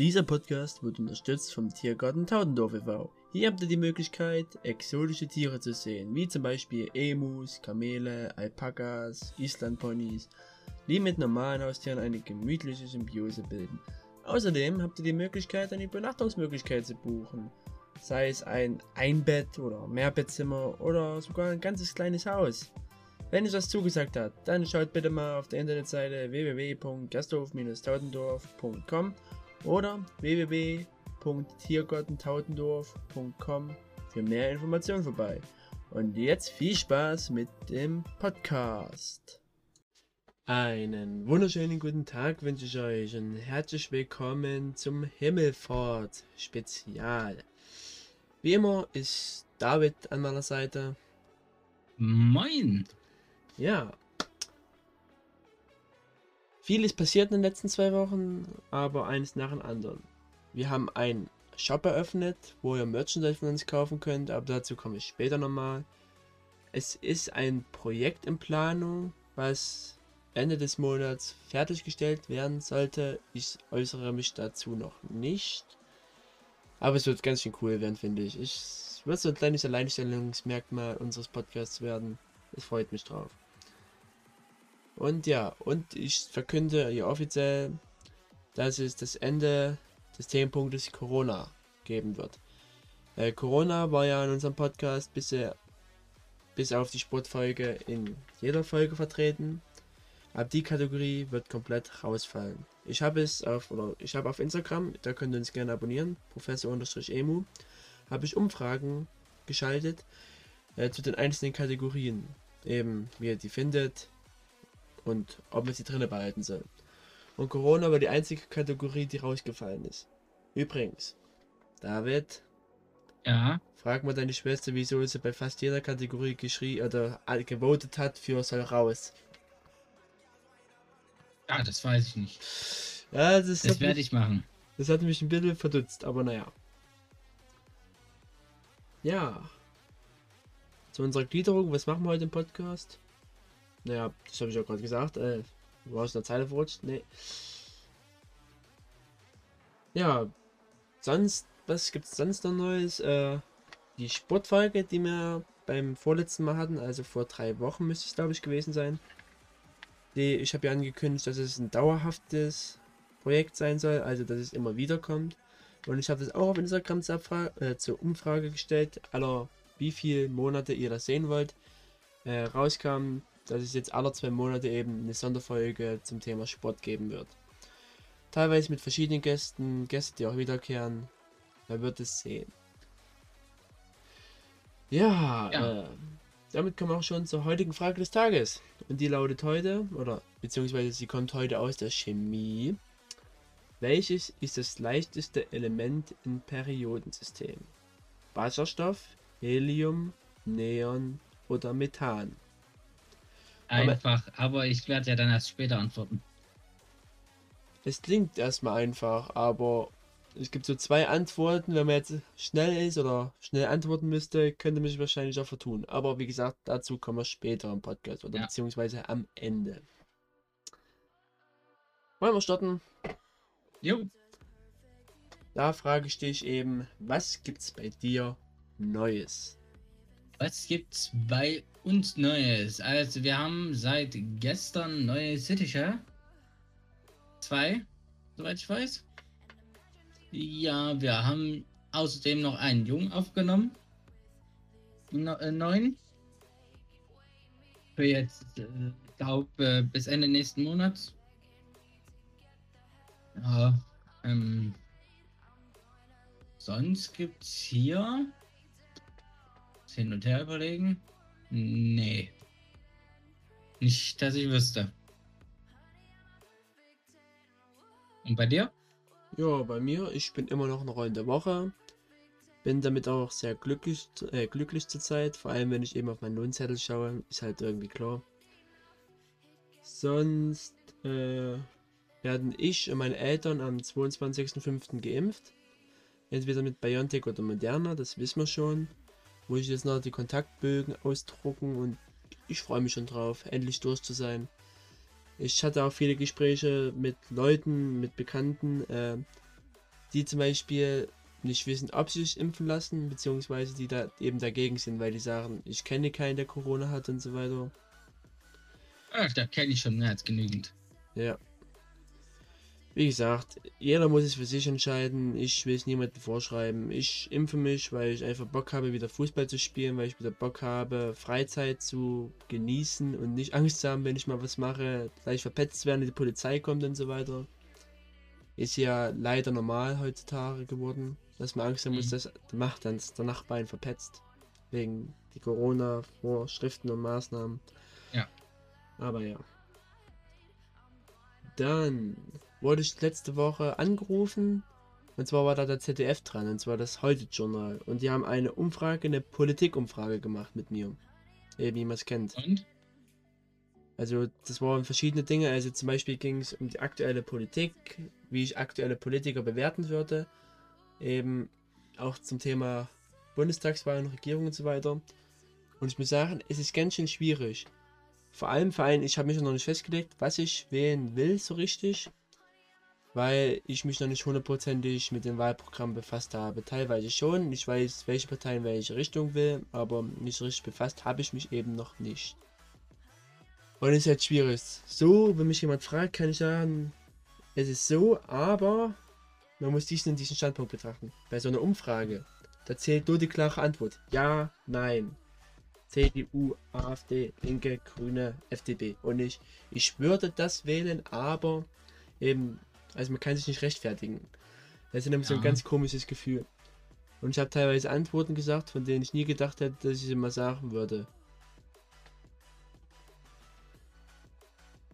Dieser Podcast wird unterstützt vom Tiergarten Taudendorf e.V. Hier habt ihr die Möglichkeit, exotische Tiere zu sehen, wie zum Beispiel Emus, Kamele, Alpakas, Islandponys, die mit normalen Haustieren eine gemütliche Symbiose bilden. Außerdem habt ihr die Möglichkeit, eine Übernachtungsmöglichkeit zu buchen, sei es ein Einbett- oder Mehrbettzimmer oder sogar ein ganzes kleines Haus. Wenn es was zugesagt hat, dann schaut bitte mal auf der Internetseite www.gasthof-taudendorf.com oder www.tiergartentaudendorf.com für mehr Informationen vorbei. Und jetzt viel Spaß mit dem Podcast. Einen wunderschönen guten Tag wünsche ich euch und herzlich willkommen zum Himmelfahrt Spezial. Wie immer ist David an meiner Seite. Moin! Ja. Viel ist passiert in den letzten zwei Wochen, aber eines nach dem anderen. Wir haben einen Shop eröffnet, wo ihr Merchandise von uns kaufen könnt, aber dazu komme ich später nochmal. Es ist ein Projekt in Planung, was Ende des Monats fertiggestellt werden sollte. Ich äußere mich dazu noch nicht. Aber es wird ganz schön cool werden, finde ich. Es wird so ein kleines Alleinstellungsmerkmal unseres Podcasts werden. Es freut mich drauf. Und ja, und ich verkünde hier offiziell, dass es das Ende des Themenpunktes Corona geben wird. Äh, Corona war ja in unserem Podcast bisher bis auf die Sportfolge in jeder Folge vertreten. Ab die Kategorie wird komplett rausfallen. Ich habe es auf oder ich habe auf Instagram, da könnt ihr uns gerne abonnieren, Professor-Emu, habe ich Umfragen geschaltet äh, zu den einzelnen Kategorien. Eben, wie ihr die findet, und ob man sie drinnen behalten soll. Und Corona war die einzige Kategorie, die rausgefallen ist. Übrigens, David. Ja. Frag mal deine Schwester, wieso sie bei fast jeder Kategorie geschrien oder gewotet hat für soll raus. Ja, das weiß ich nicht. Ja, das, das werde ich machen. Das hat mich ein bisschen verdutzt, aber naja. Ja. Zu unserer Gliederung, was machen wir heute im Podcast? Naja, das habe ich auch gerade gesagt. Äh, war aus der Zeile verrutscht? Nee. Ja, sonst, was gibt es sonst noch Neues? Äh, die Sportfolge, die wir beim vorletzten Mal hatten, also vor drei Wochen müsste es glaube ich gewesen sein. Die, ich habe ja angekündigt, dass es ein dauerhaftes Projekt sein soll, also dass es immer wieder kommt. Und ich habe das auch auf Instagram zur, äh, zur Umfrage gestellt, aller wie viele Monate ihr das sehen wollt. Äh, rauskam, dass es jetzt alle zwei Monate eben eine Sonderfolge zum Thema Sport geben wird. Teilweise mit verschiedenen Gästen, Gäste, die auch wiederkehren. Man wird es sehen. Ja, ja. Äh, damit kommen wir auch schon zur heutigen Frage des Tages. Und die lautet heute, oder beziehungsweise sie kommt heute aus der Chemie. Welches ist das leichteste Element im Periodensystem? Wasserstoff, Helium, Neon oder Methan? Einfach, aber ich werde ja dann erst später antworten. Es klingt erstmal einfach, aber es gibt so zwei Antworten. Wenn man jetzt schnell ist oder schnell antworten müsste, könnte man sich wahrscheinlich auch vertun. Aber wie gesagt, dazu kommen wir später im Podcast oder ja. beziehungsweise am Ende. Wollen wir starten? Jo. Da frage ich dich eben, was gibt's bei dir Neues? Was gibt's bei uns Neues? Also wir haben seit gestern neue Cityshare. Zwei, soweit ich weiß. Ja, wir haben außerdem noch einen Jungen aufgenommen. No, äh, neun. Für jetzt, äh, glaube äh, bis Ende nächsten Monats. Ja, ähm, sonst gibt's hier hin und her überlegen? Nee. Nicht, dass ich wüsste. Und bei dir? Ja, bei mir, ich bin immer noch eine rollende Woche. Bin damit auch sehr glücklich, äh, glücklich zurzeit. Vor allem, wenn ich eben auf meinen Lohnzettel schaue, ist halt irgendwie klar. Sonst äh, werden ich und meine Eltern am 22.05. geimpft. Entweder mit BioNTech oder Moderna, das wissen wir schon muss ich jetzt noch die Kontaktbögen ausdrucken und ich freue mich schon drauf, endlich durch zu sein. Ich hatte auch viele Gespräche mit Leuten, mit Bekannten, äh, die zum Beispiel nicht wissen, ob sie sich impfen lassen, beziehungsweise die da eben dagegen sind, weil die sagen, ich kenne keinen, der Corona hat und so weiter. Ach, da kenne ich schon mehr als genügend. Ja. Wie gesagt, jeder muss es für sich entscheiden. Ich will es niemandem vorschreiben. Ich impfe mich, weil ich einfach Bock habe, wieder Fußball zu spielen, weil ich wieder Bock habe, Freizeit zu genießen und nicht Angst zu haben, wenn ich mal was mache, gleich verpetzt werden, die Polizei kommt und so weiter. Ist ja leider normal heutzutage geworden, dass man Angst haben muss, Mhm. dass macht dann der Nachbar ihn verpetzt. Wegen die Corona-Vorschriften und Maßnahmen. Ja. Aber ja. Dann wurde ich letzte Woche angerufen. Und zwar war da der ZDF dran, und zwar das Heute-Journal. Und die haben eine Umfrage, eine Politikumfrage gemacht mit mir. Eben, wie man es kennt. Und? Also, das waren verschiedene Dinge. Also, zum Beispiel ging es um die aktuelle Politik, wie ich aktuelle Politiker bewerten würde. Eben auch zum Thema Bundestagswahl und Regierung und so weiter. Und ich muss sagen, es ist ganz schön schwierig. Vor allem für einen, ich habe mich noch nicht festgelegt, was ich wählen will, so richtig. Weil ich mich noch nicht hundertprozentig mit dem Wahlprogramm befasst habe. Teilweise schon. Ich weiß, welche Partei in welche Richtung will, aber nicht richtig befasst habe ich mich eben noch nicht. Und es ist halt schwierig. So, wenn mich jemand fragt, kann ich sagen, es ist so, aber man muss diesen diesen Standpunkt betrachten. Bei so einer Umfrage, da zählt nur die klare Antwort. Ja, nein. CDU, AfD, Linke, Grüne, FDP. Und ich, ich würde das wählen, aber eben, also man kann sich nicht rechtfertigen. Das ist nämlich so ein Ja. ganz komisches Gefühl. Und ich habe teilweise Antworten gesagt, von denen ich nie gedacht hätte, dass ich sie mal sagen würde.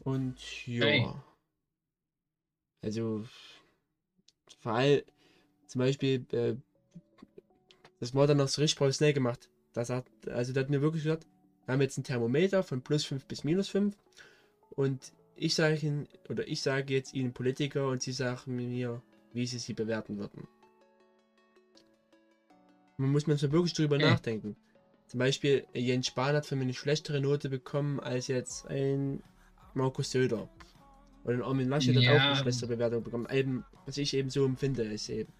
Und ja. Hey. Also, weil zum Beispiel, äh, das war dann noch so richtig professionell gemacht. Das hat, also der hat mir wirklich gesagt, wir haben jetzt ein Thermometer von plus 5 bis minus 5 und ich sage Ihnen, oder ich sage jetzt Ihnen Politiker und Sie sagen mir, wie Sie sie bewerten würden. Man muss manchmal wirklich drüber Okay. nachdenken. Zum Beispiel, Jens Spahn hat von mir eine schlechtere Note bekommen als jetzt ein Markus Söder. Oder ein Armin Laschet hat auch Ja. eine schlechtere Bewertung bekommen. Eben, was ich eben so empfinde, ist eben.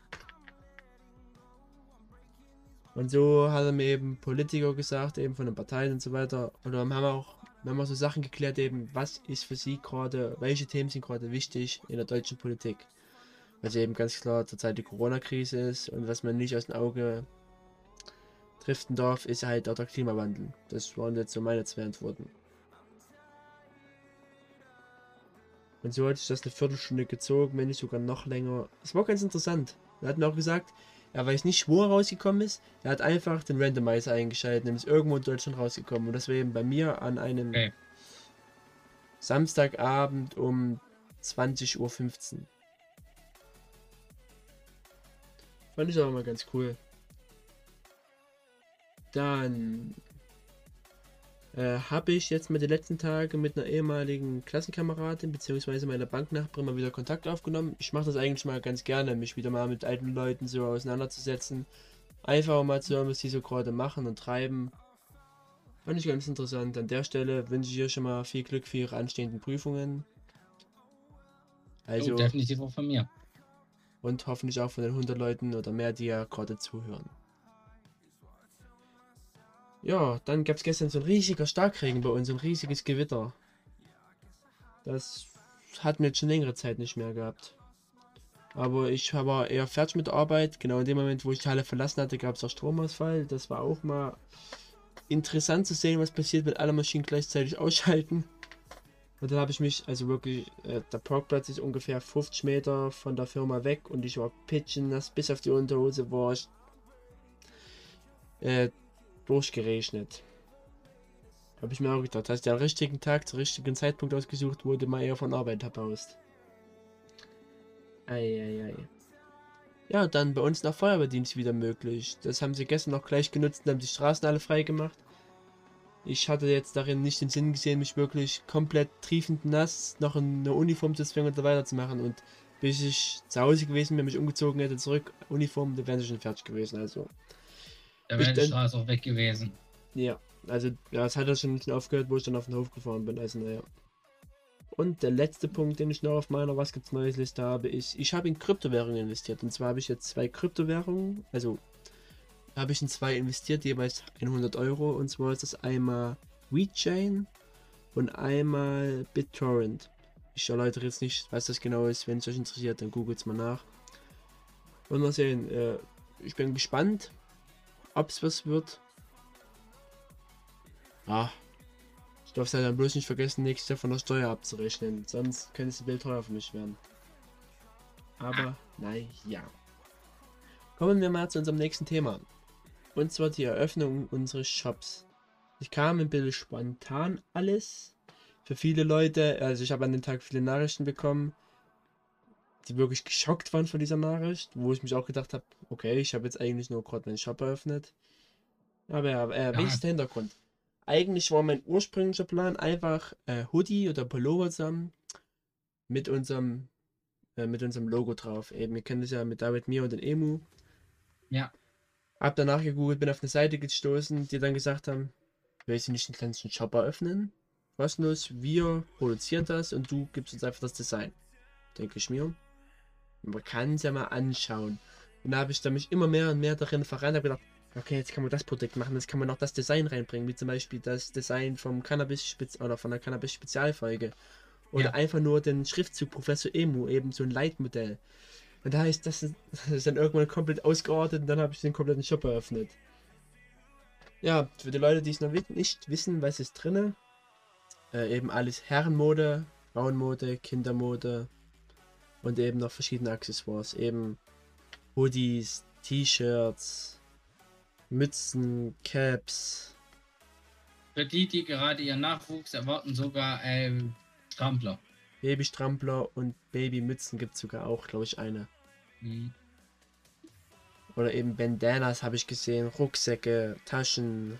Und so hat er mir eben Politiker gesagt, eben von den Parteien und so weiter. Und dann haben wir auch, wir haben so Sachen geklärt, eben, was ist für sie gerade, welche Themen sind gerade wichtig in der deutschen Politik. Was eben ganz klar zurzeit die Corona-Krise ist und was man nicht aus dem Auge driften darf, ist halt auch der Klimawandel. Das waren jetzt so meine zwei Antworten. Und so hatte ich das eine Viertelstunde gezogen, wenn nicht sogar noch länger. Es war ganz interessant. Er hat mir auch gesagt, er weiß nicht, wo er rausgekommen ist. Er hat einfach den Randomizer eingeschaltet und ist irgendwo in Deutschland rausgekommen. Und das war eben bei mir an einem Okay. Samstagabend um 20.15 Uhr. Fand ich auch mal ganz cool. Dann äh, habe ich jetzt mit den letzten Tagen mit einer ehemaligen Klassenkameradin bzw. meiner Banknachbarin mal wieder Kontakt aufgenommen. Ich mache das eigentlich mal ganz gerne, mich wieder mal mit alten Leuten so auseinanderzusetzen. Einfach mal zu hören, was die so gerade machen und treiben. Fand ich ganz interessant. An der Stelle wünsche ich ihr schon mal viel Glück für ihre anstehenden Prüfungen. Also, oh, definitiv auch von mir. und hoffentlich auch von den 100 Leuten oder mehr, die ja gerade zuhören. Ja, dann gab es gestern so ein riesiger Starkregen bei uns, ein riesiges Gewitter. Das hatten wir jetzt schon längere Zeit nicht mehr gehabt. Aber ich war eher fertig mit der Arbeit. Genau in dem Moment, wo ich die Halle verlassen hatte, gab es auch Stromausfall. Das war auch mal interessant zu sehen, was passiert, wenn alle Maschinen gleichzeitig ausschalten. Und dann habe ich mich, also wirklich, äh, der Parkplatz ist ungefähr 50 Meter von der Firma weg und ich war pitchennass, bis auf die Unterhose war ich äh, durchgeregnet. Habe ich mir auch gedacht, hast du den richtigen Tag, zum richtigen Zeitpunkt ausgesucht, wo du mal eher von Arbeit abhaust. Eieiei. Ja, dann bei uns nach Feuerwehrdienst wieder möglich. Das haben sie gestern noch gleich genutzt und haben die Straßen alle frei gemacht. Ich hatte jetzt darin nicht den Sinn gesehen, mich wirklich komplett triefend nass noch in eine Uniform zu zwingen und da weiterzumachen. Und bis ich zu Hause gewesen bin, mich umgezogen hätte, zurück, Uniform, da wären sie schon fertig gewesen. Also, Da wäre die Straße auch weg gewesen. ja. Also, ja, es hat ja schon ein bisschen aufgehört, wo ich dann auf den Hof gefahren bin. Also, naja. Und der letzte Punkt, den ich noch auf meiner Was gibt's Neues Liste habe, ist, ich habe in Kryptowährungen investiert. Und zwar habe ich jetzt zwei Kryptowährungen, also habe ich in zwei investiert, jeweils 100 Euro. Und zwar ist das einmal WeChain und einmal BitTorrent. Ich erläutere jetzt nicht, was das genau ist. Wenn es euch interessiert, dann googelt es mal nach. Und mal sehen. Äh, ich bin gespannt, ob es was wird. Ah, ich darf es halt dann bloß nicht vergessen, nächstes Jahr von der Steuer abzurechnen. Sonst könnte es Bild teuer für mich werden. Aber, naja. Kommen wir mal zu unserem nächsten Thema. Und zwar die Eröffnung unseres Shops. Ich kam ein bisschen spontan alles. Für viele Leute, also ich habe an dem Tag viele Nachrichten bekommen, die wirklich geschockt waren von dieser Nachricht, wo ich mich auch gedacht habe, okay, ich habe jetzt eigentlich nur gerade meinen Shop eröffnet. Aber ja, äh, ja. der Hintergrund? Eigentlich war mein ursprünglicher Plan einfach äh, Hoodie oder Pullover zusammen mit unserem äh, mit unserem Logo drauf. Eben, wir kennen das ja mit David Mir und den Emu. Ja. Hab danach gegoogelt, bin auf eine Seite gestoßen, die dann gesagt haben, will sie nicht einen kleinen Shop eröffnen? Kostenlos, wir produzieren das und du gibst uns einfach das Design. Denke ich mir. Man kann es ja mal anschauen. Und da habe ich da mich immer mehr und mehr darin voran habe gedacht, okay, jetzt kann man das Produkt machen, jetzt kann man noch das Design reinbringen, wie zum Beispiel das Design vom Cannabis oder von der Cannabis Spezialfolge. Oder ja. einfach nur den Schriftzug Professor Emu, eben so ein Leitmodell. Und da ist das, das ist dann irgendwann komplett ausgeordnet und dann habe ich den kompletten Shop eröffnet. Ja, für die Leute, die es noch nicht wissen, was ist drinne, äh, eben alles Herrenmode, Frauenmode, Kindermode, und eben noch verschiedene Accessoires. Eben Hoodies, T-Shirts, Mützen, Caps. Für die, die gerade ihren Nachwuchs erwarten, sogar ähm, Strampler. Babystrampler und Babymützen gibt es sogar auch, glaube ich, eine. Mhm. Oder eben Bandanas habe ich gesehen, Rucksäcke, Taschen,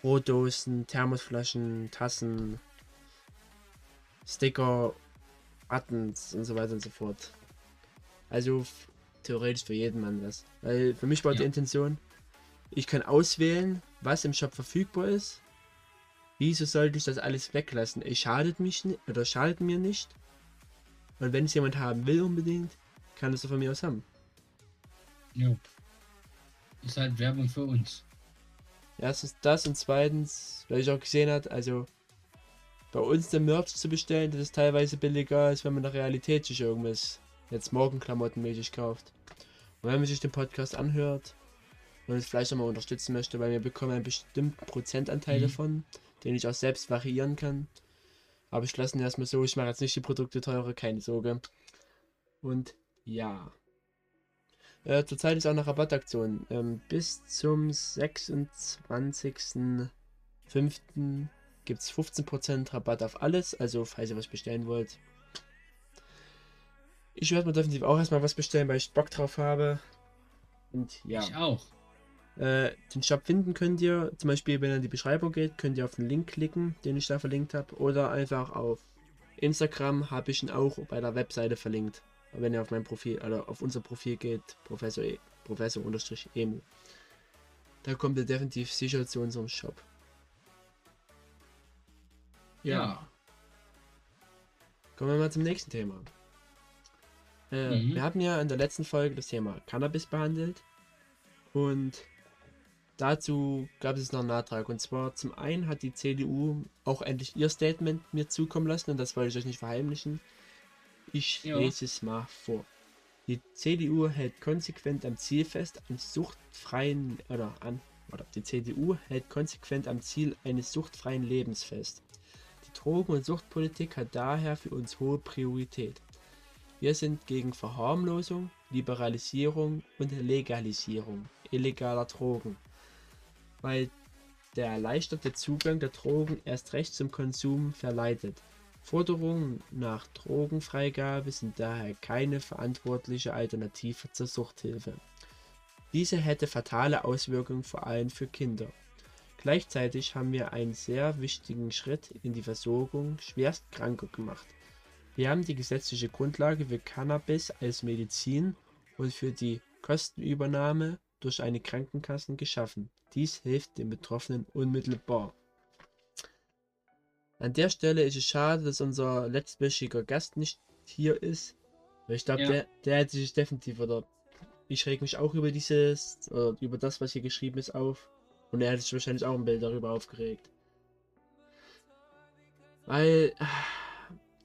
Brotdosen, Thermosflaschen, Tassen, Sticker Buttons und so weiter und so fort. Also theoretisch für jeden Mann was. Weil für mich war ja. die Intention, ich kann auswählen, was im Shop verfügbar ist. Wieso sollte ich das alles weglassen? Es schadet mich oder schadet mir nicht. Und wenn es jemand haben will unbedingt, kann es von mir aus haben. Ja. Ist halt Werbung für uns. Erstens das und zweitens, weil ich auch gesehen hat, also bei uns den Merch zu bestellen, das ist teilweise billiger, als wenn man in der Realität sich irgendwas jetzt Morgenklamottenmäßig kauft. Und wenn man sich den Podcast anhört und es vielleicht nochmal unterstützen möchte, weil wir bekommen einen bestimmten Prozentanteil mhm. davon, den ich auch selbst variieren kann. Aber ich lasse ihn erstmal so, ich mache jetzt nicht die Produkte teurer, keine Sorge. Und ja. Äh, zurzeit ist auch eine Rabattaktion. Ähm, bis zum 26.05 gibt es 15% Rabatt auf alles, also falls ihr was bestellen wollt. Ich werde mir definitiv auch erstmal was bestellen, weil ich Bock drauf habe. Und ja. Ich auch. Äh, den Shop finden könnt ihr, zum Beispiel wenn ihr in die Beschreibung geht, könnt ihr auf den Link klicken, den ich da verlinkt habe. Oder einfach auf Instagram habe ich ihn auch bei der Webseite verlinkt. Wenn ihr auf mein Profil, oder auf unser Profil geht, Professor, e, Professor Emu. Da kommt ihr definitiv sicher zu unserem Shop. Ja. Kommen wir mal zum nächsten Thema. Äh, mhm. Wir haben ja in der letzten Folge das Thema Cannabis behandelt und dazu gab es noch einen Nachtrag. Und zwar zum einen hat die CDU auch endlich ihr Statement mir zukommen lassen und das wollte ich euch nicht verheimlichen. Ich ja. lese es mal vor. Die CDU hält konsequent am Ziel fest, an suchtfreien oder an oder die CDU hält konsequent am Ziel eines suchtfreien Lebens fest. Drogen- und Suchtpolitik hat daher für uns hohe Priorität. Wir sind gegen Verharmlosung, Liberalisierung und Legalisierung illegaler Drogen, weil der erleichterte Zugang der Drogen erst recht zum Konsum verleitet. Forderungen nach Drogenfreigabe sind daher keine verantwortliche Alternative zur Suchthilfe. Diese hätte fatale Auswirkungen vor allem für Kinder. Gleichzeitig haben wir einen sehr wichtigen Schritt in die Versorgung Schwerstkranker gemacht. Wir haben die gesetzliche Grundlage für Cannabis als Medizin und für die Kostenübernahme durch eine Krankenkasse geschaffen. Dies hilft den Betroffenen unmittelbar. An der Stelle ist es schade, dass unser letztwöchiger Gast nicht hier ist. Weil ich glaube, Ja. der, der hätte sich definitiv, oder ich reg mich auch über dieses, oder über das, was hier geschrieben ist, auf. Und er hätte sich wahrscheinlich auch ein Bild darüber aufgeregt. Weil,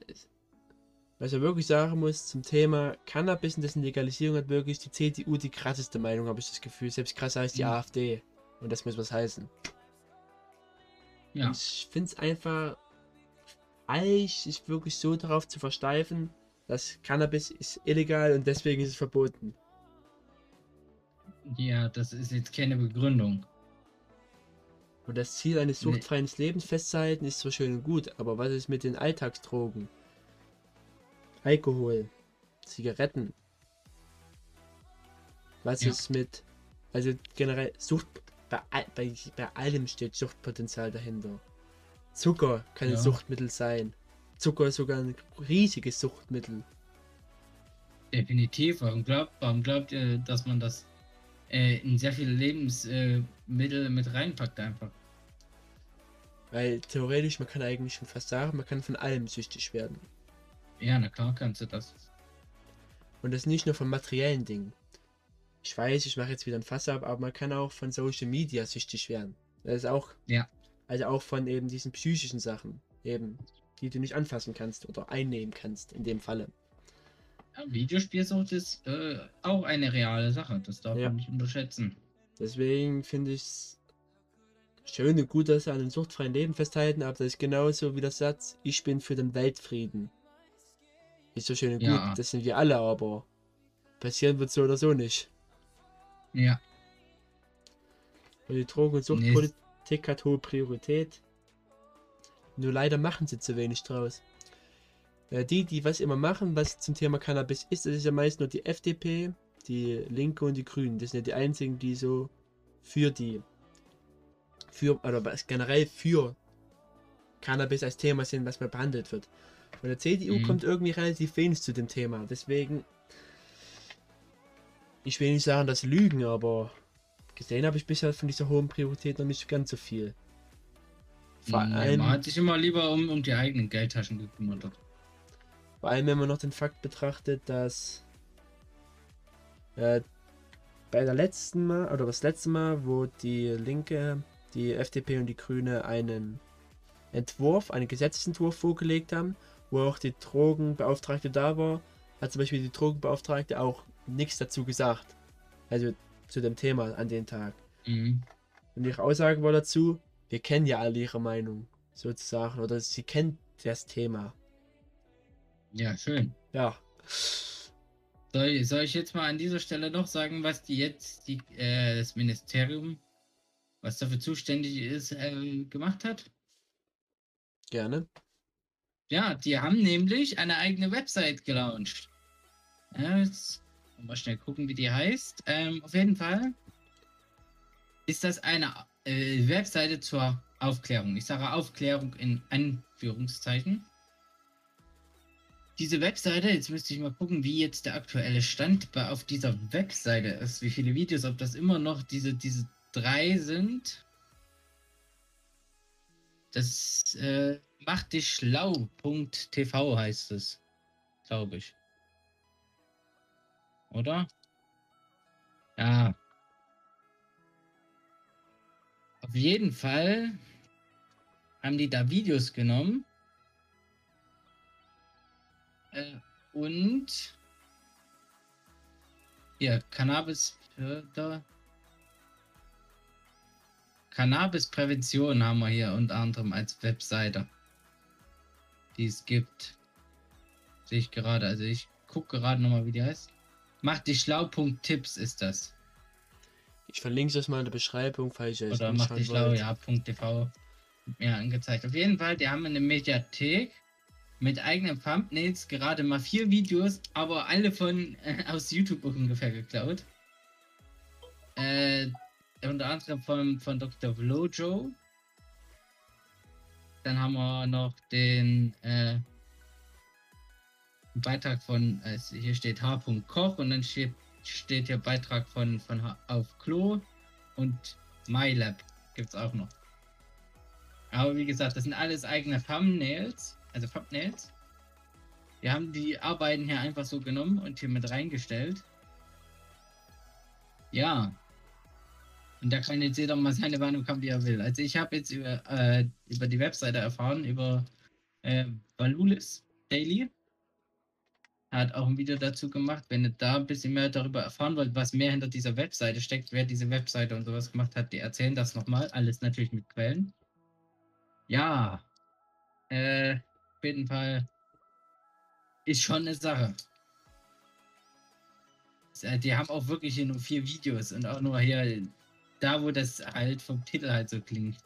es- was man wirklich sagen muss zum Thema Cannabis und dessen Legalisierung hat wirklich die CDU die krasseste Meinung, habe ich das Gefühl. Selbst krasser als die Mhm. AfD. Und das muss was heißen. Ja. Und ich finde es einfach falsch, sich wirklich so darauf zu versteifen, dass Cannabis ist illegal und deswegen ist es verboten. Ja, das ist jetzt keine Begründung. Und das Ziel eines Nee. suchtfreien Lebens festzuhalten ist zwar schön und gut, aber was ist mit den Alltagsdrogen? Alkohol, Zigaretten. Was Ja. ist mit, also generell Sucht, bei, bei, bei allem steht Suchtpotenzial dahinter. Zucker kann ein Ja. Suchtmittel sein. Zucker ist sogar ein riesiges Suchtmittel. Definitiv. Warum glaubt, warum glaubt ihr, dass man das äh, in sehr viele Lebensmittel äh, mit reinpackt einfach? Weil theoretisch, man kann eigentlich schon fast sagen, man kann von allem süchtig werden. Ja, na klar kannst du das. Und das nicht nur von materiellen Dingen. Ich weiß, ich mache jetzt wieder ein Fass ab, aber man kann auch von Social Media süchtig werden. Das ist auch. Ja. Also auch von eben diesen psychischen Sachen, eben, die du nicht anfassen kannst oder einnehmen kannst, in dem Falle. Ja, Videospielsucht ist äh, auch eine reale Sache. Das darf Ja. man nicht unterschätzen. Deswegen finde ich es schön und gut, dass sie an einem suchtfreien Leben festhalten, aber das ist genauso wie der Satz, ich bin für den Weltfrieden. Ist so schön und Ja. gut, das sind wir alle, aber passieren wird so oder so nicht. Ja, Und die Drogen- und Nee. Suchtpolitik hat hohe Priorität. Nur leider machen sie zu wenig draus. Äh, die, die was immer machen, was zum Thema Cannabis ist, das ist ja meist nur die FDP, die Linke und die Grünen. Das sind ja die einzigen, die so für die, für, oder was generell für Cannabis als Thema sind, was mal behandelt wird. Von der CDU Mhm. kommt irgendwie relativ wenig zu dem Thema. Deswegen, ich will nicht sagen, dass lügen, aber gesehen habe ich bisher von dieser hohen Priorität noch nicht ganz so viel. Vor Nee, allem, man hat sich immer lieber um, um die eigenen Geldtaschen gekümmert. Vor allem, wenn man noch den Fakt betrachtet, dass äh, bei der letzten Mal, oder das letzte Mal, wo die Linke, die FDP und die Grüne einen Entwurf, einen Gesetzesentwurf vorgelegt haben, wo auch die Drogenbeauftragte da war, hat zum Beispiel die Drogenbeauftragte auch nichts dazu gesagt. Also zu dem Thema an dem Tag. Mhm. Und ihre Aussage war dazu, wir kennen ja alle ihre Meinung, sozusagen, oder sie kennt das Thema. Ja, schön. Ja. Soll, ich- soll ich jetzt mal an dieser Stelle noch sagen, was die jetzt die, äh, das Ministerium, was dafür zuständig ist, äh, gemacht hat? Gerne. Ja, die haben nämlich eine eigene Website gelauncht. Ja, jetzt mal schnell gucken, wie die heißt. Ähm, auf jeden Fall ist das eine äh, Webseite zur Aufklärung. Ich sage Aufklärung in Anführungszeichen. Diese Webseite, jetzt müsste ich mal gucken, wie jetzt der aktuelle Stand bei, auf dieser Webseite ist, wie viele Videos, ob das immer noch diese, diese drei sind. Das äh, macht dich schlau.tv heißt es. Glaube ich. Oder? Ja. Auf jeden Fall haben die da Videos genommen. Äh, und hier, Cannabis. Äh, da. Cannabis-Prävention haben wir hier unter anderem als Webseite, die es gibt. Sehe ich gerade, also ich gucke gerade nochmal, wie die heißt. Mach dich schlau.tipps ist das. Ich verlinke es mal in der Beschreibung, falls ihr es Oder mach dich schlau, ja, .tv. Mir angezeigt. Auf jeden Fall, die haben eine Mediathek mit eigenen Thumbnails, gerade mal vier Videos, aber alle von äh, aus YouTube ungefähr geklaut. Äh, unter anderem von, von Dr. Vlojo. Dann haben wir noch den äh, Beitrag von, äh, hier steht H. Koch und dann steht, steht hier Beitrag von, von H auf Klo und MyLab gibt es auch noch. Aber wie gesagt, das sind alles eigene Thumbnails, also Thumbnails. Wir haben die Arbeiten hier einfach so genommen und hier mit reingestellt. Ja. Und da kann jetzt jeder mal seine Meinung haben, wie er will. Also ich habe jetzt über, äh, über die Webseite erfahren, über äh, Valulis Daily. Hat auch ein Video dazu gemacht. Wenn ihr da ein bisschen mehr darüber erfahren wollt, was mehr hinter dieser Webseite steckt, wer diese Webseite und sowas gemacht hat, die erzählen das nochmal. Alles natürlich mit Quellen. Ja. Äh, jeden Fall ist schon eine Sache. Äh, die haben auch wirklich nur vier Videos und auch nur hier da, wo das halt vom Titel halt so klingt.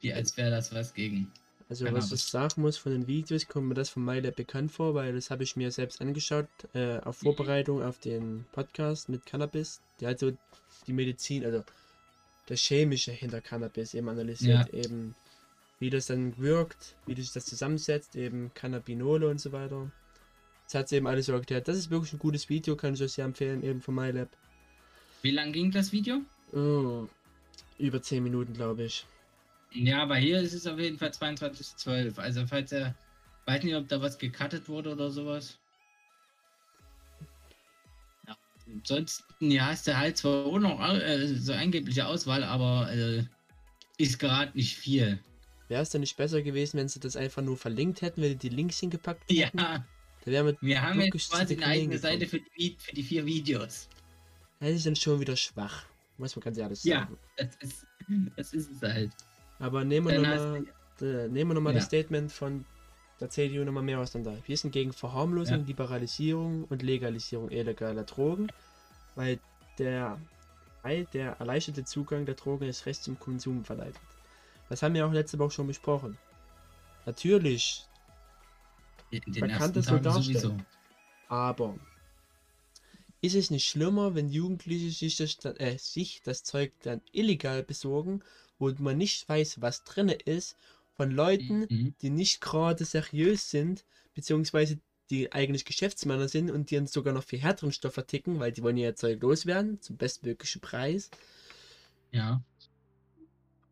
Wie als wäre das was gegen. Also was ich sagen muss von den Videos, kommt mir das von MyLab bekannt vor, weil das habe ich mir selbst angeschaut, äh, auf mhm. Vorbereitung auf den Podcast mit Cannabis. Der hat so die Medizin, also das Chemische hinter Cannabis eben analysiert, ja. eben wie das dann wirkt, wie sich das zusammensetzt, eben Cannabinole und so weiter. Das hat sie eben alles so erklärt. Das ist wirklich ein gutes Video, kann ich euch sehr empfehlen, eben von MyLab. Wie lang ging das Video? Oh, über 10 Minuten, glaube ich. Ja, aber hier ist es auf jeden Fall 22.12. Also falls er, weiß nicht, ob da was gecuttet wurde oder sowas. Ja. Ansonsten, ja, hast du halt zwar auch noch äh, so angebliche Auswahl, aber äh, ist gerade nicht viel. Wäre es denn nicht besser gewesen, wenn sie das einfach nur verlinkt hätten, wenn die Links hingepackt hätten? Ja. wir haben jetzt quasi eine eigene Seite für die, für die vier Videos. Das ist dann schon wieder schwach. Muss man ganz ehrlich sagen. Ja, das ist, das ist es halt. Aber nehmen wir nochmal nehmen wir noch mal ja. das Statement von der CDU nochmal mehr aus. da. Wir sind gegen Verharmlosung, ja. Liberalisierung und Legalisierung illegaler Drogen, weil der, weil der erleichterte Zugang der Drogen das Recht zum Konsum verleitet. Das haben wir auch letzte Woche schon besprochen. Natürlich, man kann das so darstellen. Sowieso. Aber ist es nicht schlimmer, wenn Jugendliche sich das, äh, sich das Zeug dann illegal besorgen wo man nicht weiß, was drin ist, von Leuten, mhm. die nicht gerade seriös sind, beziehungsweise die eigentlich Geschäftsmänner sind und die dann sogar noch viel härteren Stoff verticken, weil die wollen ja Zeug loswerden, zum bestmöglichen Preis. Ja.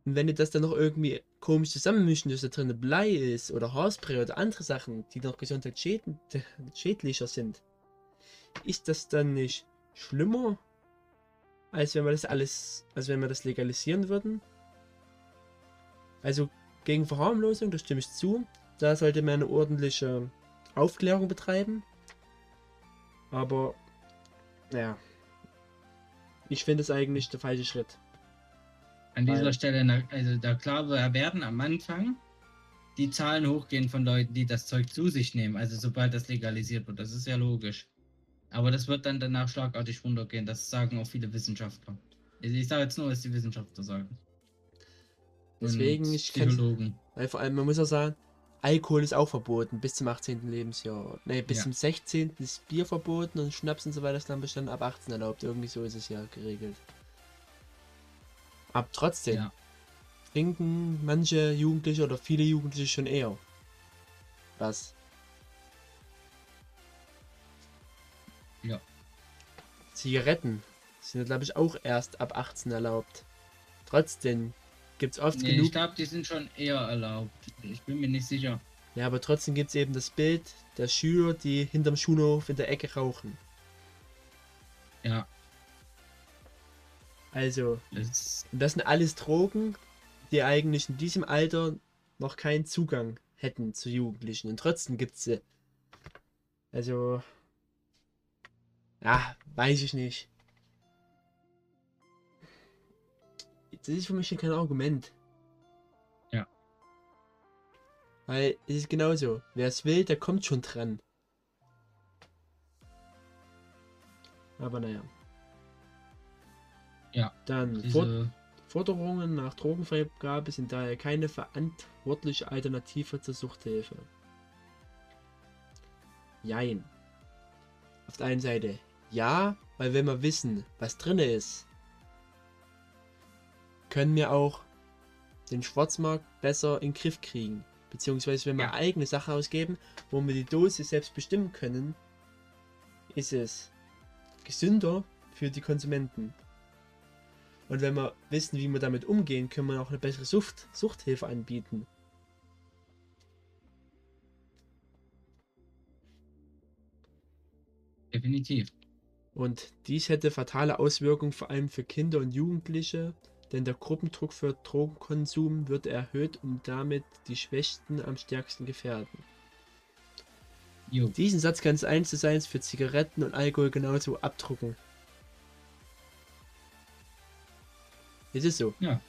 Und wenn die das dann noch irgendwie komisch zusammenmischen, dass da drin Blei ist oder Haarspray oder andere Sachen, die noch gesundheitsschädlicher sind, ist das dann nicht schlimmer, als wenn wir das alles, als wenn wir das legalisieren würden? Also gegen Verharmlosung, da stimme ich zu. Da sollte man eine ordentliche Aufklärung betreiben. Aber, ja. Ich finde es eigentlich der falsche Schritt. An dieser Weil, Stelle, also da klar werden am Anfang die Zahlen hochgehen von Leuten, die das Zeug zu sich nehmen. Also sobald das legalisiert wird. Das ist ja logisch. Aber das wird dann danach schlagartig runtergehen. Das sagen auch viele Wissenschaftler. Ich sage jetzt nur, was die Wissenschaftler sagen. Deswegen, ich kann. Weil vor allem, man muss auch sagen, Alkohol ist auch verboten bis zum 18. Lebensjahr. Ne, bis ja. zum 16. ist Bier verboten und Schnaps und so weiter ist dann bestimmt ab 18 erlaubt. Irgendwie so ist es ja geregelt. Aber trotzdem ja. trinken manche Jugendliche oder viele Jugendliche schon eher. Was? Ja. Zigaretten sind, glaube ich, auch erst ab 18 erlaubt. Trotzdem Gibt es oft nee, genug. Ich glaube, die sind schon eher erlaubt. Ich bin mir nicht sicher. Ja, aber trotzdem gibt es eben das Bild der Schüler, die hinterm Schulhof in der Ecke rauchen. Ja. Also, das, das sind alles Drogen, die eigentlich in diesem Alter noch keinen Zugang hätten zu Jugendlichen. Und trotzdem gibt es sie. Also, ja, weiß ich nicht. Das ist für mich kein Argument. Ja. Weil es ist genauso. Wer es will, der kommt schon dran. Aber naja. Ja. Dann diese... Forderungen nach Drogenfreigabe sind daher keine verantwortliche Alternative zur Suchthilfe. Jein. Auf der einen Seite ja, weil wenn wir wissen, was drin ist, können wir auch den Schwarzmarkt besser in den Griff kriegen. Beziehungsweise wenn wir ja. eigene Sachen ausgeben, wo wir die Dose selbst bestimmen können, ist es gesünder für die Konsumenten. Und wenn wir wissen, wie wir damit umgehen, können wir auch eine bessere Sucht, Suchthilfe anbieten. Definitiv. Und dies hätte fatale Auswirkungen vor allem für Kinder und Jugendliche, denn der Gruppendruck für Drogenkonsum wird erhöht und damit die Schwächsten am stärksten gefährden. Jo. Diesen Satz kannst du eins zu eins für Zigaretten und Alkohol genauso abdrucken. Es ist so. Ja.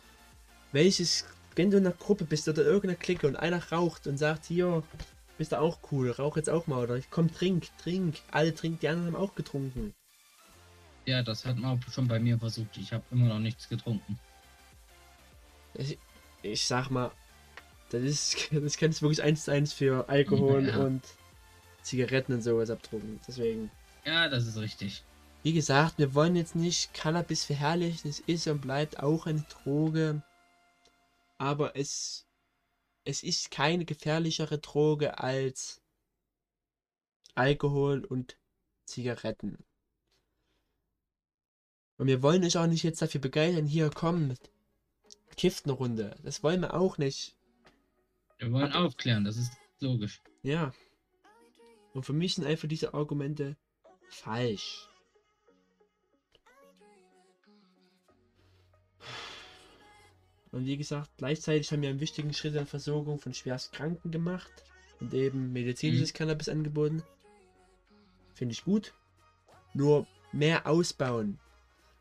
Welches, wenn du in einer Gruppe bist oder irgendeiner Clique und einer raucht und sagt, hier, bist du auch cool, rauch jetzt auch mal oder komm, trink, trink. Alle trinken, die anderen haben auch getrunken. Ja, das hat man auch schon bei mir versucht. Ich habe immer noch nichts getrunken. Ich, ich sag mal, das ist, das kannst du wirklich eins zu eins für Alkohol Ja. und Zigaretten und sowas abdrucken. Deswegen. Ja, das ist richtig. Wie gesagt, wir wollen jetzt nicht Cannabis verherrlichen. Es ist und bleibt auch eine Droge. Aber es, es ist keine gefährlichere Droge als Alkohol und Zigaretten. Und wir wollen euch auch nicht jetzt dafür begeistern, hier kommen, kifft eine Runde. Das wollen wir auch nicht. Wir wollen Aber- aufklären, das ist logisch. Ja. Und für mich sind einfach diese Argumente falsch. Und wie gesagt, gleichzeitig haben wir einen wichtigen Schritt in der Versorgung von Schwerstkranken gemacht und eben medizinisches Cannabis angeboten. Finde ich gut. Nur mehr ausbauen.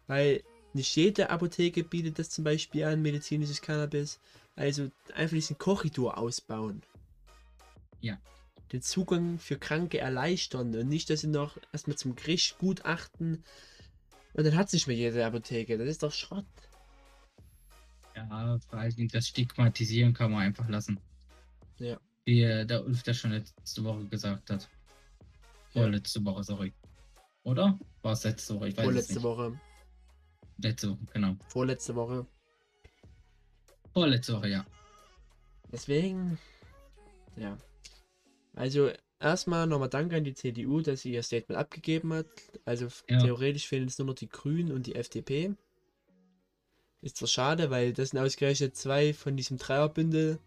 Weil nicht jede Apotheke bietet das zum Beispiel an, medizinisches Cannabis. Also einfach diesen Korridor ausbauen. Ja. Den Zugang für Kranke erleichtern und nicht, dass sie noch erstmal zum Gericht gutachten und dann hat es nicht mehr jede Apotheke. Das ist doch Schrott. Ja, vor Dingen das Stigmatisieren kann man einfach lassen. Ja. Wie äh, der Ulf das schon letzte Woche gesagt hat. Ja. Vorletzte Woche, sorry. Oder? War es letzte Woche? Ich weiß es Vorletzte nicht. Woche. Letzte Woche, genau. Vorletzte Woche. Vorletzte Woche, ja. Deswegen, ja. Also erstmal nochmal Danke an die CDU, dass sie ihr Statement abgegeben hat. Also Ja. theoretisch fehlen es nur noch die Grünen und die FDP. Ist zwar schade, weil das sind ausgerechnet zwei von diesem Dreierbündel,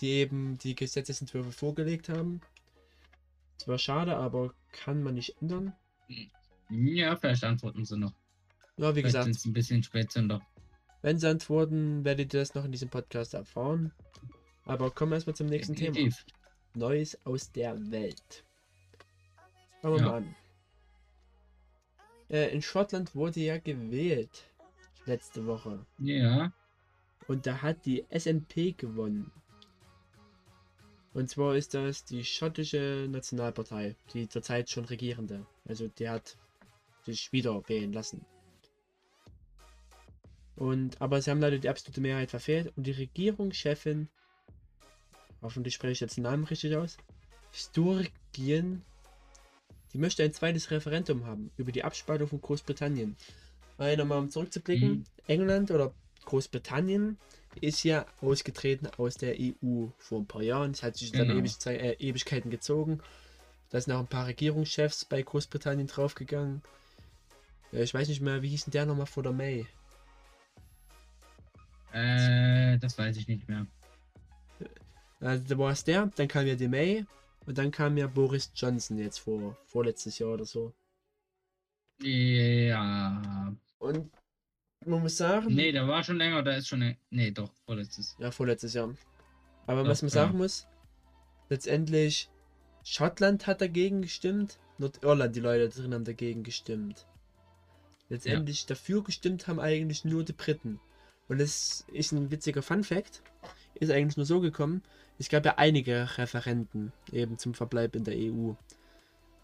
die eben die Gesetzesentwürfe vorgelegt haben. Zwar schade, aber kann man nicht ändern. Ja, vielleicht antworten sie noch. Ja, wie Vielleicht sind gesagt, sie ein bisschen Spätzünder. wenn sie antworten, werdet ihr das noch in diesem Podcast erfahren. Aber kommen wir erstmal zum nächsten Thema. Neues aus der Welt. Schauen wir Ja. mal an. Äh, in Schottland wurde ja gewählt. Letzte Woche. Ja, Und da hat die SNP gewonnen. Und zwar ist das die schottische Nationalpartei, die zurzeit schon regierende. Also die hat sich wieder wählen lassen. Und aber sie haben leider die absolute Mehrheit verfehlt und die Regierungschefin, hoffentlich spreche ich jetzt den Namen richtig aus, Sturgeon, die möchte ein zweites Referendum haben über die Abspaltung von Großbritannien. Weil nochmal um zurückzublicken, Mhm. England oder Großbritannien ist ja ausgetreten aus der EU vor ein paar Jahren. Es hat sich dann Genau. ewig, äh, Ewigkeiten gezogen. Da sind auch ein paar Regierungschefs bei Großbritannien draufgegangen. Äh, ich weiß nicht mehr, wie hieß denn der nochmal vor der May? äh, das weiß ich nicht mehr. Also da war es der, dann kam ja die May und dann kam ja Boris Johnson jetzt vor vorletztes Jahr oder so. Ja. Und man muss sagen, Nee, der war schon länger, da ist schon. Nee, doch, vorletztes. Ja, vorletztes Jahr. Aber Doch, was man ja. sagen muss, letztendlich, Schottland hat dagegen gestimmt, Nordirland, die Leute drin haben dagegen gestimmt. Letztendlich dafür gestimmt haben eigentlich nur die Briten. Und das ist ein witziger Fun Fact. Ist eigentlich nur so gekommen, es gab ja einige Referenten eben zum Verbleib in der EU.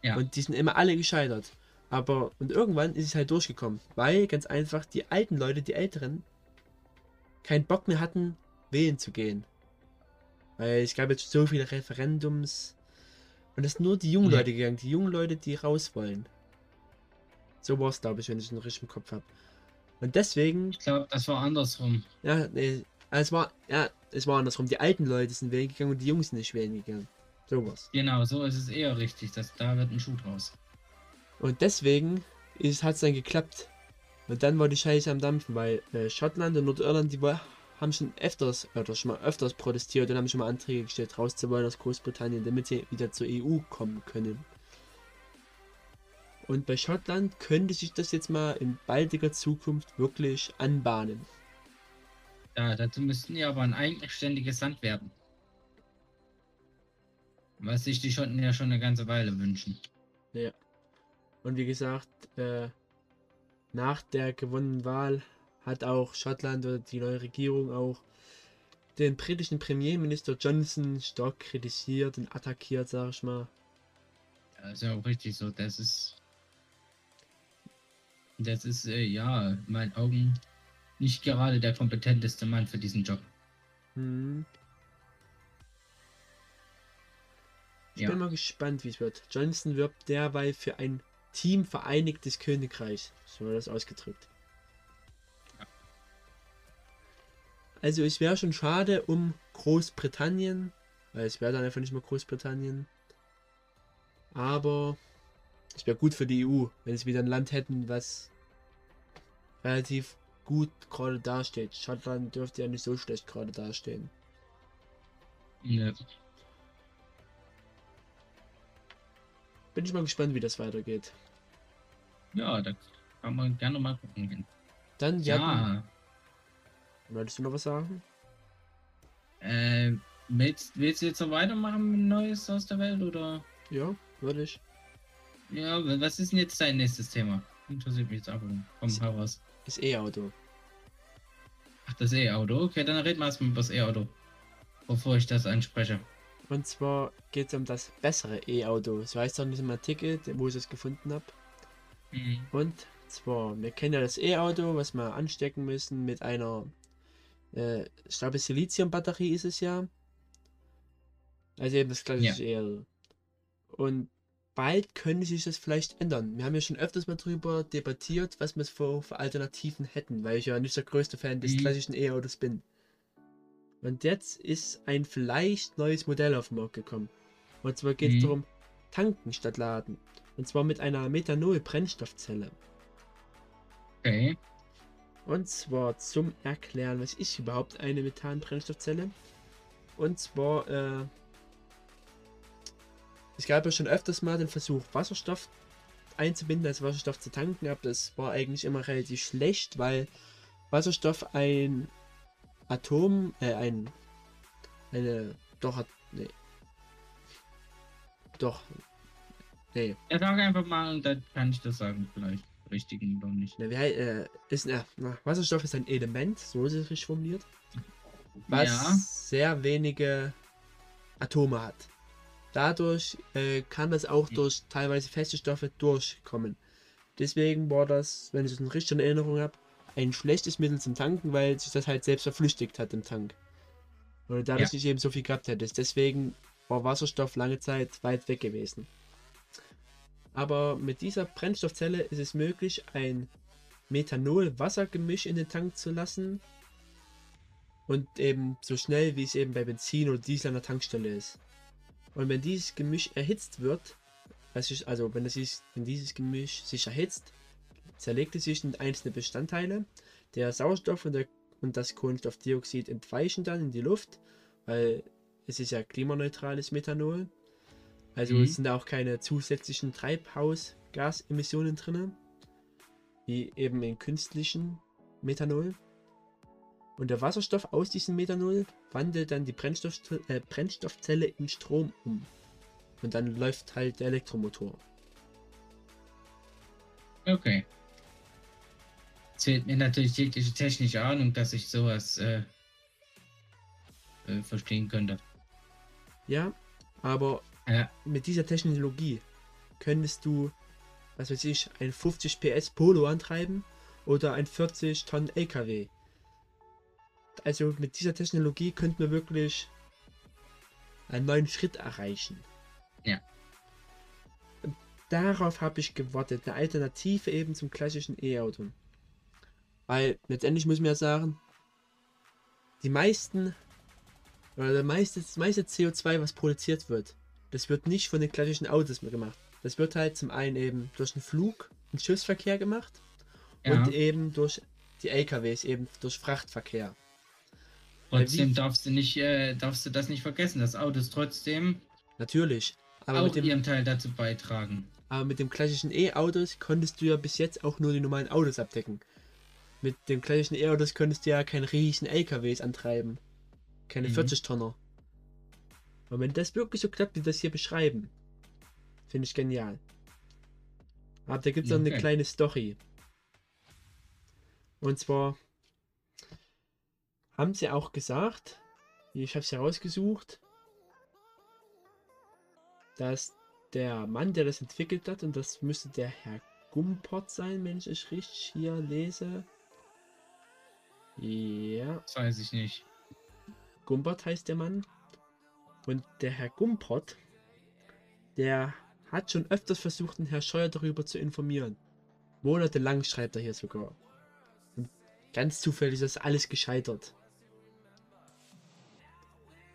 Ja. Und die sind immer alle gescheitert. Aber, und irgendwann ist es halt durchgekommen, weil ganz einfach die alten Leute, die Älteren, keinen Bock mehr hatten, wählen zu gehen. Weil es gab jetzt so viele Referendums. Und es sind nur die jungen. Leute gegangen, die jungen Leute, die raus wollen. So war es, glaube ich, wenn ich es noch richtig im Kopf habe. Und deswegen, Ich glaube, das war andersrum. ja, nee, es war, ja, es war andersrum. Die alten Leute sind wählen gegangen und die Jungs sind nicht wählen gegangen. So was. Genau, so ist es eher richtig. dass da wird ein Schuh draus. Und deswegen hat es dann geklappt. Und dann war die Scheiße am Dampfen, weil äh, Schottland und Nordirland, die war, haben schon öfters, oder schon mal öfters protestiert und haben schon mal Anträge gestellt, rauszuwollen aus Großbritannien, damit sie wieder zur EU kommen können. Und bei Schottland könnte sich das jetzt mal in baldiger Zukunft wirklich anbahnen. Ja, dazu müssten die aber ein eigenständiges Land werden. Was sich die Schotten ja schon eine ganze Weile wünschen. Ja. Und wie gesagt, äh, nach der gewonnenen Wahl hat auch Schottland oder die neue Regierung auch den britischen Premierminister Johnson stark kritisiert und attackiert, sag ich mal. Ja, ist ja auch richtig so. Das ist. Das ist, äh, ja, in meinen Augen nicht gerade der kompetenteste Mann für diesen Job. Hm. Ich Ja. bin mal gespannt, wie es wird. Johnson wirbt derweil für ein Team Vereinigtes Königreich. So war das ausgedrückt. Ja. Also es wäre schon schade um Großbritannien, weil es wäre dann einfach nicht mehr Großbritannien. Aber es wäre gut für die EU, wenn sie wieder ein Land hätten, was relativ gut gerade dasteht. Schottland dürfte ja nicht so schlecht gerade dastehen. Ne. Bin ich mal gespannt, wie das weitergeht. Ja, da kann man gerne mal gucken. Dann, ja. Wolltest du noch was sagen? äh, willst, willst du jetzt noch weitermachen mit Neues aus der Welt oder? Ja, würde ich. Ja, was ist denn jetzt dein nächstes Thema? Interessiert mich jetzt aber. Komm, S- heraus. Ist E-Auto. Ach, das E-Auto. Okay, dann reden wir erstmal über das E-Auto. Bevor ich das anspreche. Und zwar geht es um das bessere E-Auto. So heißt es auch in diesem Artikel, wo ich es gefunden habe. Mhm. Und zwar, wir kennen ja das E-Auto, was wir anstecken müssen mit einer, äh, ich glaube, Silizium-Batterie ist es ja. Also eben das klassische E-Auto. Und bald könnte sich das vielleicht ändern. Wir haben ja schon öfters mal drüber debattiert, was wir für, für Alternativen hätten, weil ich ja nicht der größte Fan des Mhm. klassischen E-Autos bin. Und jetzt ist ein vielleicht neues Modell auf den Markt gekommen. Und zwar geht es Mhm. darum, tanken statt laden. Und zwar mit einer Methanol-Brennstoffzelle. Okay. Und zwar zum Erklären, was ist überhaupt eine Methan-Brennstoffzelle? Und zwar, äh, es gab ja schon öfters mal den Versuch, Wasserstoff einzubinden, als Wasserstoff zu tanken, aber das war eigentlich immer relativ schlecht, weil Wasserstoff ein Atom, äh, ein, eine, doch, hat, nee, doch, nee, Ja, sag einfach mal und dann kann ich das sagen, vielleicht. Richtigen oder nicht. wie, hei- äh, ist, äh, Wasserstoff ist ein Element, so ist es richtig formuliert. was Ja. sehr wenige Atome hat. Dadurch äh, kann das auch durch teilweise feste Stoffe durchkommen. Deswegen war das, wenn ich es in richtiger Erinnerung habe, ein schlechtes Mittel zum Tanken, weil sich das halt selbst verflüchtigt hat im Tank. Oder dadurch Ja. nicht eben so viel gehabt hättest. Deswegen war Wasserstoff lange Zeit weit weg gewesen. Aber mit dieser Brennstoffzelle ist es möglich, ein Methanol-Wasser-Gemisch in den Tank zu lassen, und eben so schnell wie es eben bei Benzin oder Diesel an der Tankstelle ist. Und wenn dieses Gemisch erhitzt wird, also wenn, ist, wenn dieses Gemisch sich erhitzt, zerlegt es sich in einzelne Bestandteile. Der Sauerstoff und, der, und das Kohlenstoffdioxid entweichen dann in die Luft, weil es ist ja klimaneutrales Methanol. Also Mhm. es sind da auch keine zusätzlichen Treibhausgasemissionen drin, wie eben in künstlichen Methanol. Und der Wasserstoff aus diesem Methanol wandelt dann die Brennstoff, äh, Brennstoffzelle in Strom um. Und dann läuft halt der Elektromotor. Okay. Fehlt mir natürlich jegliche technische Ahnung, dass ich sowas äh, äh, verstehen könnte. Ja, aber Ja. mit dieser Technologie könntest du, was weiß ich, ein 50 PS Polo antreiben oder ein 40 Tonnen LKW. Also mit dieser Technologie könnten wir wirklich einen neuen Schritt erreichen. Ja. Darauf habe ich gewartet, eine Alternative eben zum klassischen E-Auto. Weil letztendlich muss man ja sagen, die meisten oder der meiste, das meiste CO2, was produziert wird, das wird nicht von den klassischen Autos mehr gemacht. Das wird halt zum einen eben durch den Flug- und Schiffsverkehr gemacht Ja. und eben durch die LKWs, eben durch Frachtverkehr. Trotzdem darfst du nicht, äh, darfst du das nicht vergessen, dass Autos trotzdem Natürlich. Aber auch mit, dem, ihren Teil dazu beitragen. aber mit dem klassischen E-Autos konntest du ja bis jetzt auch nur die normalen Autos abdecken. Mit dem klassischen E-Autos konntest du ja keine riesigen LKWs antreiben. Keine Mhm. 40-Tonner. Und wenn das wirklich so klappt, wie das hier beschreiben, finde ich genial. Aber da gibt es noch eine Okay. kleine Story. Und zwar haben sie auch gesagt, ich habe es herausgesucht, dass der Mann, der das entwickelt hat, und das müsste der Herr Gumpert sein, wenn ich es richtig hier lese. Ja, Das weiß ich nicht. Gumpert heißt der Mann. Und der Herr Gumpert, der hat schon öfters versucht, den Herr Scheuer darüber zu informieren. Monatelang schreibt er hier sogar. Und ganz zufällig ist das alles gescheitert.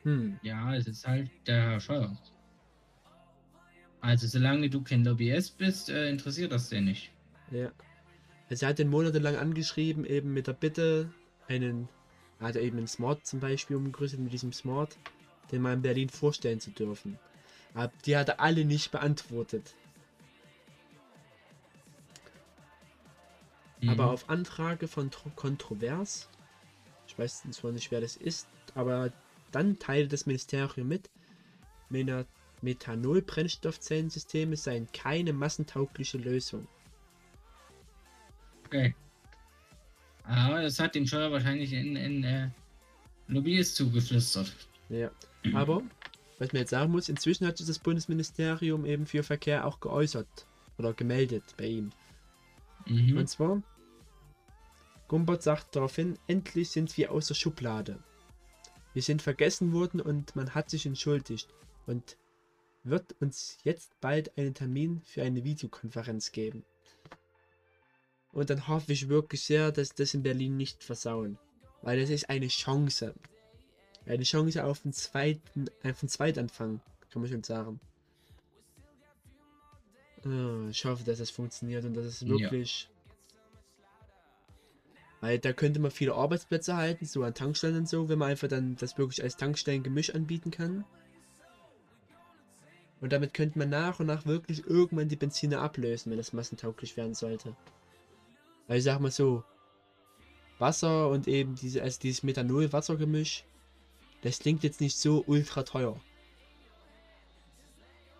Hm, Ja, es ist halt der Herr Scheuer. Also solange du kein Lobbyist bist, äh, interessiert das den nicht. ja. Also er hat den monatelang angeschrieben, eben mit der Bitte, einen, er hat eben einen Smart zum Beispiel umgerüstet mit diesem Smart, den mal in Berlin vorstellen zu dürfen. Aber die hat er alle nicht beantwortet. Aber Mhm. auf Anfrage von Tro Kontrovers, ich weiß zwar nicht, wer das ist, aber dann teilte das Ministerium mit, Methanol-Brennstoffzellensysteme seien keine massentaugliche Lösung. Okay. Aber das hat den Scheuer wahrscheinlich in, in äh, Lobbyist zugeflüstert. Ja. Aber, was man jetzt sagen muss, inzwischen hat sich das Bundesministerium eben für Verkehr auch geäußert oder gemeldet bei ihm. Mhm. Und zwar, Gumbert sagt daraufhin, endlich sind wir aus der Schublade. Wir sind vergessen worden und man hat sich entschuldigt und wird uns jetzt bald einen Termin für eine Videokonferenz geben. Und dann hoffe ich wirklich sehr, dass das in Berlin nicht versauen. Weil das ist eine Chance. Eine Chance auf den zweiten, auf den Zweitanfang, kann man schon sagen. Ah, Ich hoffe, dass das funktioniert und dass es Ja. wirklich. Weil da könnte man viele Arbeitsplätze halten, so an Tankstellen und so, wenn man einfach dann das wirklich als Tankstellengemisch anbieten kann. Und damit könnte man nach und nach wirklich irgendwann die Benziner ablösen, wenn das massentauglich werden sollte. Weil ich sag mal so, Wasser und eben diese, also dieses Methanol-Wasser-Gemisch, das klingt jetzt nicht so ultra teuer.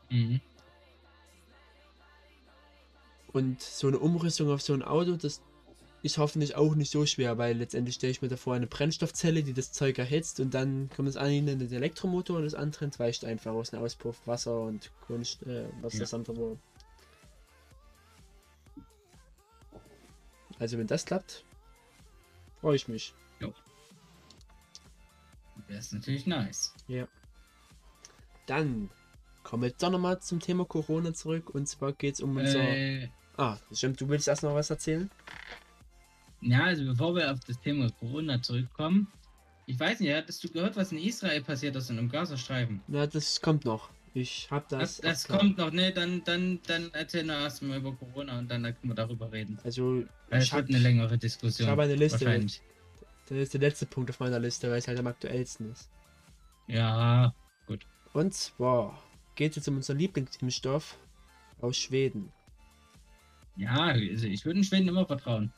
Mhm. Und so eine Umrüstung auf so ein Auto, das ist hoffentlich auch nicht so schwer, weil letztendlich stelle ich mir davor eine Brennstoffzelle, die das Zeug erhitzt und dann kommt das eine in den Elektromotor und das andere entweicht einfach aus dem Auspuff, Wasser und Kunst, äh, was Ja. das andere war. Also wenn das klappt, freue ich mich. Das ist natürlich nice. Dann kommen wir doch nochmal zum Thema Corona zurück und zwar geht es um unser... Äh, Ah, stimmt, du willst erst noch was erzählen? ja, also bevor wir auf das Thema Corona zurückkommen, ich weiß nicht, hattest du gehört, was in Israel passiert ist und im Gazastreifen? Na, das kommt noch. Ich hab das. Das, das kommt noch, ne? Dann, dann, dann erzähl noch erstmal über Corona und dann können wir darüber reden. Also, ich es wird eine längere Diskussion. ich habe eine Liste. Das ist der letzte Punkt auf meiner Liste, weil es halt am aktuellsten ist. Ja, Und zwar geht es jetzt um unseren Lieblingsimpfstoff aus Schweden. ja, also ich würde den Schweden immer vertrauen.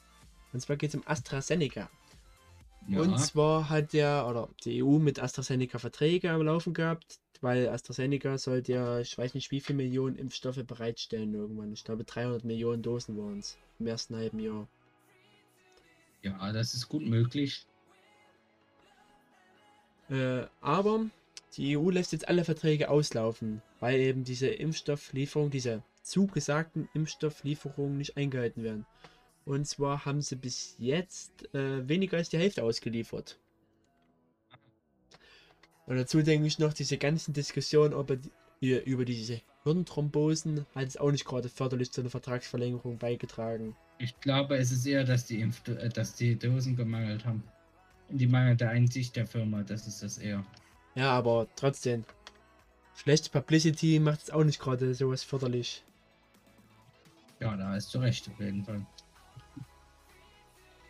Und zwar geht es um AstraZeneca. Ja, Und zwar hat der, oder die EU mit AstraZeneca Verträge am Laufen gehabt, weil AstraZeneca sollte ja, ich weiß nicht wie viele Millionen Impfstoffe bereitstellen irgendwann. Ich glaube 300 Millionen Dosen waren es im ersten halben Jahr. Ja, das ist gut möglich. Äh, aber die EU lässt jetzt alle Verträge auslaufen, weil eben diese Impfstofflieferung, diese zugesagten Impfstofflieferungen nicht eingehalten werden. Und zwar haben sie bis jetzt äh, weniger als die Hälfte ausgeliefert. Und dazu denke ich noch, diese ganzen Diskussionen er die, über diese Hirnthrombosen hat es auch nicht gerade förderlich zu einer Vertragsverlängerung beigetragen. Ich glaube, es ist eher, dass die, Impf äh, dass die Dosen gemangelt haben. Die mangelnde Einsicht der Firma, das ist das eher. Ja, aber trotzdem. Schlechte Publicity macht es auch nicht gerade sowas förderlich. Ja, da hast du recht, auf jeden Fall.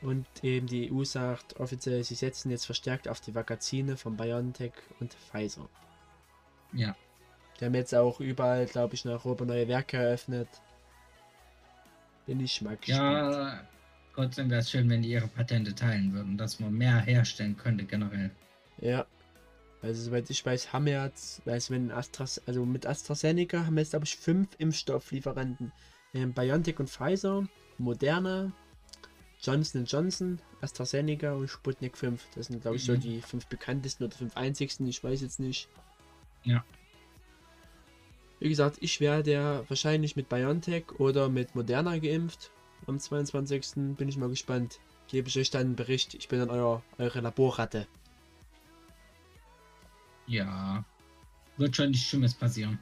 Und eben die EU sagt offiziell, sie setzen jetzt verstärkt auf die Vakazine von BioNTech und Pfizer. Ja. Die haben jetzt auch überall, glaube ich, in Europa neue Werke eröffnet. Bin ich mal gespannt. Ja, trotzdem wäre es schön, wenn die ihre Patente teilen würden, dass man mehr herstellen könnte generell. Ja. Also soweit ich weiß, haben wir jetzt, also wenn Astras, also mit AstraZeneca haben wir jetzt glaube ich fünf Impfstofflieferanten. BioNTech und Pfizer, Moderna, Johnson Johnson, AstraZeneca und Sputnik 5. Das sind glaube ich so Mhm. die fünf bekanntesten oder fünf einzigsten, ich weiß jetzt nicht. Ja. Wie gesagt, ich werde ja wahrscheinlich mit BioNTech oder mit Moderna geimpft. Am 22. bin ich mal gespannt. Gebe ich euch dann einen Bericht. Ich bin dann euer, eure Laborratte. Ja. Wird schon nichts Schlimmes passieren.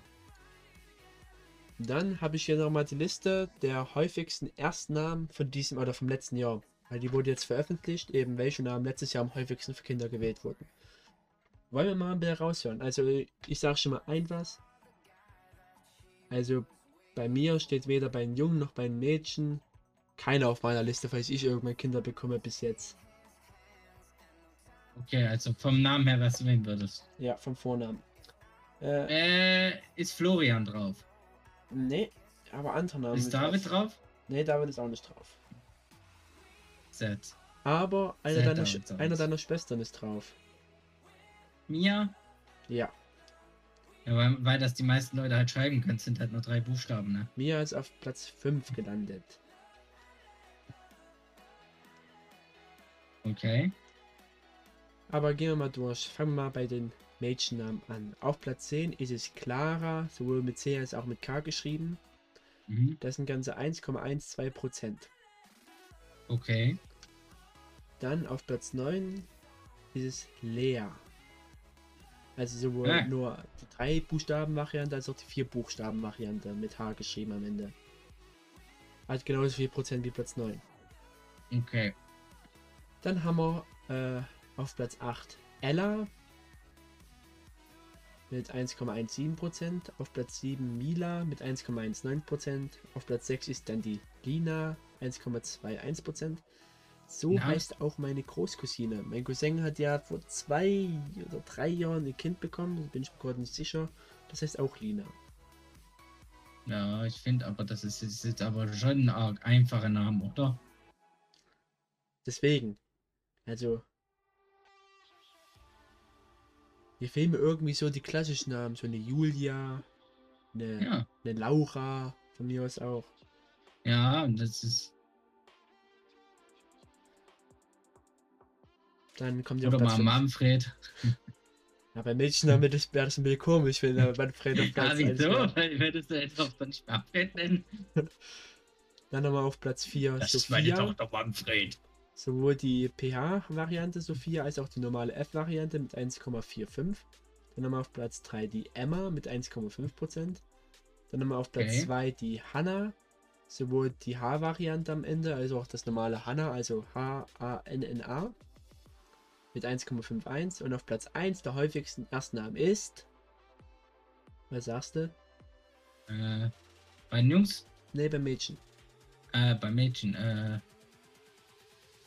Dann habe ich hier nochmal die Liste der häufigsten Erstnamen von diesem oder vom letzten Jahr. Weil die wurde jetzt veröffentlicht, eben welche Namen letztes Jahr am häufigsten für Kinder gewählt wurden. Wollen wir mal ein bisschen raushören. Also ich sage schon mal ein was. Also bei mir steht weder bei den Jungen noch bei den Mädchen keiner auf meiner Liste, falls ich irgendwann Kinder bekomme bis jetzt. Okay, also vom Namen her, was du nehmen würdest. Ja, vom Vornamen. Äh, Äh, ist Florian drauf? nee, aber andere Namen. Ist David drauf? Nee, David ist auch nicht drauf. Set. Aber einer deiner, drauf. einer deiner Schwestern ist drauf. Mia? Ja. Ja, weil, weil das die meisten Leute halt schreiben können, sind halt nur drei Buchstaben, ne? Mia ist auf Platz 5 gelandet. Okay. Aber gehen wir mal durch. Fangen wir mal bei den Mädchennamen an. Auf Platz 10 ist es Clara, sowohl mit C als auch mit K geschrieben. Mhm. Das sind ganze 1,12 Prozent. Okay. Dann auf Platz 9 ist es Lea. Also sowohl Ah. nur die drei Buchstaben-Variante als auch die vier Buchstaben-Variante mit H geschrieben am Ende. Hat genauso viel Prozent wie Platz 9. Okay. Dann haben wir äh, auf Platz 8 Ella mit 1,17%, auf Platz 7 Mila mit 1,19%, auf Platz 6 ist dann die Lina 1,21%. So Ja. heißt auch meine Großcousine. Mein Cousin hat ja vor zwei oder drei Jahren ein Kind bekommen, da bin ich mir gerade nicht sicher. Das heißt auch Lina. Ja, ich finde aber, das ist, ist jetzt aber schon ein arg einfacher Name, oder? Deswegen, also mir fehlen mir irgendwie so die klassischen Namen, so eine Julia, eine, Ja. eine Laura, von mir aus auch. Ja, und das ist. Dann kommt auf Oder Platz mal 5. Manfred. Ja, bei Mädchennamen das wäre das ein bisschen komisch, wenn der Manfred auf Platz 1 wieso? wäre. Weil Würdest du jetzt nicht Manfred nennen? Dann nochmal auf Platz 4 Das ist meine Sophia. Tochter Manfred. Sowohl die PH-Variante Sophia als auch die normale F-Variante mit 1,45. Dann nochmal auf Platz 3 die Emma mit 1,5%. Dann nochmal auf Platz Okay. 2 die Hanna. Sowohl die H-Variante am Ende als auch das normale Hanna, also H-A-N-N-A. Mit 1,51. Und auf Platz 1 der häufigsten Erstnamen ist. Was sagst du? Äh, bei den Jungs? Ne, beim Mädchen. Äh, bei Mädchen, äh.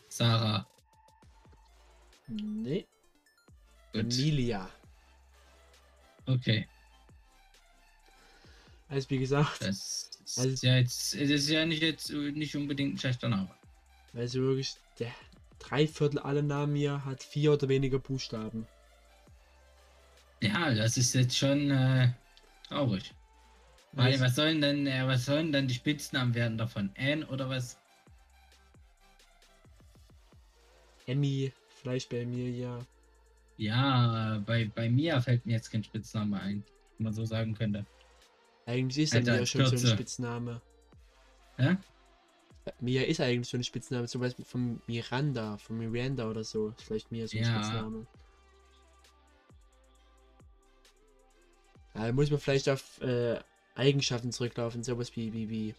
Sarah. Nee, Gut. Emilia. Okay. Also wie gesagt, Das ist Also- ja jetzt. Es ist ja nicht jetzt äh, nicht unbedingt ein schlechter Name. also wirklich, der Dreiviertel aller Namen hier hat vier oder weniger Buchstaben. Ja, das ist jetzt schon äh, traurig. Weil was sollen denn, äh, was sollen dann die Spitznamen werden davon? Anne oder was? Emmy, vielleicht bei Emilia. Ja, bei, bei Mia fällt mir jetzt kein Spitzname ein, wenn man so sagen könnte. Eigentlich ist Alter, Emilia schon so ein. Spitzname. Hä? Mia ist eigentlich so ein Spitzname, zum Beispiel von Miranda, von Miranda oder so. Ist vielleicht Mia so ein Ja. Spitzname. Da muss man vielleicht auf äh, Eigenschaften zurücklaufen, sowas wie, wie, wie.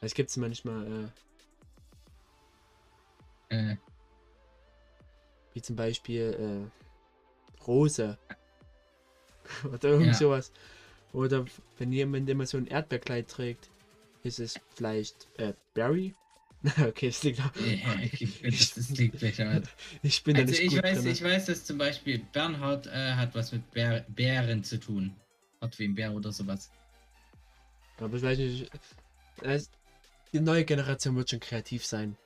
Es gibt manchmal, äh, Äh, wie zum Beispiel äh, Rose. Oder irgend Ja. sowas. Oder wenn jemand immer so ein Erdbeerkleid trägt, ist es vielleicht äh, Barry okay, das liegt auch. Ja, ich das liegt bescheuert. Ich bin da Also nicht ich gut weiß, drin. ich weiß, dass zum Beispiel Bernhard äh, hat was mit Bär, Bären zu tun. Hat wie ein Bär oder sowas. Aber ich weiß nicht. es- Die neue Generation wird schon kreativ sein.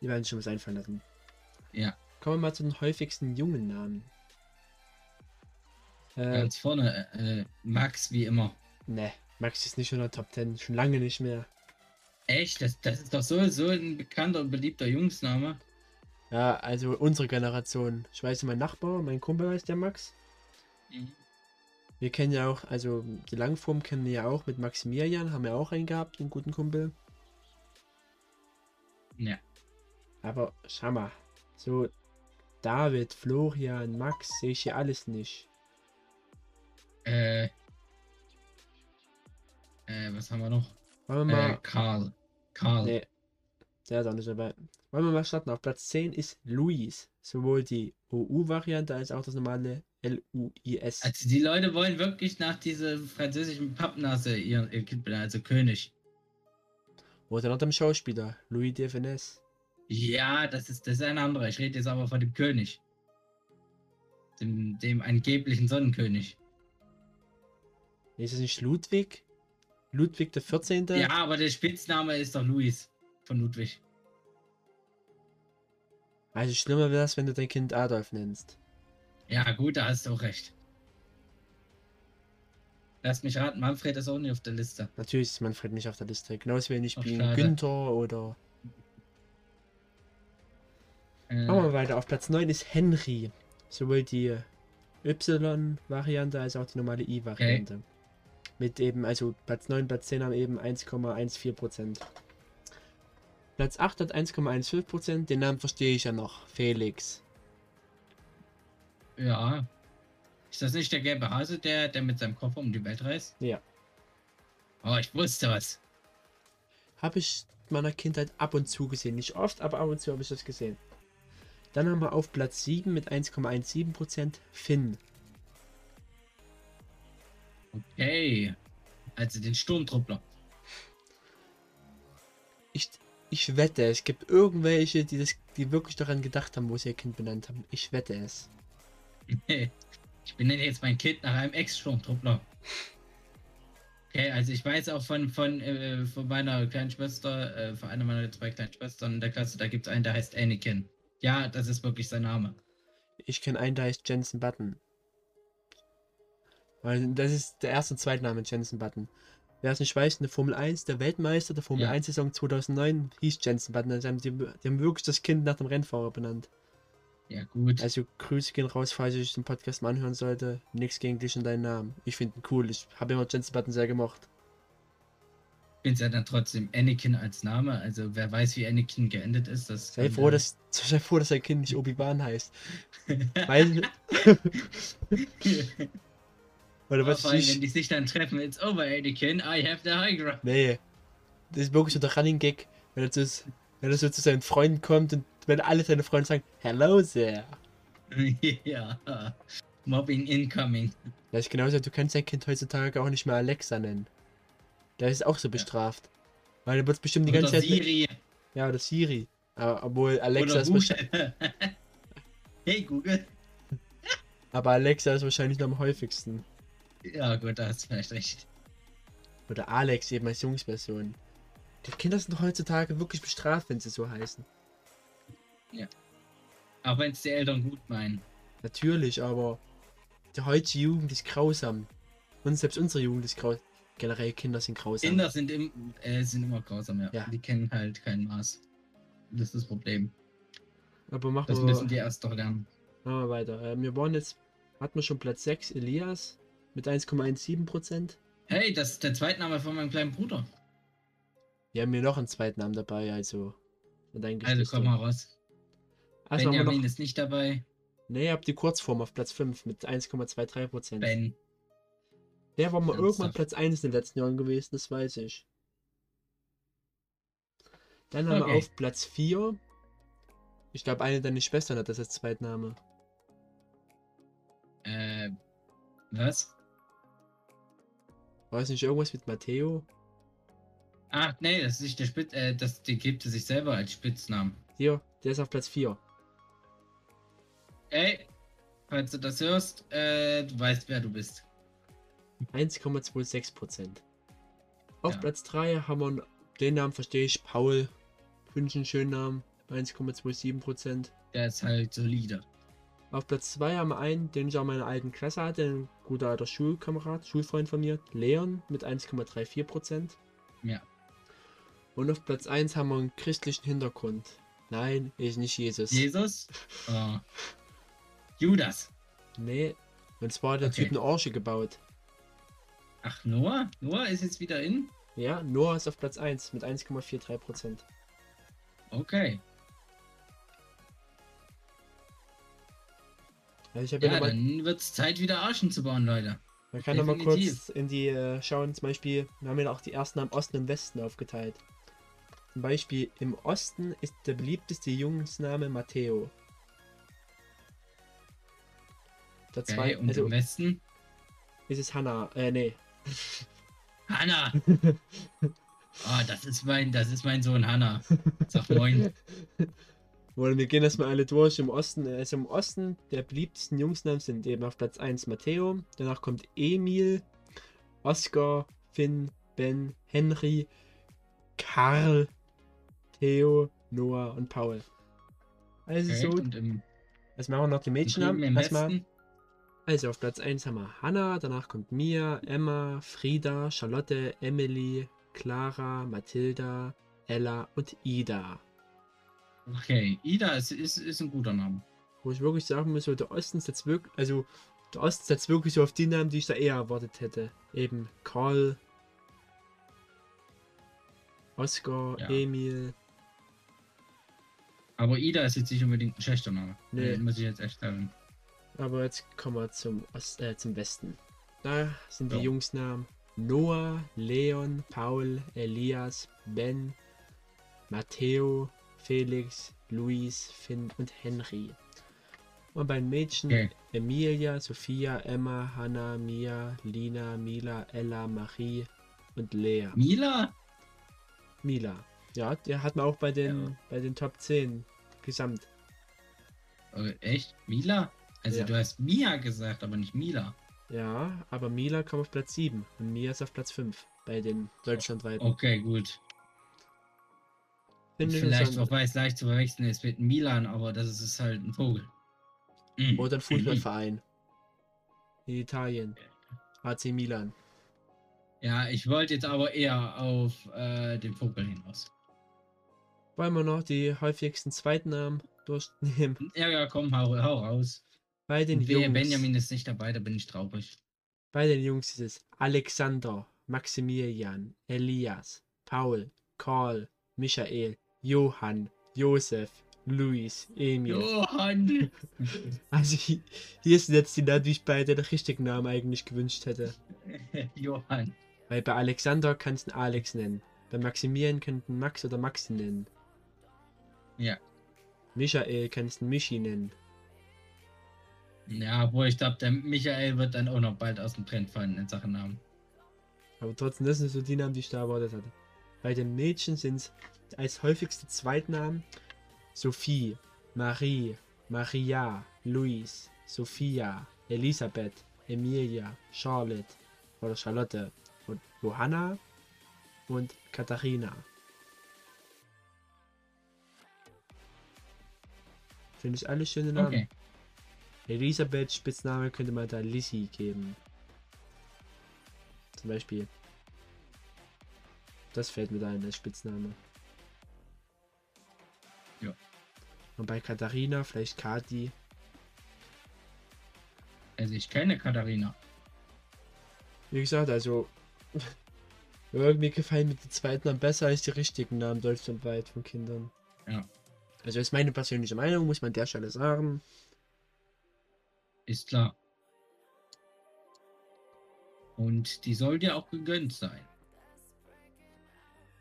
Die werden schon was einfallen lassen. Ja. Kommen wir mal zu den häufigsten jungen Namen. Äh, Ganz vorne, äh, Max wie immer. ne, Max ist nicht in der Top 10, schon lange nicht mehr. Echt? Das, das ist doch so, so ein bekannter und beliebter Jungsname. Ja, also unsere Generation. Ich weiß, mein Nachbar, mein Kumpel heißt der Max. Mhm. Wir kennen ja auch, also die Langform kennen wir ja auch mit Maximilian, haben wir auch einen gehabt, einen guten Kumpel. Ja. Aber schau mal, so David, Florian, Max, sehe ich hier alles nicht. Äh, äh, was haben wir noch? Wollen wir Äh, mal. Karl. Karl. nee, der ist auch nicht dabei. Wollen wir mal starten? Auf Platz 10 ist Luis. Sowohl die OU-Variante als auch das normale L-U-I-S. Also die Leute wollen wirklich nach dieser französischen Pappnase ihr, ihr Kind benennen, also König. Oder nach dem Schauspieler, Louis de Finesse. Ja, das ist, das ist ein anderer. Ich rede jetzt aber von dem König. Dem, dem angeblichen Sonnenkönig. Ist es nicht Ludwig? Ludwig der 14. Ja, aber der Spitzname ist doch Luis von Ludwig. Also schlimmer wäre es, wenn du dein Kind Adolf nennst. Ja, gut, da hast du auch recht. Lass mich raten, Manfred ist auch nicht auf der Liste. Natürlich ist Manfred nicht auf der Liste. Genauso wenig wie. Günther oder. Äh, Machen wir weiter. Auf Platz 9 ist Henry. Sowohl die Y-Variante als auch die normale I-Variante. Mit eben, also Platz 9, Platz 10 haben eben 1,14%. Platz 8 hat 1,15%. Den Namen verstehe ich ja noch. Felix. ja. Ist das nicht der gelbe Hase, der, der mit seinem Koffer um die Welt reist? Ja. Oh, ich wusste was. Habe ich meiner Kindheit ab und zu gesehen. Nicht oft, aber ab und zu habe ich das gesehen. Dann haben wir auf Platz 7 mit 1,17% Finn. Okay. Also den Sturmtruppler. Ich, ich wette, es gibt irgendwelche, die, das, die wirklich daran gedacht haben, wo sie ihr Kind benannt haben. Ich wette es. ich benenne jetzt mein Kind nach einem Ex-Sturmtruppler. Okay, also ich weiß auch von, von, äh, von meiner kleinen Schwester, äh, von einer meiner zwei kleinen Schwestern in der Klasse, da gibt es einen, der heißt Anakin. Ja, das ist wirklich sein Name. Ich kenne einen, der heißt Jensen Button. Weil das ist der erste und zweite Name Jensen Button. Wer es nicht weiß, in der Formel 1, der Weltmeister der Formel Ja. 1 Saison 2009 hieß Jensen Button. Also haben die, die haben wirklich das Kind nach dem Rennfahrer benannt. Ja, gut. Also Grüße gehen raus, falls ich den Podcast mal anhören sollte. Nichts gegen dich und deinen Namen. Ich finde ihn cool. Ich habe immer Jensen Button sehr gemocht. Ich finde ja dann trotzdem Anakin als Name. Also wer weiß, wie Anakin geendet ist, das Sei froh, dass, sei froh, dass dein Kind nicht Obi-Wan heißt. Weil, oder was vor allem, ich, wenn die sich dann treffen, it's over, Anakin, I have the high ground. Nee. Das ist wirklich so der Running Gag, wenn er, zu, wenn er so zu seinen Freunden kommt und wenn alle seine Freunde sagen, Hello there. ja. Mobbing incoming. Das ist genauso, du kannst dein Kind heutzutage auch nicht mehr Alexa nennen. Der ist auch so bestraft. Weil er wird bestimmt die Oder ganze Zeit. Siri. Ja, oder Siri. Aber, obwohl Alexa oder ist wahrscheinlich, hey Google. aber Alexa ist wahrscheinlich noch am häufigsten. Ja gut, da hast du vielleicht recht. Oder Alex eben als Jungsversion. Die Kinder sind heutzutage wirklich bestraft, wenn sie so heißen. Auch wenn es die Eltern gut meinen. Natürlich, aber die heutige Jugend ist grausam. Und selbst unsere Jugend ist grausam. Generell Kinder sind grausam. Kinder sind, im, äh, sind immer grausam, ja. Ja. Die kennen halt kein Maß. Das ist das Problem. Aber machen Das wir, müssen die erst doch lernen. machen wir weiter. Äh, wir waren jetzt, hatten wir schon Platz 6, Elias mit 1,17%. Hey, das ist der Zweitname von meinem kleinen Bruder. Wir haben hier noch einen zweiten Namen dabei, also. Also komm mal raus. Also wir Benjamin noch, ist nicht dabei. nee, ihr habt die Kurzform auf Platz 5 mit 1,23%. Ben. Der war mal irgendwann Ernsthaft? Platz 1 in den letzten Jahren gewesen, das weiß ich. Dann haben wir Okay. auf Platz 4. Ich glaube, eine deiner Schwestern hat das als Zweitname. Äh, was? Es nicht irgendwas mit Matteo? Ach nee, das ist nicht der Spitz, äh, das, die gibt sich selber als Spitznamen. Hier, der ist auf Platz 4. Ey, falls du das hörst, äh, du weißt, wer du bist. 1,26%. Auf Ja. Platz 3 haben wir den Namen, verstehe ich, Paul. Ich einen schönen Namen. 1,27%. Der ist halt solide. Auf Platz 2 haben wir einen, den ich auch in meiner alten Klasse hatte, ein guter alter Schulkamerad, Schulfreund von mir, Leon mit 1,34%. Ja. Und auf Platz 1 haben wir einen christlichen Hintergrund. Nein, ist nicht Jesus. Jesus? Oh. Judas. Nee. Und zwar hat der Okay. Typ eine Orche gebaut. Ach, Noah? Noah ist jetzt wieder in? Ja, Noah ist auf Platz 1 mit 1,43%. Okay. Also ich ja, Ja, mal, dann wird es Zeit, wieder Arschen zu bauen, Leute. man kann noch mal kurz in die äh, schauen, zum Beispiel, wir haben ja auch die ersten am Osten und Westen aufgeteilt. Zum Beispiel im Osten ist der beliebteste Jungsname Matteo. Der Okay, zwei, und also im Westen? ist es Hannah, äh, nee. Hanna! Oh, das ist mein, das ist mein Sohn Hanna. Sag moin. Oder wir gehen erstmal alle durch. Im Osten, also im Osten, der beliebtesten Jungsnamen sind eben auf Platz 1 Matteo, danach kommt Emil, Oscar, Finn, Ben, Henry, Karl, Theo, Noah und Paul. Also Okay, so, und im, jetzt machen wir noch die Mädchennamen. Erstmal, also auf Platz 1 haben wir Hannah, danach kommt Mia, Emma, Frieda, Charlotte, Emily, Clara, Mathilda, Ella und Ida. Okay, Ida ist, ist, ist ein guter Name. Wo ich wirklich sagen muss, so der Osten setzt wirklich, also der Osten setzt wirklich so auf die Namen, die ich da eher erwartet hätte. Eben Karl, Oscar, Ja. Emil. Aber Ida ist jetzt nicht unbedingt ein schlechter Name. Nee. Äh, Muss ich jetzt echt sagen. Aber jetzt kommen wir zum, Ost, äh, zum Westen. Da sind die Ja. Jungsnamen Noah, Leon, Paul, Elias, Ben, Matteo, Felix, Luis, Finn und Henry. Und bei den Mädchen Okay. Emilia, Sophia, Emma, Hannah, Mia, Lina, Mila, Ella, Marie und Lea. Mila? Mila. Ja, der hat man auch bei den, Ja. bei den Top 10 gesamt. Äh, echt? Mila? Also Ja. du hast Mia gesagt, aber nicht Mila. Ja, aber Mila kam auf Platz 7 und Mia ist auf Platz 5 bei den deutschlandweiten. Okay, gut. Finde ich Vielleicht auch weiß leicht zu verwechseln ist mit Milan, aber das ist, ist halt ein Vogel. Mhm. Oder ein Fußballverein. In Italien. AC Milan. Ja, ich wollte jetzt aber eher auf äh, den Vogel hinaus. Wollen wir noch die häufigsten Zweitnamen durchnehmen? Ja, ja, komm, hau, hau raus. Bei den Und wehe, Jungs. Benjamin ist nicht dabei, da bin ich traurig. Bei den Jungs ist es Alexander, Maximilian, Elias, Paul, Karl, Michael, Johann, Josef, Luis, Emil. Johann! Also hi- hier sind jetzt die Namen, die ich bei den richtigen Namen eigentlich gewünscht hätte. Johann. Weil bei Alexander kannst du Alex nennen. Bei Maximilian ihn Max oder Maxi nennen. Ja. Michael kannst du Michi nennen. Ja, wo ich glaube, der Michael wird dann auch noch bald aus dem Trend fallen in Sachen Namen. Aber trotzdem, das sind so die Namen, die ich da erwartet hatte. Bei den Mädchen sind es als häufigste Zweitnamen Sophie, Marie, Maria, Luis, Sophia, Elisabeth, Emilia, Charlotte oder Charlotte und Johanna und Katharina. Finde ich alle schöne Namen. Okay. Elisabeth Spitzname könnte man da Lissy geben. Zum Beispiel. Das fällt mir da ein als Spitzname. Und bei Katharina vielleicht Kati. Also ich kenne Katharina. Wie gesagt, also irgendwie gefallen mir die zweiten Namen besser als die richtigen Namen deutschlandweit von Kindern. Ja. Also ist meine persönliche Meinung, muss man an der Stelle sagen. Ist klar. Und die soll dir auch gegönnt sein.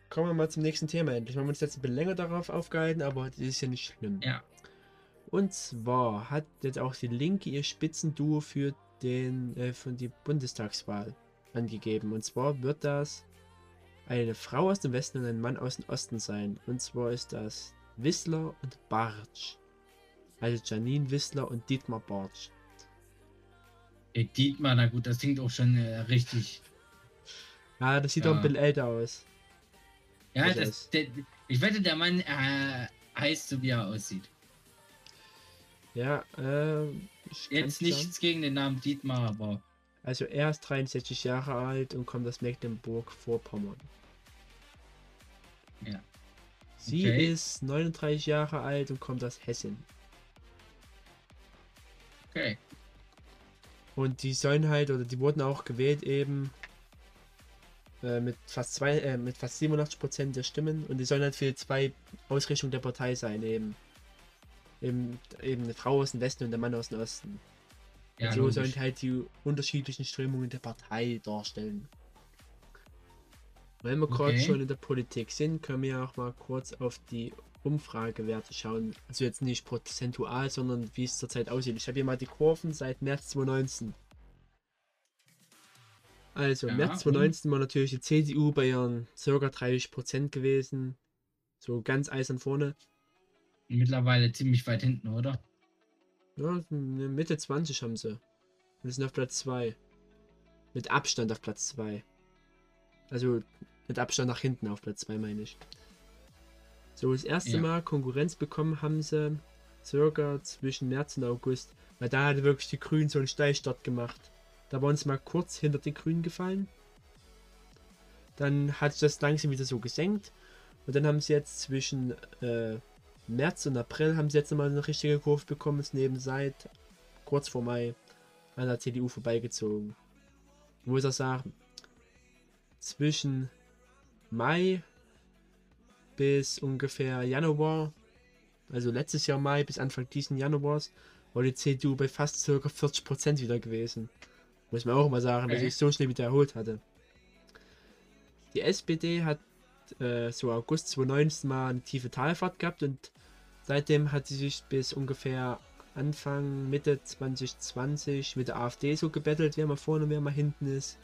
Kommen wir mal zum nächsten Thema endlich. Wir haben uns jetzt ein bisschen länger darauf aufgehalten, aber das ist ja nicht schlimm. Ja. Und zwar hat jetzt auch die Linke ihr Spitzenduo für den äh, für die Bundestagswahl angegeben. Und zwar wird das eine Frau aus dem Westen und ein Mann aus dem Osten sein. Und zwar ist das Wissler und Bartsch. Also Janine Wissler und Dietmar Bartsch. Ey, Dietmar, na gut, das klingt auch schon äh, richtig. Ja, das sieht Ja. doch ein bisschen älter aus. Ja, das, der, ich wette, der Mann äh, heißt so, wie er aussieht. Ja, äh, kann's Jetzt sagen. nichts gegen den Namen Dietmar, aber Also er ist 63 Jahre alt und kommt aus Mecklenburg-Vorpommern. Ja. Sie Okay. ist 39 Jahre alt und kommt aus Hessen. okay. Und die sollen halt, oder die wurden auch gewählt eben äh, mit fast zwei, äh, mit fast 87 Prozent der Stimmen und die sollen halt für zwei Ausrichtungen der Partei sein, eben. Eben, eben eine Frau aus dem Westen und der Mann aus dem Osten. Ja, so sollen halt die unterschiedlichen Strömungen der Partei darstellen. Wenn wir gerade Okay. schon in der Politik sind, können wir auch mal kurz auf die Umfragewerte schauen. Also jetzt nicht prozentual, sondern wie es zurzeit aussieht. Ich habe hier mal die Kurven seit März 2019. Also, Ja, März 2019 war natürlich die CDU bei ihren ca. 30% gewesen. So ganz eisern vorne. Mittlerweile ziemlich weit hinten, oder? Ja, ne, Mitte 20 haben sie. Wir sind auf Platz 2. Mit Abstand auf Platz 2. Also mit Abstand nach hinten auf Platz 2 meine ich. So, das erste Ja. Mal Konkurrenz bekommen haben sie circa zwischen März und August. Weil da hatte wirklich die Grünen so einen Steilstart gemacht. Da waren sie mal kurz hinter den Grünen gefallen. Dann hat sich das langsam wieder so gesenkt. Und dann haben sie jetzt zwischen äh, März und April haben sie jetzt nochmal eine richtige Kurve bekommen, ist neben seit kurz vor Mai an der CDU vorbeigezogen. Ich muss auch sagen, zwischen Mai bis ungefähr Januar, also letztes Jahr Mai bis Anfang diesen Januars, war die CDU bei fast ca. 40% wieder gewesen. Muss man auch mal sagen, dass sich so schnell wieder erholt hatte. Die SPD hat äh, so August 2019 mal eine tiefe Talfahrt gehabt und seitdem hat sie sich bis ungefähr Anfang, Mitte 2020 mit der AfD so gebettelt, wer mal vorne, wer mal hinten ist.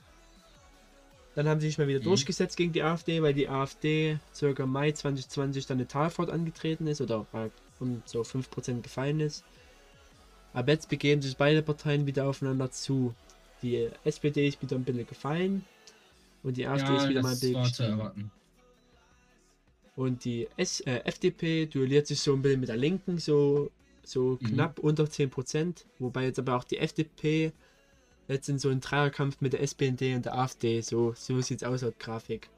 Dann haben sie sich mal wieder Mhm. durchgesetzt gegen die AfD, weil die AfD circa Mai 2020 dann eine Talfahrt angetreten ist oder äh, um so 5% gefallen ist. Aber jetzt begeben sich beide Parteien wieder aufeinander zu. Die SPD ist wieder ein bisschen gefallen und die AfD ist wieder mal ein bisschen zu gestiegen. erwarten. Und die S äh, FDP duelliert sich so ein bisschen mit der Linken, so, so Mhm. knapp unter 10%. Wobei jetzt aber auch die FDP jetzt in so einen Dreierkampf mit der SPND und der AfD, so, so sieht es aus laut Grafik.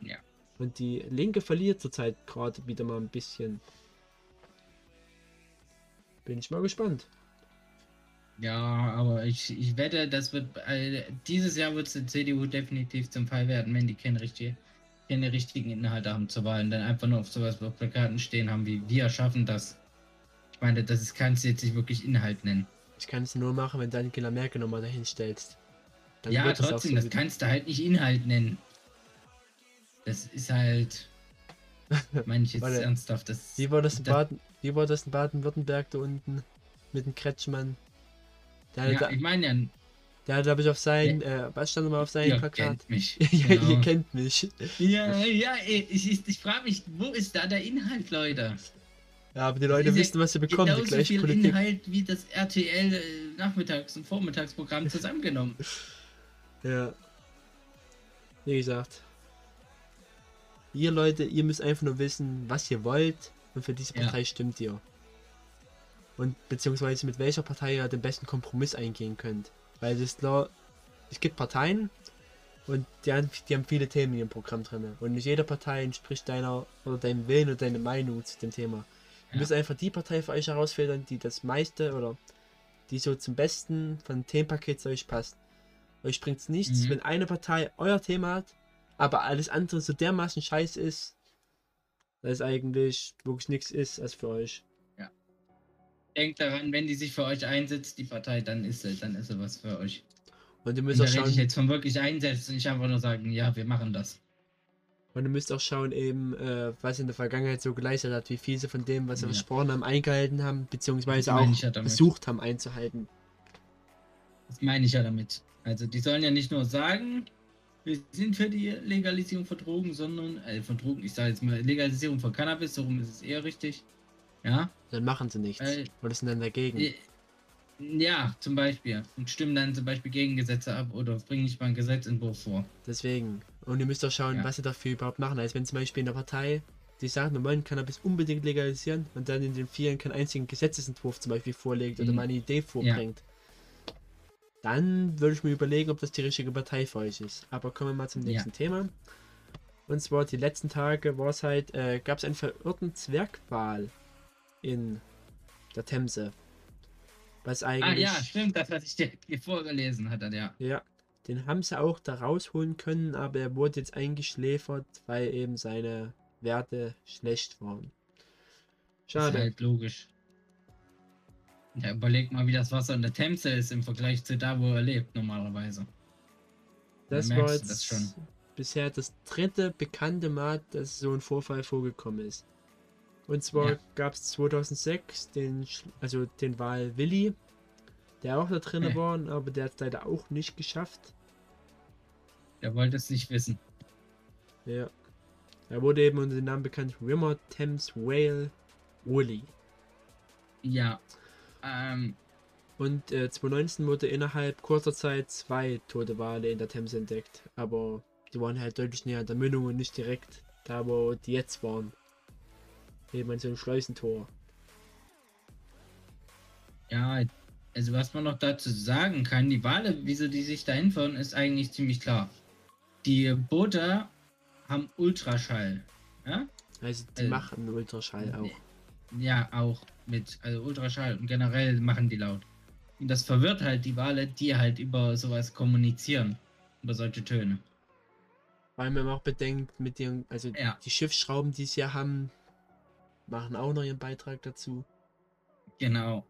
Ja. Und die Linke verliert zurzeit gerade wieder mal ein bisschen. Bin ich mal gespannt. Ja, aber ich, ich wette, das wird äh, dieses Jahr wird es der CDU definitiv zum Fall werden, wenn die keine, richtige, keine richtigen Inhalte haben zur Wahl und dann einfach nur auf sowas auf Plakaten stehen haben wie wir schaffen das. Ich meine, das ist, kannst du jetzt nicht wirklich Inhalt nennen. Ich kann es nur machen, wenn du Angela Merkel nochmal dahin stellst. Dann ja, trotzdem, so das kannst du halt nicht Inhalt nennen. Das ist halt. Meine ich jetzt Warte, ernsthaft. Das, Wie war das in das- Baden, wie war das in Baden-Württemberg da unten mit dem Kretschmann? Hatte, Ja, da, ich meine ja, hatte glaube ich auf sein, äh, was stand nochmal auf seinem ihr Plakat? kennt mich. ja, Genau. ihr kennt mich. Ja, ja, ich, ich, ich frage mich, wo ist da der Inhalt, Leute? Ja, aber die Leute ja wissen, was sie bekommen, die Genauso gleiche viel Politik. Inhalt wie das RTL äh, Nachmittags- und Vormittagsprogramm zusammengenommen. Ja. Wie gesagt. Ihr Leute, ihr müsst einfach nur wissen, was ihr wollt und für diese Ja. Partei stimmt ihr. Und beziehungsweise mit welcher Partei ihr den besten Kompromiss eingehen könnt. Weil es ist klar, es gibt Parteien und die haben, die haben viele Themen in ihrem Programm drin. Und nicht jede Partei entspricht deiner oder deinem Willen oder deiner Meinung zu dem Thema. Ihr Ja. müsst einfach die Partei für euch herausfiltern, die das meiste oder die so zum besten von dem Themenpaket zu euch passt. Euch bringt es nichts, Mhm. wenn eine Partei euer Thema hat, aber alles andere so dermaßen scheiße ist, dass es eigentlich wirklich nichts ist als für euch. Denkt daran, wenn die sich für euch einsetzt, die Partei, dann ist sie, dann ist sie was für euch. Und ihr Und müsst da auch rede ich schauen, jetzt von wirklich einsetzen, nicht einfach nur sagen, ja, wir machen das. und ihr müsst auch schauen eben, äh, was in der Vergangenheit so geleistet hat, wie viel sie von dem, was sie Ja. versprochen haben, eingehalten haben, beziehungsweise auch ja versucht haben einzuhalten. Das meine ich ja damit. Also die sollen ja nicht nur sagen, wir sind für die Legalisierung von Drogen, sondern, äh, von Drogen, ich sage jetzt mal Legalisierung von Cannabis, darum ist es eher richtig. Ja. Dann machen sie nichts. Äh, oder sind dann dagegen. Äh, Ja, zum Beispiel. Und stimmen dann zum Beispiel Gegengesetze ab oder bringen nicht mal einen Gesetzentwurf vor. Deswegen. Und ihr müsst auch schauen, Ja. was sie dafür überhaupt machen. Also wenn zum Beispiel in der Partei, die sagt, wir wollen Cannabis unbedingt legalisieren und dann in den vielen keinen einzigen Gesetzesentwurf zum Beispiel vorlegt oder Mhm. mal eine Idee vorbringt, dann würde ich mir überlegen, ob das die richtige Partei für euch ist. Aber kommen wir mal zum Ja. nächsten Thema. Und zwar die letzten Tage war es halt, äh, gab es einen verirrten Zwergwal in der Themse. Was Ah eigentlich. ja, stimmt, das, was ich dir vorgelesen hatte, ja. Ja, den haben sie auch da rausholen können, aber er wurde jetzt eingeschläfert, weil eben seine Werte schlecht waren. Ist Schade. halt logisch. Ja, überleg mal, wie das Wasser in der Themse ist im Vergleich zu da, wo er lebt, normalerweise. das war jetzt das schon. bisher das dritte bekannte Mal, dass so ein Vorfall vorgekommen ist. Und zwar Ja. gab es 2006 den, also den Wal Willi, der auch da drin Ja. war, aber der hat es leider auch nicht geschafft. Der wollte es nicht wissen. Ja. Er wurde eben unter dem Namen bekannt Rimmer Thames Whale Woolly. Ja. Ähm, Und äh, 2019 wurde innerhalb kurzer Zeit zwei tote Wale in der Themse entdeckt. Aber die waren halt deutlich näher an der Mündung und nicht direkt da, wo die jetzt waren. Eben an so einem Schleusentor. ja, also was man noch dazu sagen kann, die Wale, wieso die sich dahin fahren, ist eigentlich ziemlich klar. Die Boote haben Ultraschall. Ja? Also die Äh, machen Ultraschall auch. Ja, auch mit, also Ultraschall und generell machen die laut. Und das verwirrt halt die Wale, die halt über sowas kommunizieren. Über solche Töne. Weil man auch bedenkt, mit den, also Ja. die Schiffsschrauben, die sie ja haben, machen auch noch ihren Beitrag dazu. Genau.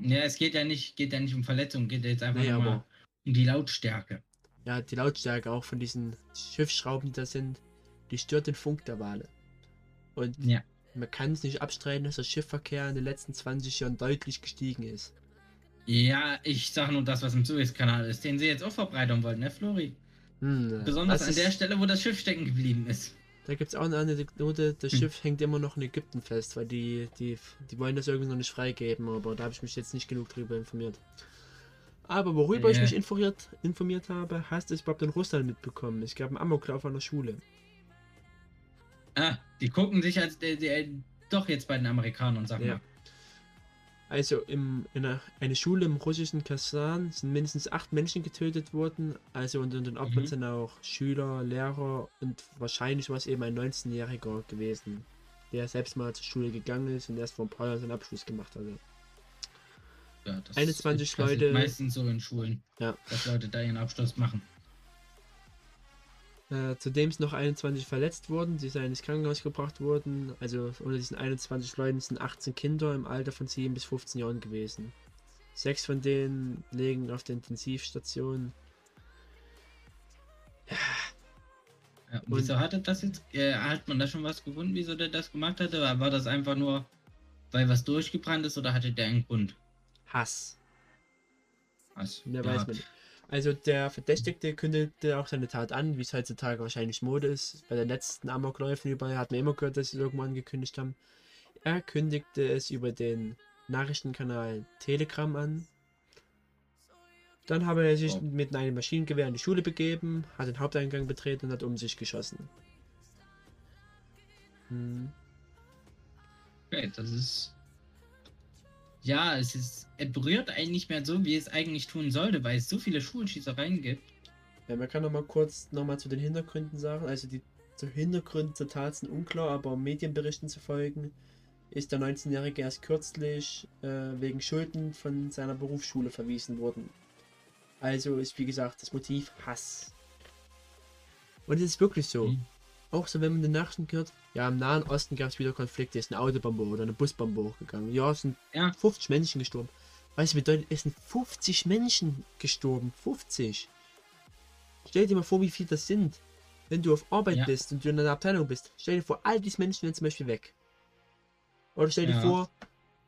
Ja, es geht ja nicht, geht ja nicht um Verletzungen, geht jetzt einfach Nee, nur um die Lautstärke. Ja, die Lautstärke auch von diesen Schiffsschrauben, die da sind, die stört den Funk der Wale. Und Ja. man kann es nicht abstreiten, dass der Schiffverkehr in den letzten 20 Jahren deutlich gestiegen ist. Ja, ich sag nur das, was im Suezkanal ist, den sie jetzt auch verbreitern wollen, ne, Flori? Hm, Besonders an der Stelle, wo das Schiff stecken geblieben ist. Da gibt es auch eine Anekdote, das Hm. Schiff hängt immer noch in Ägypten fest, weil die, die, die wollen das irgendwie noch nicht freigeben, aber da habe ich mich jetzt nicht genug drüber informiert. Aber worüber ich Ja. mich informiert, informiert habe, hast du es überhaupt in Russland mitbekommen? Es gab einen Amoklauf an der Schule. Ah, die gucken sich als der, der, doch jetzt bei den Amerikanern, sag Ja. mal. Also im, in einer, eine Schule im russischen Kasan sind mindestens acht Menschen getötet worden. Also unter den Opfern Mhm. sind auch Schüler, Lehrer und wahrscheinlich war es eben ein 19-Jähriger gewesen, der selbst mal zur Schule gegangen ist und erst vor ein paar Jahren seinen Abschluss gemacht hatte. Ja, das 21 ist- Leute- Meistens so in Schulen, Ja. dass Leute da ihren Abschluss machen. Äh, zudem sind noch 21 verletzt worden, die seien ins Krankenhaus gebracht wurden. Also unter diesen 21 Leuten sind 18 Kinder im Alter von 7 bis 15 Jahren gewesen. Sechs von denen liegen auf der Intensivstation. Ja, und Und- wieso hatte das jetzt, äh, hat man da schon was gefunden, wieso der das gemacht hatte? Oder war das einfach nur, weil was durchgebrannt ist oder hatte der einen Grund? Hass. Was? Mehr ja, weiß man nicht. Also der Verdächtigte kündigte auch seine Tat an, wie es heutzutage wahrscheinlich Mode ist. Bei den letzten Amokläufen überall hat man immer gehört, dass sie es irgendwo angekündigt haben. Er kündigte es über den Nachrichtenkanal Telegram an. Dann habe er sich Oh. mit einem Maschinengewehr in die Schule begeben, hat den Haupteingang betreten und hat um sich geschossen. Hm. Okay, das ist. Ja, es ist. Er berührt einen nicht mehr so, wie es eigentlich tun sollte, weil es so viele Schulschießereien gibt. Ja, man kann noch mal kurz noch mal zu den Hintergründen sagen. Also die zu Hintergründe zur Tat sind unklar, aber Medienberichten zu folgen ist der 19-Jährige erst kürzlich äh, wegen Schulden von seiner Berufsschule verwiesen worden. Also ist wie gesagt das Motiv Hass. Und es ist wirklich so. Mhm. Auch so, wenn man den Nachrichten hört, ja, im Nahen Osten gab es wieder Konflikte, ist eine Autobombe oder eine Busbombe hochgegangen. Ja, es sind Ja. 50 Menschen gestorben. Weißt du, bedeutet, es sind 50 Menschen gestorben. 50. Stell dir mal vor, wie viel das sind. Wenn du auf Arbeit Ja. bist und du in einer Abteilung bist. Stell dir vor, all diese Menschen werden zum Beispiel weg. Oder stell dir Ja. vor,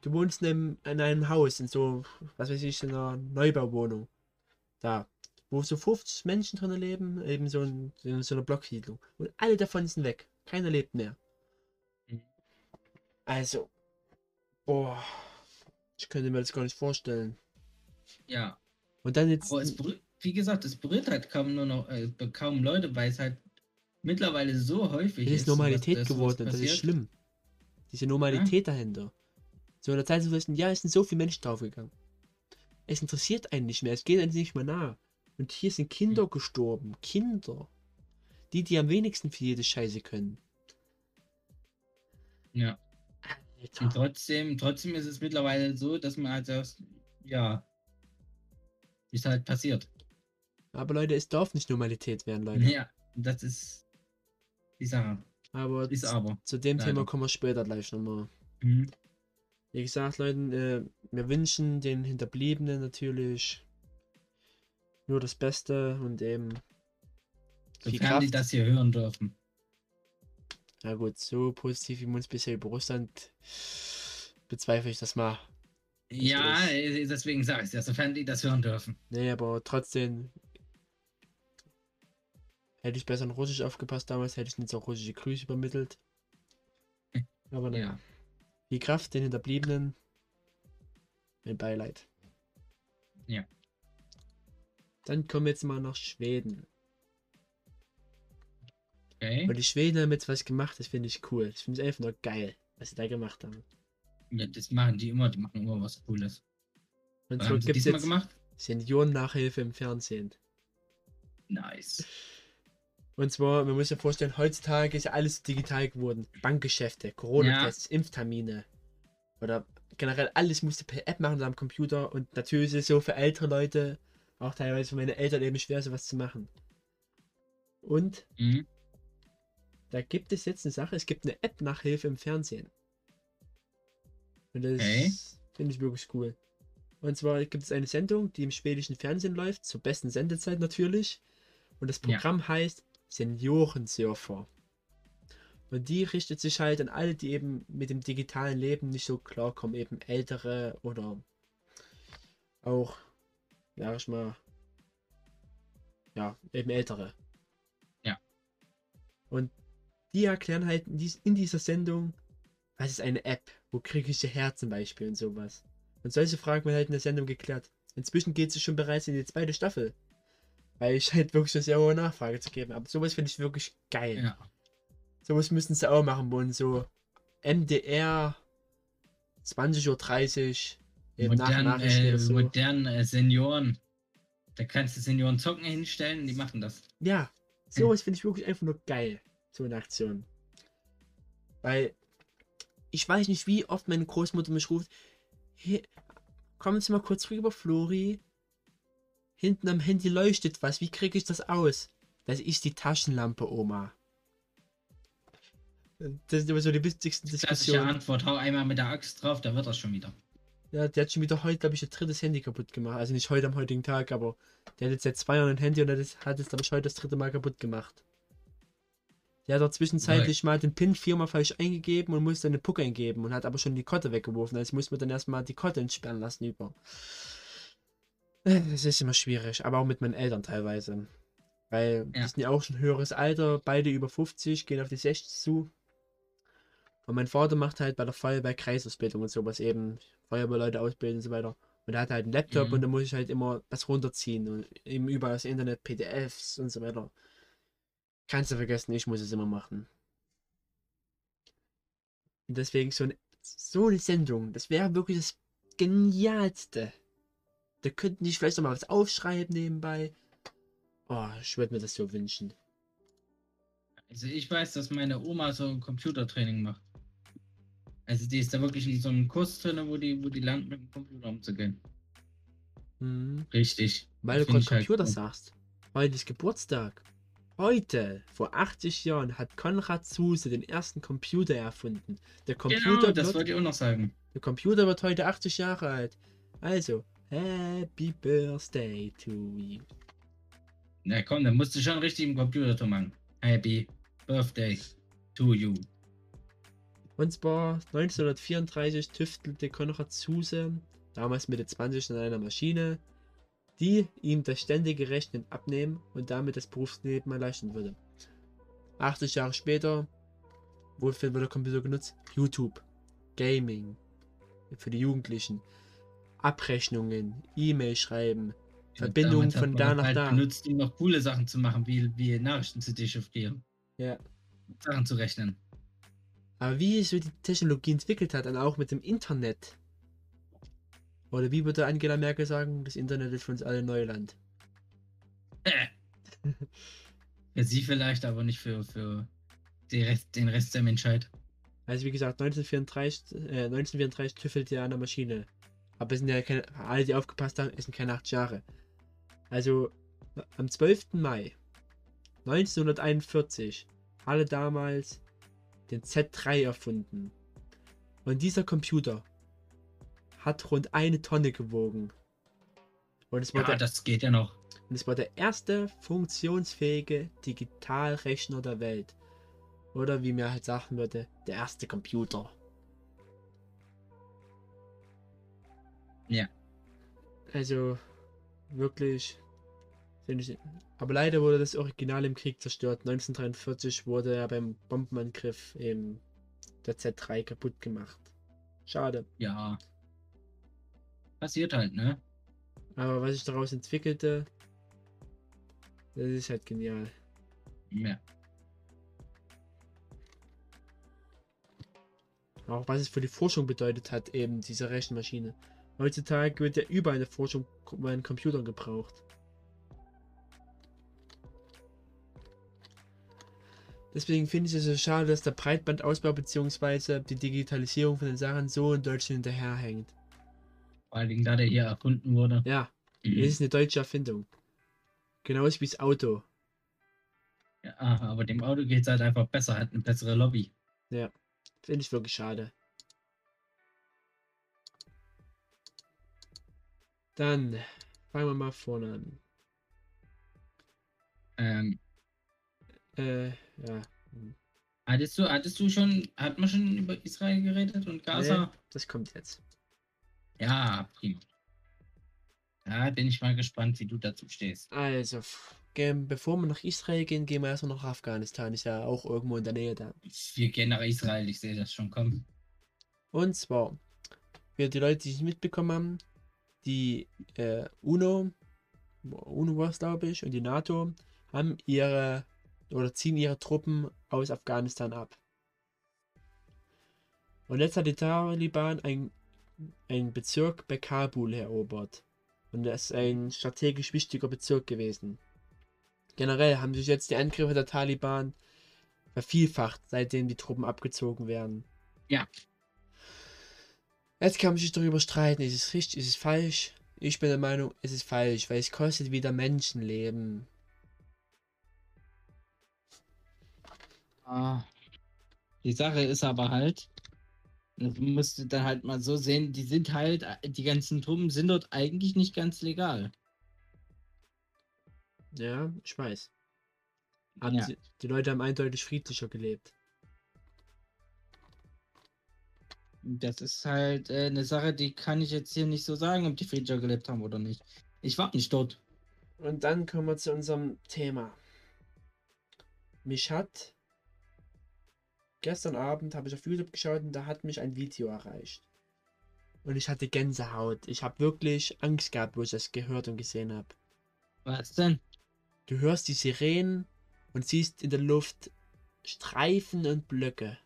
du wohnst in einem, in einem Haus, in so, was weiß ich, in einer Neubauwohnung. Da. Wo so 50 Menschen drin leben, eben so in, in so einer Blocksiedlung. Und alle davon sind weg. Keiner lebt mehr. Mhm. Also, boah, ich könnte mir das gar nicht vorstellen. Ja. Und dann jetzt. Aber es wie gesagt, es berührt halt kaum nur noch äh, kaum Leute, weil es halt mittlerweile so häufig Es ist Normalität was- dass geworden sowas und das ist schlimm. Diese Normalität dahinter. So in der Zeit zu wissen, ja, es sind so viele Menschen draufgegangen. Es interessiert einen nicht mehr, es geht einem nicht mehr nah. Und hier sind Kinder gestorben. Kinder. Die, die am wenigsten für jede Scheiße können. Ja. Alter. Und trotzdem, trotzdem ist es mittlerweile so, dass man halt sagt, ja, ist halt passiert. Aber Leute, es darf nicht Normalität werden, Leute. Ja, das ist die Sache. Aber Ist aber. zu dem leider. Thema kommen wir später gleich nochmal. Mhm. Wie gesagt, Leute, äh, wir wünschen den Hinterbliebenen natürlich nur das Beste und eben Sofern die Kraft. das hier hören dürfen. Na gut, so positiv wie wir uns bisher über Russland bezweifle ich das mal. Ja, Richtig. äh, deswegen sage ich es ja, sofern die das hören dürfen. Nee, aber trotzdem hätte ich besser in Russisch aufgepasst damals, hätte ich nicht so russische Grüße übermittelt. Aber naja, Ja. viel Kraft den Hinterbliebenen. Mein Beileid. Ja. Dann kommen wir jetzt mal nach Schweden. Okay. Und die Schweden haben jetzt was gemacht, das finde ich cool. Das finde ich einfach nur geil, was sie da gemacht haben. Ja, das machen die immer, die machen immer was Cooles. Und Was so gibt es jetzt gemacht? Seniorennachhilfe im Fernsehen. Nice. Und zwar, man muss sich vorstellen, heutzutage ist ja alles digital geworden. Bankgeschäfte, Corona-Tests, Impftermine. Oder generell alles musste per App machen am Computer. Und natürlich ist es so für ältere Leute, auch teilweise für meine Eltern eben schwer, sowas zu machen. Und Mhm. da gibt es jetzt eine Sache, es gibt eine App-Nachhilfe im Fernsehen. Und das Okay. finde ich wirklich cool. Und zwar gibt es eine Sendung, die im schwedischen Fernsehen läuft, zur besten Sendezeit natürlich. Und das Ja. Programm heißt Seniorensurfer. Und die richtet sich halt an alle, die eben mit dem digitalen Leben nicht so klarkommen, eben ältere oder auch, sag ich mal, ja, eben ältere. Ja. Und die erklären halt in, dies, in dieser Sendung, was ist eine App, wo kriege ich her zum Beispiel und sowas. Und solche Fragen werden halt in der Sendung geklärt. Inzwischen geht es schon bereits in die zweite Staffel. Weil ich halt wirklich eine sehr hohe Nachfrage zu geben. Aber sowas finde ich wirklich geil. Ja. Sowas müssten sie auch machen wollen. So MDR 20.30 Uhr. Modern, äh, so. modern äh, Senioren. Da kannst du Senioren zocken hinstellen, die machen das. Ja, sowas finde ich wirklich einfach nur geil. So eine Aktion. Weil ich weiß nicht, wie oft meine Großmutter mich ruft. Hey, kommen Sie mal kurz rüber, Flori. Hinten am Handy leuchtet was. Wie kriege ich das aus? Das ist die Taschenlampe, Oma. Das sind immer so die wichtigsten Klassische Diskussionen. Antwort, hau einmal mit der Axt drauf, da wird das schon wieder. Ja, der hat schon wieder heute, glaube ich, ihr drittes Handy kaputt gemacht. Also nicht heute am heutigen Tag, aber der hat jetzt seit zwei Jahren ein Handy und hat es, hat es glaube ich, heute das dritte Mal kaputt gemacht. Der hat auch zwischenzeitlich mal den PIN viermal falsch eingegeben und musste eine Puck eingeben und hat aber schon die Kotte weggeworfen. Also muss man dann erstmal die Kotte entsperren lassen über. Das ist immer schwierig, aber auch mit meinen Eltern teilweise. Weil die Ja. sind ja auch schon höheres Alter, beide über 50, gehen auf die 60 zu. Und mein Vater macht halt bei der Feuerwehr Kreisausbildung und sowas eben, Feuerwehrleute ausbilden und so weiter. Und er hat halt einen Laptop Mhm. und da muss ich halt immer was runterziehen und eben überall das Internet, PDFs und so weiter. Kannst du vergessen, ich muss es immer machen. Und deswegen so eine, so eine Sendung, das wäre wirklich das Genialste. Da könnten die vielleicht noch mal was aufschreiben nebenbei. Oh, ich würde mir das so wünschen. Also ich weiß, dass meine Oma so ein Computertraining macht. Also die ist da wirklich in so einem Kurs drin, wo die, wo die lernt, mit dem Computer umzugehen. Mhm. Richtig. Weil du gerade halt Computer gut. sagst. Heute ist Geburtstag. Heute, vor 80 Jahren, hat Konrad Zuse den ersten Computer erfunden. Der Computer, Genau, das wird, wollte ich auch noch sagen. der Computer wird heute 80 Jahre alt. Also, Happy Birthday to you. Na komm, dann musst du schon richtig im Computer machen. Happy Birthday to you. Und zwar 1934 tüftelte Konrad Zuse, damals Mitte 20, an einer Maschine, die ihm das ständige Rechnen abnehmen und damit das Berufsleben erleichtern würde. 80 Jahre später, wofür wird der Computer genutzt? YouTube, Gaming, für die Jugendlichen, Abrechnungen, E-Mail schreiben, Verbindungen von da das nach halt da. benutzt, um noch coole Sachen zu machen, wie, wie Nachrichten zu dechiffrieren. Ja. Sachen zu rechnen. Aber wie sich die Technologie entwickelt hat, und auch mit dem Internet. Oder wie würde Angela Merkel sagen, das Internet ist für uns alle Neuland. Äh. Für sie vielleicht, aber nicht für, für den, Rest, den Rest der Menschheit. Also wie gesagt, 1934, äh, 1934 tüffelte er an der Maschine. Aber es sind ja keine, alle, die aufgepasst haben, es sind keine acht Jahre. Also am 12. Mai 1941 alle damals den Z3 erfunden. Und dieser Computer hat rund eine Tonne gewogen. Und es war, Ja, der, das geht ja noch. und es war der erste funktionsfähige Digitalrechner der Welt. Oder wie mir halt sagen würde, der erste Computer. Ja. Also wirklich. Aber leider wurde das Original im Krieg zerstört. 1943 wurde er beim Bombenangriff eben der Z3 kaputt gemacht. Schade. Ja. Passiert halt, ne? Aber was sich daraus entwickelte, das ist halt genial. Ja. Auch was es für die Forschung bedeutet hat, eben diese Rechenmaschine. Heutzutage wird ja überall in der Forschung den Computern gebraucht. Deswegen finde ich es so schade, dass der Breitbandausbau bzw. die Digitalisierung von den Sachen so in Deutschland hinterherhängt. Vor allen Dingen, da der hier erfunden wurde. Ja, es ist eine deutsche Erfindung. Genauso wie das Auto. Ja, aber dem Auto geht es halt einfach besser, hat eine bessere Lobby. Finde ich wirklich schade. Dann fangen wir mal vorne an. Ähm, Äh, ja. hattest du, hattest du schon, hat man schon über Israel geredet und Gaza? Nee, das kommt jetzt. Ja, prima. Da bin ich mal gespannt, wie du dazu stehst. Also, bevor wir nach Israel gehen, gehen wir erstmal nach Afghanistan. Ist ja auch irgendwo in der Nähe da. Wir gehen nach Israel, ich sehe das schon kommen. Und zwar, für die Leute, die es mitbekommen haben, die äh, UNO, UNO war es glaube ich, und die NATO haben ihre oder ziehen ihre Truppen aus Afghanistan ab. Und jetzt hat die Taliban ein, ein Bezirk bei Kabul erobert. Und das ist ein strategisch wichtiger Bezirk gewesen. Generell haben sich jetzt die Angriffe der Taliban vervielfacht, seitdem die Truppen abgezogen werden. Ja. Jetzt kann man sich darüber streiten, ist es richtig, ist es falsch? Ich bin der Meinung, es ist falsch, weil es kostet wieder Menschenleben. Die Sache ist aber halt, das musst du dann halt mal so sehen, die sind halt, die ganzen Truppen sind dort eigentlich nicht ganz legal. Ja, ich weiß. Aber Ja. die, die Leute haben eindeutig friedlicher gelebt. Das ist halt äh, eine Sache, die kann ich jetzt hier nicht so sagen, ob die friedlicher gelebt haben oder nicht. Ich war nicht dort. Und dann kommen wir zu unserem Thema. Mich hat gestern Abend habe ich auf YouTube geschaut und da hat mich ein Video erreicht. Und ich hatte Gänsehaut. Ich habe wirklich Angst gehabt, wo ich das gehört und gesehen habe. Was denn? Du hörst die Sirenen und siehst in der Luft Streifen und Blöcke.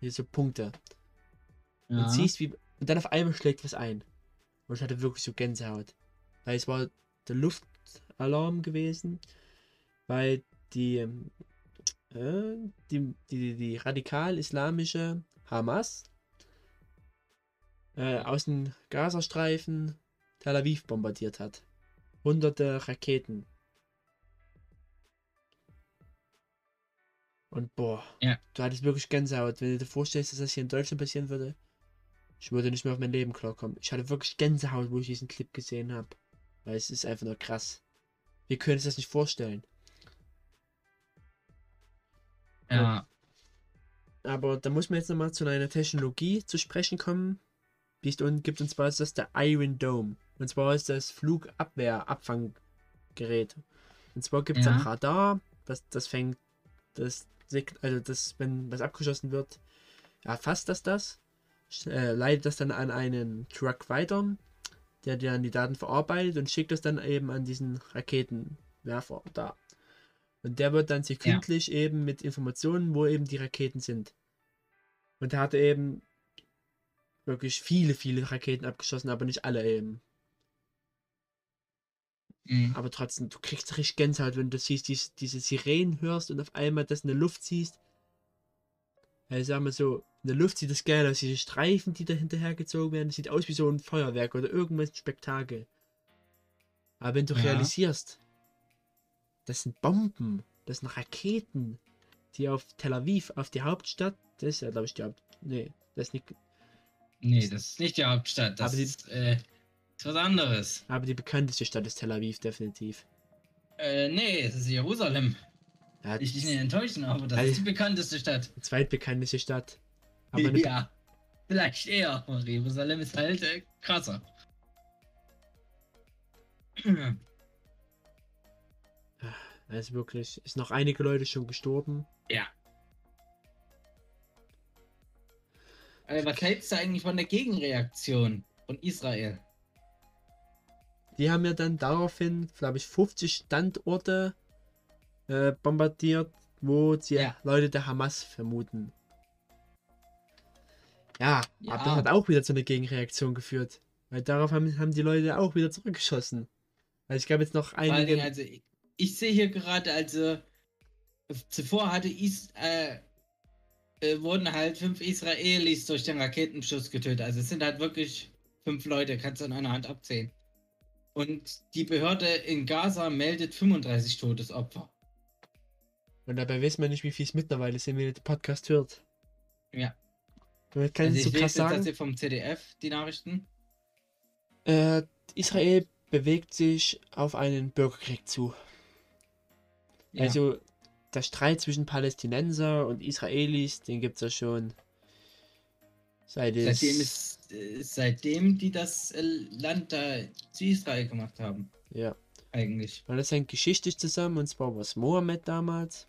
Hier so Punkte. Ja. Und siehst, wie. Und dann auf einmal schlägt was ein. Und ich hatte wirklich so Gänsehaut. Weil es war der Luftalarm gewesen. Weil die. Äh, die, die, die radikal-islamische Hamas äh, aus dem Gazastreifen Tel Aviv bombardiert hat. Hunderte Raketen. Und boah, Ja. du hattest wirklich Gänsehaut. Wenn du dir vorstellst, dass das hier in Deutschland passieren würde, ich würde nicht mehr auf mein Leben klarkommen. Ich hatte wirklich Gänsehaut, wo ich diesen Clip gesehen habe. Weil es ist einfach nur krass. Wir können uns das nicht vorstellen. Ja. Aber da muss man jetzt nochmal zu einer Technologie zu sprechen kommen, die gibt, und zwar ist das der Iron Dome. Und zwar ist das Flugabwehr-Abfanggerät. Und zwar gibt es ja. ein Radar, das, das fängt, das, also das, wenn was abgeschossen wird, erfasst das das, äh, leitet das dann an einen Truck weiter, der dann die Daten verarbeitet und schickt das dann eben an diesen Raketenwerfer da. Und der wird dann sekündlich ja. eben mit Informationen, wo eben die Raketen sind. Und er hatte eben wirklich viele, viele Raketen abgeschossen, aber nicht alle eben. Mhm. Aber trotzdem, du kriegst richtig Gänsehaut, wenn du siehst, diese, diese Sirenen hörst und auf einmal das in der Luft siehst. Also sagen wir so, in der Luft sieht das geil aus, diese Streifen, die da hinterhergezogen werden, das sieht aus wie so ein Feuerwerk oder irgendwas Spektakel. Aber wenn du ja. realisierst, das sind Bomben, das sind Raketen, die auf Tel Aviv, auf die Hauptstadt, das ist ja glaube ich die Hauptstadt, nee, das ist nicht... Nee, das ist nicht die Hauptstadt, das die, ist, äh, ist was anderes. Aber die bekannteste Stadt ist Tel Aviv, definitiv. Äh, nee, es ist Jerusalem. Ja, ich dich nicht enttäuschen, aber das also, ist die bekannteste Stadt. Die zweitbekannteste Stadt. Aber ja, vielleicht eher. Aber Jerusalem ist halt äh, krasser. Also wirklich, ist noch einige Leute schon gestorben. Ja. Aber was hältst du eigentlich von der Gegenreaktion von Israel? Die haben ja dann daraufhin, glaube ich, 50 Standorte äh, bombardiert, wo sie ja. Leute der Hamas vermuten. Ja, ja, aber das hat auch wieder zu einer Gegenreaktion geführt. Weil darauf haben, haben die Leute auch wieder zurückgeschossen. Weil ich glaube jetzt noch einige. Also ich, ich sehe hier gerade, also zuvor hatte Is äh, äh, wurden halt fünf Israelis durch den Raketenschuss getötet. Also es sind halt wirklich fünf Leute, kannst du an einer Hand abzählen. Und die Behörde in Gaza meldet 35 Todesopfer. Und dabei weiß man nicht, wie viel es mittlerweile sind, wenn ihr den Podcast hört. Ja. Damit kann also ich so krass sagen. Das hier vom CDF, die Nachrichten. Äh, Israel bewegt sich auf einen Bürgerkrieg zu. Ja. Also der Streit zwischen Palästinenser und Israelis, den gibt es ja schon seit seitdem, ist, äh, seitdem die das äh, Land da zu Israel gemacht haben. Ja. Eigentlich. Weil das hängt geschichtlich zusammen und zwar war es Mohammed damals.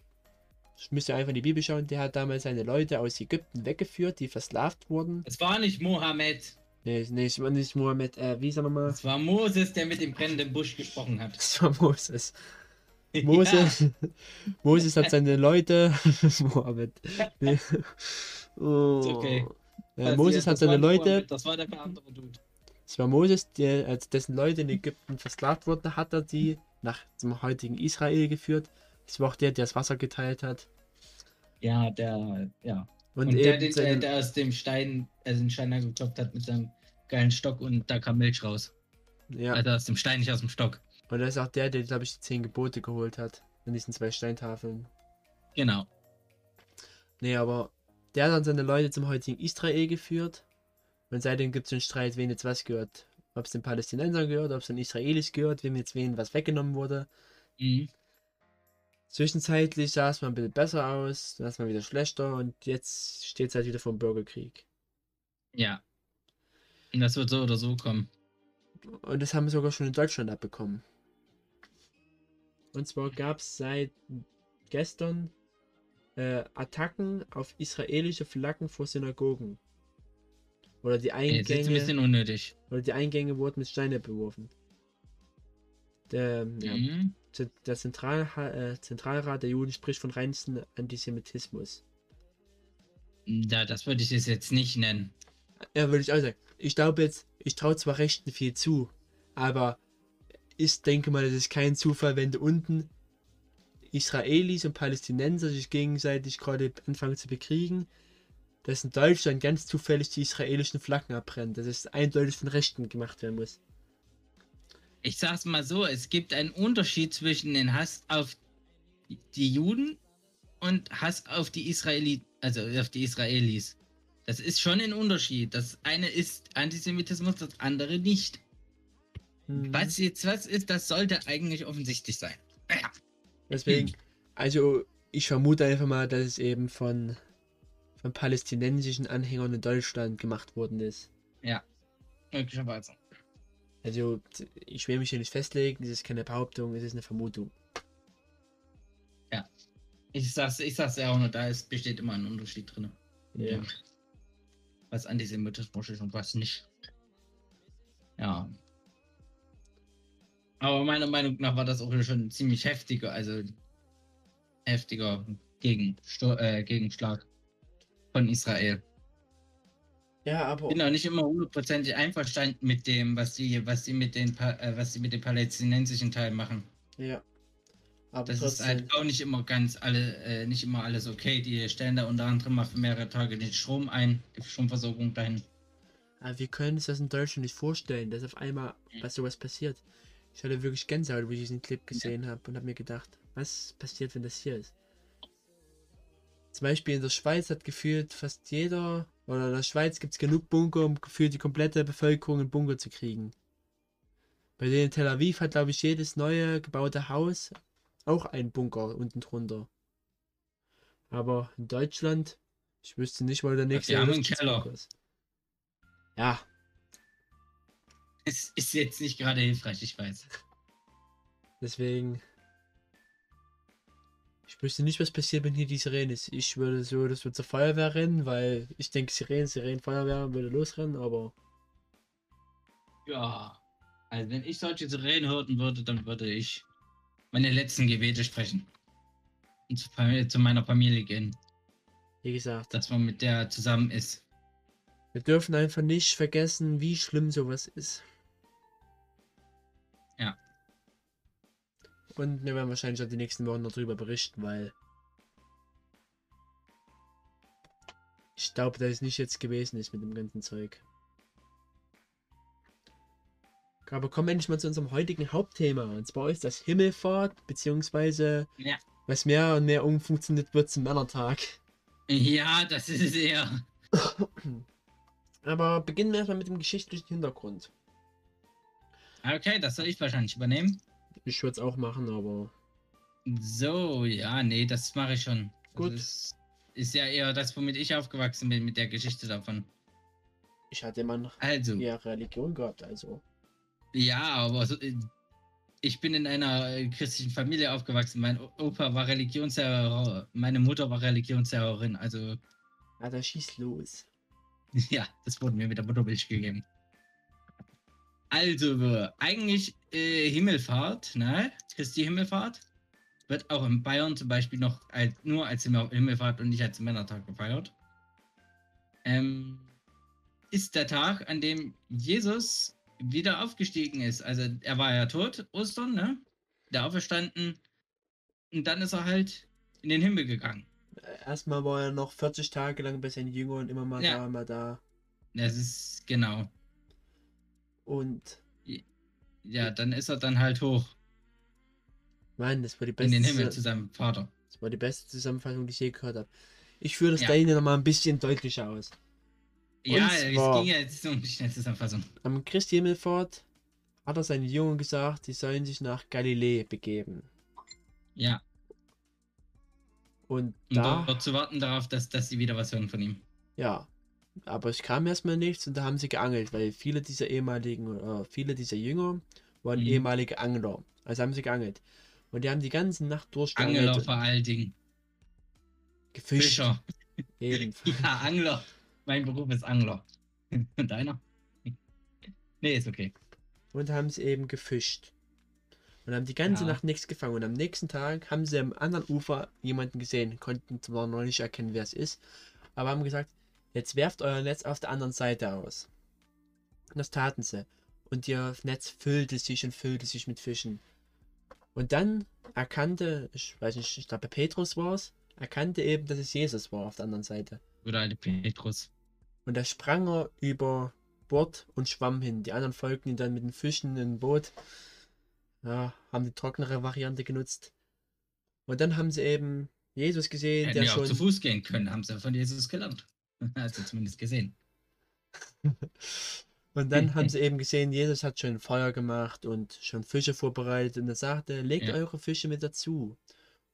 Ich müsste einfach in die Bibel schauen. Der hat damals seine Leute aus Ägypten weggeführt, die versklavt wurden. Es war nicht Mohammed. Nee, nee, es war nicht Mohammed. Äh, wie sagen wir mal? Es war Moses, der mit dem brennenden Busch gesprochen hat. Es war Moses. Moses, ja. Moses hat seine Leute. Mohammed. Nee. Oh. okay. Ja, Moses hat seine Leute. Mohammed, das war der andere Dude. Es war Moses, der, als dessen Leute in Ägypten versklavt wurden, hat er die nach zum heutigen Israel geführt. Das war auch der, der das Wasser geteilt hat. Ja, der, ja. Und, und der, den, der, der, aus dem Stein, also den Stein angeklopft hat mit seinem geilen Stock und da kam Milch raus. Ja. Also aus dem Stein, nicht aus dem Stock. Und das ist auch der, der, glaube ich, die zehn Gebote geholt hat. In diesen zwei Steintafeln. Genau. Nee, aber der hat dann seine Leute zum heutigen Israel geführt. Und seitdem gibt es einen Streit, wen jetzt was gehört. Ob es den Palästinensern gehört, ob es den Israelis gehört, wem jetzt wen was weggenommen wurde. Mhm. Zwischenzeitlich sah es mal ein bisschen besser aus, dann ist mal wieder schlechter und jetzt steht es halt wieder vor dem Bürgerkrieg. Ja. Und das wird so oder so kommen. Und das haben wir sogar schon in Deutschland abbekommen. Und zwar gab es seit gestern äh, Attacken auf israelische Flaggen vor Synagogen. Oder die Eingänge. Ein bisschen unnötig. Oder die Eingänge wurden mit Steine beworfen. Der, mhm. ja, der Zentral, äh, Zentralrat der Juden spricht von reinsten Antisemitismus. Ja, das würde ich es jetzt nicht nennen. Ja, würde ich auch sagen. Ich glaube jetzt, ich traue zwar Rechten viel zu, aber ich denke mal, das ist kein Zufall, wenn du unten Israelis und Palästinenser sich gegenseitig gerade anfangen zu bekriegen, dass in Deutschland ganz zufällig die israelischen Flaggen abbrennen, dass es eindeutig von Rechten gemacht werden muss ich sag's mal so, es gibt einen Unterschied zwischen den Hass auf die Juden und Hass auf die Israelis, also auf die Israelis. Das ist schon ein Unterschied. Das eine ist Antisemitismus, das andere nicht. Mhm. Was jetzt was ist, das sollte eigentlich offensichtlich sein. Ja. Deswegen, also ich vermute einfach mal, dass es eben von, von palästinensischen Anhängern in Deutschland gemacht worden ist. Ja, möglicherweise. Also, ich will mich hier nicht festlegen, es ist keine Behauptung, es ist eine Vermutung. Ich sag's, ich sag's ja auch nur, da ist, besteht immer ein Unterschied drin. Ja. Was Antisemitismus ist und was nicht. Ja. Aber meiner Meinung nach war das auch schon ein ziemlich heftiger, also heftiger Gegensto äh, Gegenschlag von Israel. Ja, aber. bin auch nicht immer hundertprozentig einverstanden mit dem, was sie, was sie mit den, äh, was sie mit dem palästinensischen Teil machen. Ja. Aber Das ist trotzdem. halt auch nicht immer ganz alle, äh, nicht immer alles okay. Die stellen da unter anderem mal für mehrere Tage den Strom ein, die Stromversorgung dahin. Aber wir können uns das in Deutschland nicht vorstellen, dass auf einmal was sowas passiert. Ich hatte wirklich Gänsehaut, wo ich diesen Clip gesehen habe und habe mir gedacht, was passiert, wenn das hier ist? Zum Beispiel in der Schweiz hat gefühlt fast jeder, oder in der Schweiz gibt es genug Bunker, um gefühlt die komplette Bevölkerung in Bunker zu kriegen. Bei denen in Tel Aviv hat, glaube ich, jedes neue gebaute Haus auch einen Bunker unten drunter. Aber in Deutschland, ich wüsste nicht, wo der nächste die haben einen Keller. ist. Ja, Es ist jetzt nicht gerade hilfreich, ich weiß. Deswegen. Ich wüsste nicht, was passiert, wenn hier die Sirene ist. Ich würde so, das wird zur Feuerwehr rennen, weil ich denke, Sirenen, Sirenen, Feuerwehr würde losrennen, aber Ja. Also wenn ich solche Sirenen hören würde, dann würde ich meine letzten Gebete sprechen. Und zu, Familie, zu meiner Familie gehen, wie gesagt, dass man mit der zusammen ist. wir dürfen einfach nicht vergessen, wie schlimm sowas ist. Und wir werden wahrscheinlich auch die nächsten Wochen darüber berichten, weil ich glaube, dass es nicht jetzt gewesen ist mit dem ganzen Zeug. Aber kommen wir endlich mal zu unserem heutigen Hauptthema. Und zwar ist das Himmelfahrt, beziehungsweise Ja. was mehr und mehr umfunktioniert wird zum Männertag. Ja, das ist es eher. Aber beginnen wir erstmal mit dem geschichtlichen Hintergrund. Okay, das soll ich wahrscheinlich übernehmen. Ich würde es auch machen, aber So, ja, nee, das mache ich schon. Das Gut. Ist, ist ja eher das, womit ich aufgewachsen bin, mit der Geschichte davon. ich hatte immer noch Also, eher Religion gehabt, also. ja, aber so, äh, ich bin in einer äh, christlichen Familie aufgewachsen. Mein Opa war Religionslehrer, meine Mutter war Religionslehrerin. Also, Ah, da schießt los. ja, das wurde mir mit der Muttermilch gegeben. Also, eigentlich äh, Himmelfahrt, ne? Christi Himmelfahrt wird auch in Bayern zum Beispiel noch als, nur als Himmel- Himmelfahrt und nicht als Männertag gefeiert. Ähm, ist der Tag, an dem Jesus wieder aufgestiegen ist. Also er war ja tot, Ostern, ne? Der auferstanden. Und dann ist er halt in den Himmel gegangen. Erstmal war er noch 40 Tage lang bei seinen Jüngern immer mal Ja. da, mal da. Das ist genau. Und, Ja, dann ist er dann halt hoch Mann, das war die in beste, den Himmel zu seinem Vater. das war die beste Zusammenfassung, die ich je gehört habe. Ich führe das Ja. deine noch mal ein bisschen deutlicher aus. Ja, Und es zwar- ging ja jetzt um die Schnellzusammenfassung. Am Christi Himmelfahrt hat er seinen Jüngern gesagt, sie sollen sich nach Galiläa begeben. Ja, Und da, dort zu warten darauf, dass, dass sie wieder was hören von ihm. ja, aber es kam erstmal nichts und da haben sie geangelt, weil viele dieser ehemaligen, äh, viele dieser Jünger waren Mhm. ehemalige Angler. Also haben sie geangelt. Und die haben die ganze Nacht Angler durchgeangelt, vor allen Dingen. gefischt. Fischer. Eben. Ja, Angler. Mein Beruf ist Angler. Und deiner? Nee, ist okay. Und haben sie eben gefischt. Und haben die ganze Ja. Nacht nichts gefangen. Und am nächsten Tag haben sie am anderen Ufer jemanden gesehen, konnten zwar noch nicht erkennen, wer es ist, aber haben gesagt, jetzt werft euer Netz auf der anderen Seite aus. Und das taten sie. Und ihr Netz füllte sich und füllte sich mit Fischen. Und dann erkannte, ich weiß nicht, ich glaube Petrus war es, erkannte eben, dass es Jesus war auf der anderen Seite. Oder alte Petrus. Und da sprang er über Bord und schwamm hin. Die anderen folgten ihm dann mit den Fischen in ein Boot. Ja, haben die trocknere Variante genutzt. Und dann haben sie eben Jesus gesehen, Hätten der auch zu schon. Fuß gehen können, haben sie von Jesus gelernt. Also zumindest gesehen. Und dann haben sie eben gesehen, Jesus hat schon Feuer gemacht und schon Fische vorbereitet. Und er sagte, legt Ja. eure Fische mit dazu.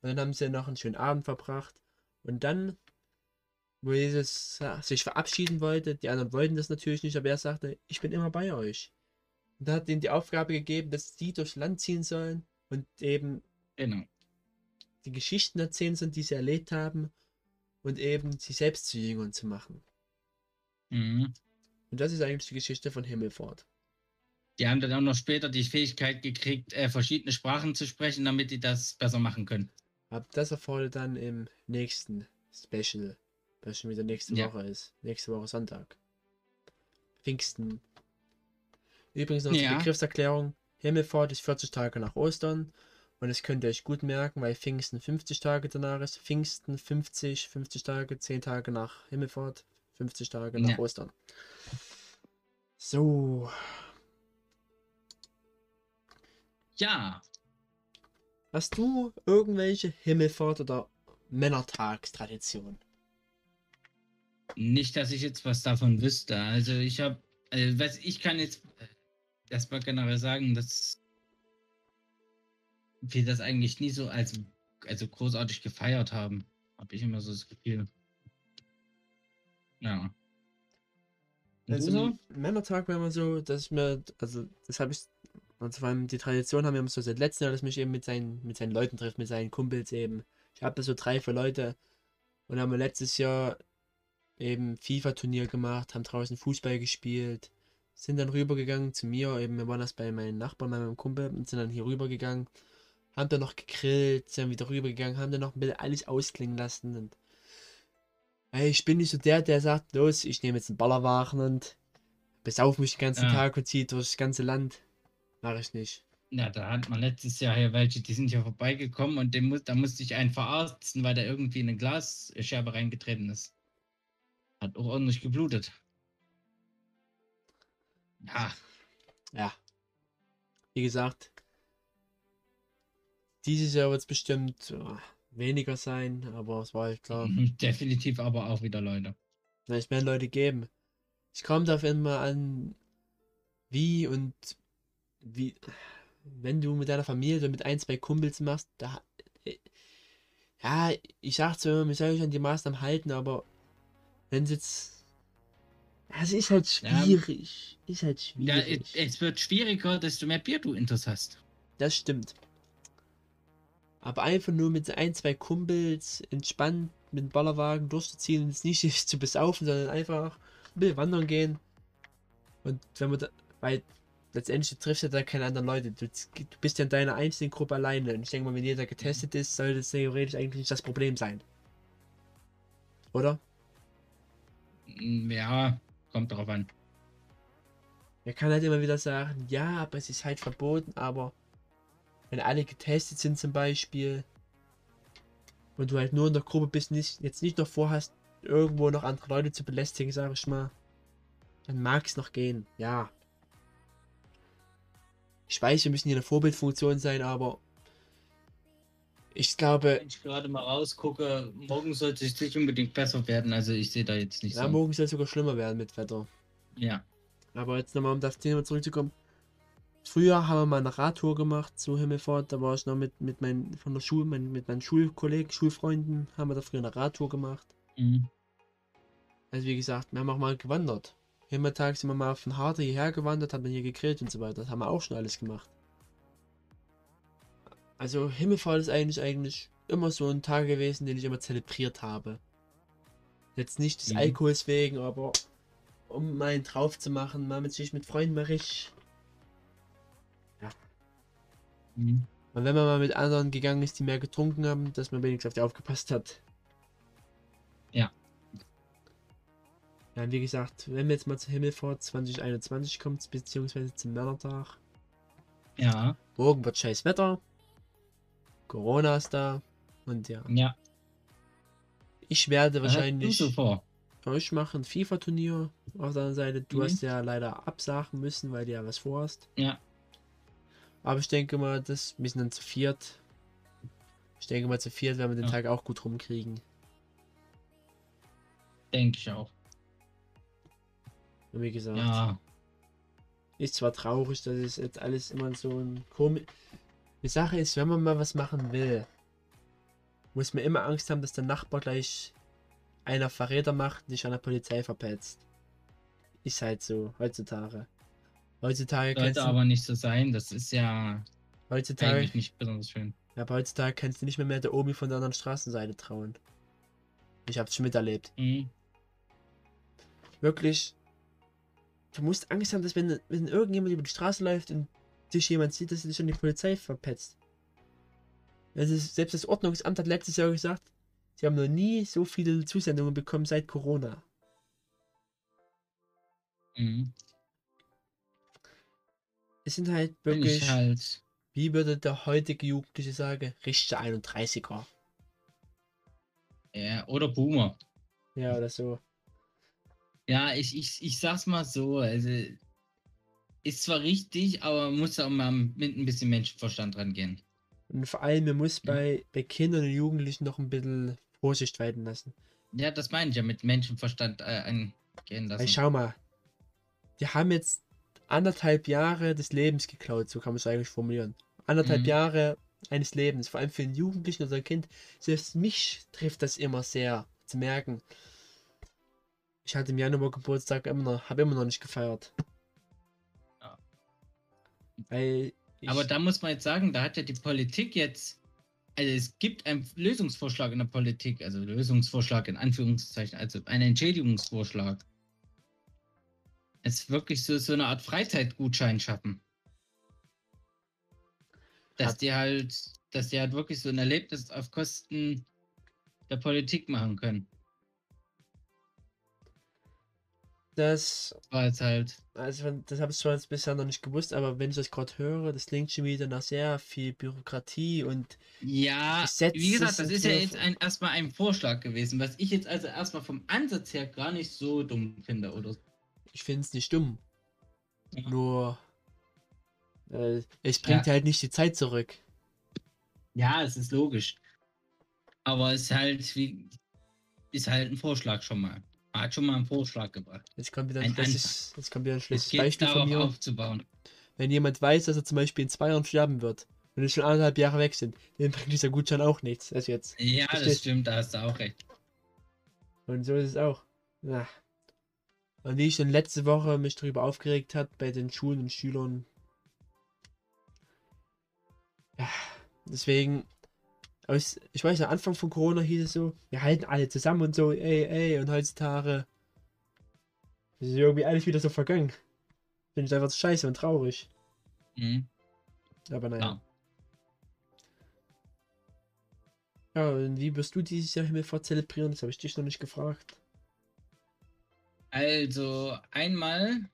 Und dann haben sie noch einen schönen Abend verbracht. Und dann, wo Jesus sich verabschieden wollte, die anderen wollten das natürlich nicht, aber er sagte, ich bin immer bei euch. Und hat ihnen die Aufgabe gegeben, dass sie durch Land ziehen sollen und eben Genau. die Geschichten erzählen sollen, die sie erlebt haben und eben sie selbst zu Jüngern zu machen. Mhm. Und das ist eigentlich die Geschichte von Himmelfahrt. Die haben dann auch noch später die Fähigkeit gekriegt, äh, verschiedene Sprachen zu sprechen, damit die das besser machen können. Aber das ihr dann im nächsten Special, was schon wieder nächste Ja. Woche ist. Nächste Woche Sonntag. Pfingsten. Übrigens noch zur Ja. Begriffserklärung. Himmelfahrt ist 40 Tage nach Ostern. Und das könnt ihr euch gut merken, weil Pfingsten 50 Tage danach ist. Pfingsten 50, 50 Tage, 10 Tage nach Himmelfahrt, 50 Tage nach Ja. Ostern. So, Ja, hast du irgendwelche Himmelfahrt oder Männertagstradition? nicht, dass ich jetzt was davon wüsste. Also ich habe, äh, was ich kann jetzt äh, erstmal generell sagen, dass wir das eigentlich nie so als also großartig gefeiert haben. Habe ich immer so das Gefühl. Ja. Und Also du so? m- Männertag wäre mal so, dass ich mir, also das habe ich, also vor allem die Tradition haben wir immer so seit letztem Jahr, dass mich eben mit seinen, mit seinen Leuten trifft, mit seinen Kumpels eben. Ich habe so drei, vier Leute und haben wir letztes Jahr eben FIFA-Turnier gemacht, haben draußen Fußball gespielt, sind dann rübergegangen zu mir, eben wir waren das bei meinen Nachbarn, bei meinem Kumpel und sind dann hier rübergegangen, haben dann noch gegrillt, sind wieder rübergegangen, haben dann noch ein bisschen alles ausklingen lassen und Ey, ich bin nicht so der, der sagt, los, ich nehme jetzt einen Ballerwagen und besauf mich den ganzen Ja. Tag und ziehe durch das ganze Land. Mach ich nicht. Ja, da hat man letztes Jahr hier welche, die sind hier vorbeigekommen und dem muss, da musste ich einen verarzten, weil der irgendwie in eine Glasscherbe reingetreten ist. Hat auch ordentlich geblutet. Ja, Ja. Wie gesagt, dieses Jahr wird es bestimmt äh, weniger sein, aber es war halt klar. definitiv aber auch wieder Leute. Na, es werden Leute geben. Es kommt auf einmal an, wie und wie, wenn du mit deiner Familie oder mit ein, zwei Kumpels machst, da, äh, ja, ich sag so, man soll sich an die Maßnahmen halten, aber wenn es jetzt, ja, es ist halt Ja. schwierig, ist halt Ja, schwierig. es es wird schwieriger, desto mehr Bier du intus hast. Das stimmt. Aber einfach nur mit ein, zwei Kumpels entspannt mit dem Ballerwagen durchzuziehen und jetzt nicht zu besaufen, sondern einfach ein bisschen wandern gehen. Und wenn man da, weil letztendlich du triffst ja da keine anderen Leute. Du, du bist ja in deiner einzelnen Gruppe alleine. Und ich denke mal, wenn jeder getestet ist, sollte es theoretisch eigentlich nicht das Problem sein. Oder? Ja, kommt drauf an. Er kann halt immer wieder sagen, ja, aber es ist halt verboten, aber wenn alle getestet sind zum Beispiel und du halt nur in der Gruppe bist, nicht, jetzt nicht noch vorhast, irgendwo noch andere Leute zu belästigen, sag ich mal, dann mag es noch gehen, ja. Ich weiß, wir müssen hier eine Vorbildfunktion sein, aber ich glaube, Wenn ich gerade mal rausgucke, morgen sollte es nicht unbedingt besser werden, also ich sehe da jetzt nicht ja, so. morgen soll es sogar schlimmer werden mit Wetter. Ja. Aber jetzt nochmal, um das Thema zurückzukommen. Früher haben wir mal eine Radtour gemacht zu Himmelfahrt. Da war ich noch mit, mit meinen, von der Schule, mein, mit meinen Schulkollegen, Schulfreunden, haben wir da früher eine Radtour gemacht. Mhm. Also wie gesagt, wir haben auch mal gewandert. Himmeltag sind wir mal von Harte hierher gewandert, haben dann hier gegrillt und so weiter. Das haben wir auch schon alles gemacht. Also Himmelfahrt ist eigentlich eigentlich immer so ein Tag gewesen, den ich immer zelebriert habe. Jetzt nicht des Mhm. Alkohols wegen, aber um mal einen drauf zu machen, mal mit sich mit Freunden mal richtig. Mhm. Und wenn man mal mit anderen gegangen ist, die mehr getrunken haben, dass man wenigstens auf die aufgepasst hat. Ja. Ja, wie gesagt, wenn wir jetzt mal zur Himmelfahrt 2021 kommt, beziehungsweise zum Männertag, Ja, morgen wird scheiß Wetter, Corona ist da und ja, ja. ich werde du wahrscheinlich, so vor? ich mache ein FIFA-Turnier auf der anderen Seite, du Mhm. hast ja leider absagen müssen, weil du ja was vorhast. Ja. Aber ich denke mal, das, wir sind dann zu viert. Ich denke mal, zu viert werden wir den Ja. Tag auch gut rumkriegen. Denke ich auch. Und wie gesagt, Ja. ist zwar traurig, dass es jetzt alles immer so ein komisch. Die Sache ist, wenn man mal was machen will, muss man immer Angst haben, dass der Nachbar gleich einer Verräter macht und dich an der Polizei verpetzt. Ist halt so, heutzutage. Heutzutage Sollte du, aber nicht so sein. Das ist ja heutzutage, eigentlich nicht besonders schön. ja, aber heutzutage kannst du nicht mehr, mehr der Omi von der anderen Straßenseite trauen. Ich hab's schon miterlebt. Mhm. Wirklich. Du musst Angst haben, dass wenn, wenn irgendjemand über die Straße läuft und dich jemand sieht, dass du dich schon die Polizei verpetzt. Also selbst das Ordnungsamt hat letztes Jahr gesagt, sie haben noch nie so viele Zusendungen bekommen seit Corona. Mhm. Es sind halt wirklich, ich halt. wie würde der heutige Jugendliche sagen, richtige 31er. Ja, oder Boomer. Ja, oder so. Ja, ich, ich, ich sag's mal so, also ist zwar richtig, aber man muss auch mal mit ein bisschen Menschenverstand rangehen. Und vor allem, man muss Ja. bei, bei Kindern und Jugendlichen noch ein bisschen Vorsicht walten lassen. Ja, das meine ich ja mit Menschenverstand äh, angehen Weil lassen. schau mal, die haben jetzt anderthalb Jahre des Lebens geklaut, so kann man es eigentlich formulieren. Anderthalb Mhm. Jahre eines Lebens, vor allem für einen Jugendlichen oder ein Kind. Selbst mich trifft das immer sehr zu merken. Ich hatte im Januar Geburtstag immer noch, habe immer noch nicht gefeiert. Ja. Weil ich, Aber da muss man jetzt sagen, da hat ja die Politik jetzt, also es gibt einen Lösungsvorschlag in der Politik, also Lösungsvorschlag in Anführungszeichen, also einen Entschädigungsvorschlag. Es wirklich so, so eine Art Freizeitgutschein schaffen. Dass Hat- die halt, dass die halt wirklich so ein Erlebnis auf Kosten der Politik machen können. das, War jetzt halt, also das habe ich zwar jetzt bisher noch nicht gewusst, aber wenn ich das gerade höre, das klingt schon wieder nach sehr viel Bürokratie und ja, Gesetze wie gesagt, das ist ja jetzt ein, erstmal ein Vorschlag gewesen, was ich jetzt also erstmal vom Ansatz her gar nicht so dumm finde oder ich finde es nicht dumm. Ja. Nur äh, es bringt halt nicht die Zeit zurück. Ja, es ist logisch. Aber es ist halt wie ist halt ein Vorschlag schon mal. Man hat schon mal einen Vorschlag gebracht. Jetzt kommt wieder ein Ein schlechtes, jetzt kommt wieder ein Es schlechtes Beispiel von mir. aufzubauen. Wenn jemand weiß, dass er zum Beispiel in zwei Jahren sterben wird und es schon anderthalb Jahre weg sind, dann bringt dieser Gutschein auch nichts. Also jetzt. Ja, das stimmt, da hast du auch recht. Und so ist es auch. Ja. Und wie ich schon letzte Woche mich darüber aufgeregt hat bei den Schulen und Schülern. Ja, deswegen. Aus, ich weiß, am Anfang von Corona hieß es so, wir halten alle zusammen und so, ey, ey, und heutzutage ist irgendwie alles wieder so vergangen. Finde ich einfach scheiße und traurig. Mhm. Aber naja. Ja. Ja, und wie wirst du dieses Jahr Himmelfahrt zelebrieren? Das habe ich dich noch nicht gefragt. Also, einmal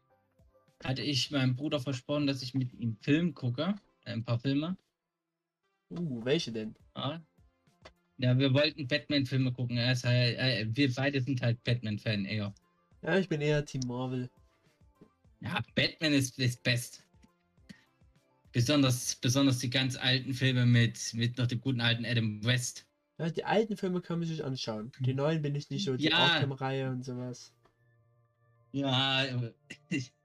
hatte ich meinem Bruder versprochen, dass ich mit ihm Film gucke. äh, Ein paar Filme. Uh, welche denn? Ja, ja wir wollten Batman-Filme gucken. Er ist halt, äh, wir beide sind halt Batman-Fan eher. Ja, ich bin eher Team Marvel. Ja, Batman ist, ist best. Besonders, besonders die ganz alten Filme mit, mit noch dem guten alten Adam West. Ja, die alten Filme kann man sich anschauen. Die neuen bin ich nicht so, die Ja. Arkham-Reihe und sowas. Ja,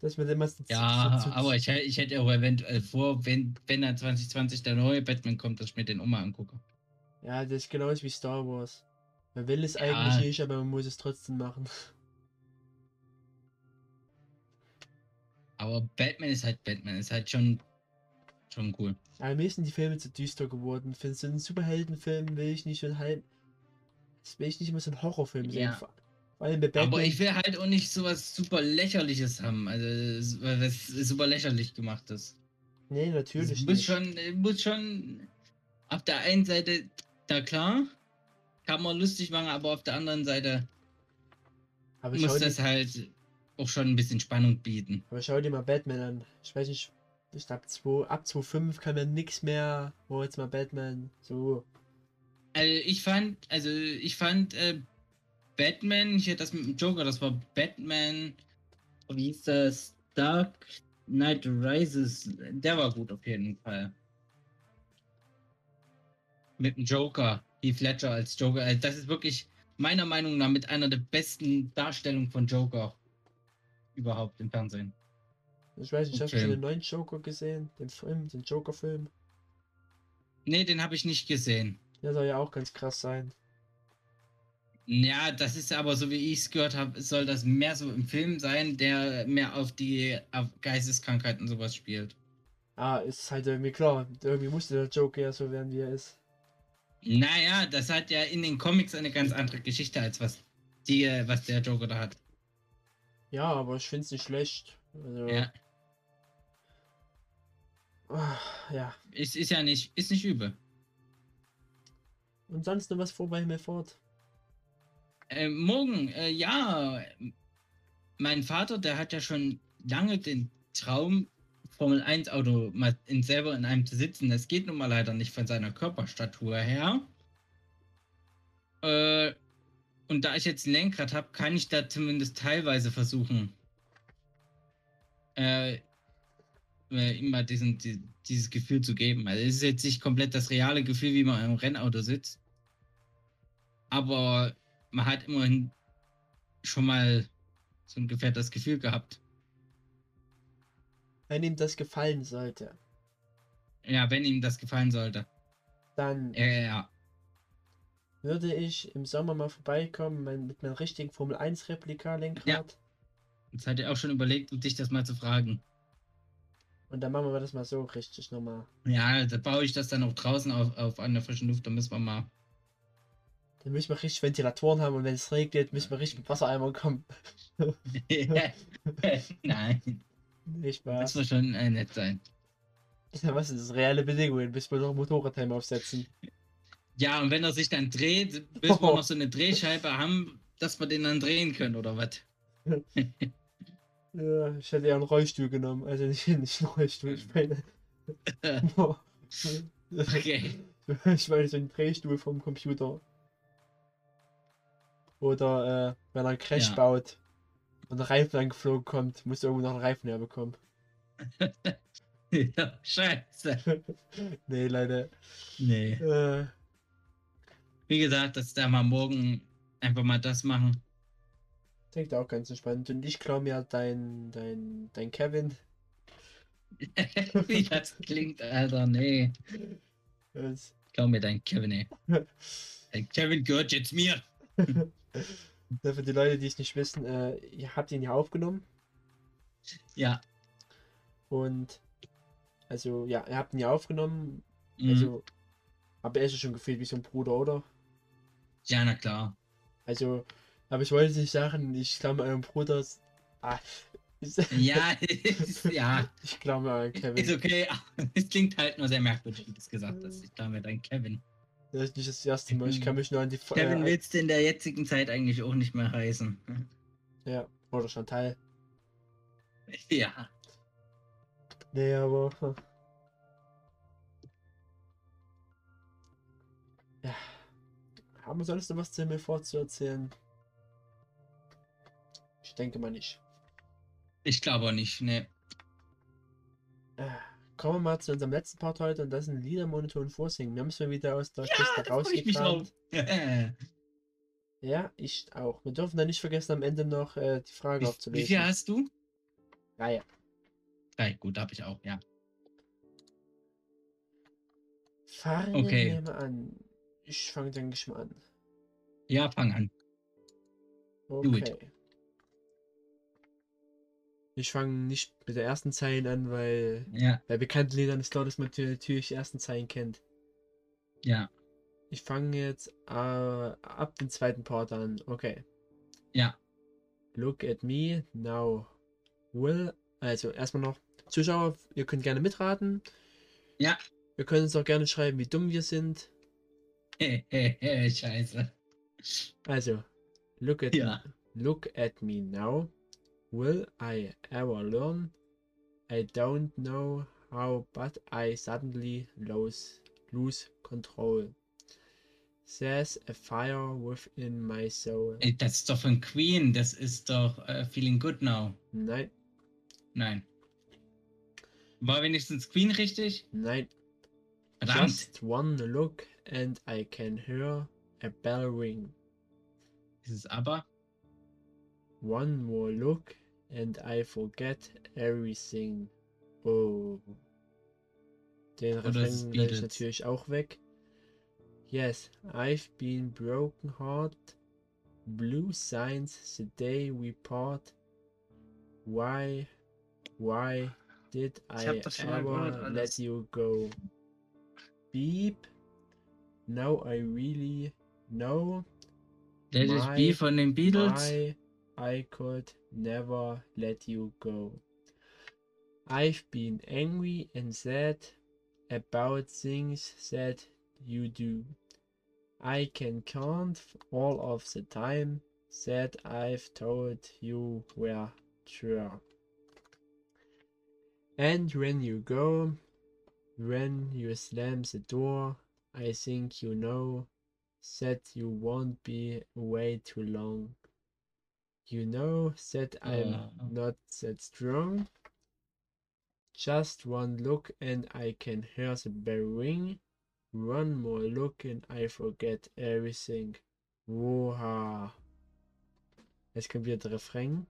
Das wird immer so, ja, so, so, aber ich, ich hätte auch eventuell vor, wenn, wenn dann 2020 der neue Batman kommt, dass ich mir den mal angucke. Ja, das ist genauso wie Star Wars. Man will es Ja. eigentlich nicht, aber man muss es trotzdem machen. Aber Batman ist halt Batman, ist halt schon, schon cool. Aber mir sind die Filme zu düster geworden. Für so einen Superheldenfilm will ich nicht so ein halb. Das will ich nicht immer so einen Horrorfilm sehen. Ja. Aber ich will halt auch nicht sowas super lächerliches haben, also s- was super lächerlich gemacht ist. nee, Es natürlich muss nicht. schon, muss schon auf der einen Seite, da klar, kann man lustig machen, aber auf der anderen Seite aber, muss dir, das halt auch schon ein bisschen Spannung bieten. aber schau dir mal Batman an. Ich weiß nicht, ich glaube ab 2.5 kann man nichts mehr. Wo jetzt mal Batman so. Also ich fand, also ich fand äh, Batman, hier das mit dem Joker, das war Batman, wie hieß das? Dark Knight Rises, der war gut auf jeden Fall. Mit dem Joker, Heath Ledger als Joker, also das ist wirklich meiner Meinung nach mit einer der besten Darstellungen von Joker überhaupt im Fernsehen. Ich weiß nicht, ich habe Okay. schon den neuen Joker gesehen. Den Film, den Joker-Film. Nee, den habe ich nicht gesehen. Der soll ja auch ganz krass sein. Ja, das ist aber so, wie ich es gehört habe, soll das mehr so im Film sein, der mehr auf die auf Geisteskrankheiten und sowas spielt. Ah, ist halt irgendwie klar. Irgendwie musste der Joker ja so werden, wie er ist. Naja, das hat ja in den Comics eine ganz andere Geschichte, als was, die, was der Joker da hat. Ja, aber ich finde es nicht schlecht. Also, Ja. ah, ja. Ist, ist ja nicht, ist nicht übel. Und sonst noch was vor bei mir fort? Äh, morgen, äh, ja, mein Vater, der hat ja schon lange den Traum, Formel 1 Auto mal in, selber in einem zu sitzen. Das geht nun mal leider nicht von seiner Körperstatur her. Äh, und da ich jetzt ein Lenkrad habe, kann ich da zumindest teilweise versuchen, äh, äh, ihm mal diesen, die, dieses Gefühl zu geben. Also es ist jetzt nicht komplett das reale Gefühl, wie man im Rennauto sitzt. Aber man hat immerhin schon mal so ungefähr das Gefühl gehabt. Wenn ihm das gefallen sollte, Ja, wenn ihm das gefallen sollte. dann Ja, ja. würde ich im Sommer mal vorbeikommen mit meinem richtigen Formel 1 Replika-Lenkrad. Jetzt hat er auch schon überlegt, um dich das mal zu fragen. Und dann machen wir das mal so richtig nochmal. Ja, da baue ich das dann auch draußen auf, auf an der frischen Luft. Da müssen wir mal. Dann müssen wir richtig Ventilatoren haben und wenn es regnet, müssen wir richtig mit Wassereimer kommen. Nein, Nicht das Spaß. muss schon äh, nett sein. Was ist das? Reelle Bedingungen, bis wir noch Motorradhelm aufsetzen. Ja, und wenn er sich dann dreht, bis wir noch so eine Drehscheibe haben, dass wir den dann drehen können, oder was? Ja, ich hätte ja einen Rollstuhl genommen. Also nicht, nicht einen Rollstuhl, ich meine. Okay. Ich meine so einen Drehstuhl vom Computer. Oder äh, wenn er einen Crash Ja. baut und der Reifen angeflogen kommt, muss irgendwo noch einen Reifen herbekommen. ja, scheiße. Nee, leider. Nee. Äh, Wie gesagt, dass da mal morgen einfach mal das machen. klingt auch ganz entspannt. Und ich glaube mir dein, dein, dein Kevin. Wie das klingt, Alter, nee. Das, Glaub mir dein Kevin, ey. Dein Kevin gehört jetzt mir. Für die Leute, die es nicht wissen, äh, ihr habt ihn ja aufgenommen Ja. und also ja, ihr habt ihn ja aufgenommen, Mhm. also aber er ist ja schon gefühlt wie so ein Bruder, oder? ja, na klar. Also, aber ich wollte nicht sagen, ich glaube eurem Bruder ist, ah, ist, Ja, ist, ja, ich glaube euren ist Kevin. okay. Es klingt halt nur sehr merkwürdig, wie du es gesagt hast. Ich glaube dein Kevin. Das ist nicht das erste Mal. Ich kann mich nur an die Kevin äh, willst du in der jetzigen Zeit eigentlich auch nicht mehr heißen. ja oder Chantal. Ja. Nee, aber ja. Haben wir sonst noch was zu mir vorzuerzählen? Ich denke mal nicht. Ich glaube auch nicht, ne. Äh, Kommen wir mal zu unserem letzten Part heute und das sind Liedermonitor und Vorsingen. Wir haben es mal wieder aus der Kiste da ich mich rausgekramt. Ja, ich auch. Wir dürfen dann nicht vergessen, am Ende noch äh, die Frage Wie, wie aufzulösen. viel hast du? Reihe. Drei, gut, habe ich auch, ja. Fangen Okay. wir mal an. Ich fange, denke ich mal an. Ja, fang an. Do it. Okay. Ich fange nicht mit der ersten Zeile an, weil Ja, bei bekannten Liedern ist klar, dass man natürlich die ersten Zeilen kennt. ja, Ich fange jetzt äh, ab dem zweiten Part an. Okay. ja. Look at me now. Will. Also erstmal noch Zuschauer, ihr könnt gerne mitraten. Ja. Wir können uns auch gerne schreiben, wie dumm wir sind. Scheiße. Also, look at Ja. look at me now. Will I ever learn? I don't know how, but I suddenly lose lose control. There's a fire within my soul. Ey, das ist doch von Queen. Das ist doch äh, Feeling Good Now. Nein, Nein. War wenigstens Queen richtig? nein. Verdammt. Just one look and I can hear a bell ring. Ist es aber? One more look and I forget everything. Oh. Den Oder Refrain ist lasse ich natürlich auch weg. Yes, I've been broken heart blue signs the day we part. Why, why did I das gehört, ever let you go? Beep. Now I really know It My- Be von den Beatles. I could never let you go. I've been angry and sad about things that you do. I can count all of the time that I've told you were true. And when you go, when you slam the door, I think you know that you won't be away too long. You know that I'm Oh. not that strong. Just one look and I can hear the bell ring. One more look and I forget everything. Woha. Jetzt kommt wieder der Refrain.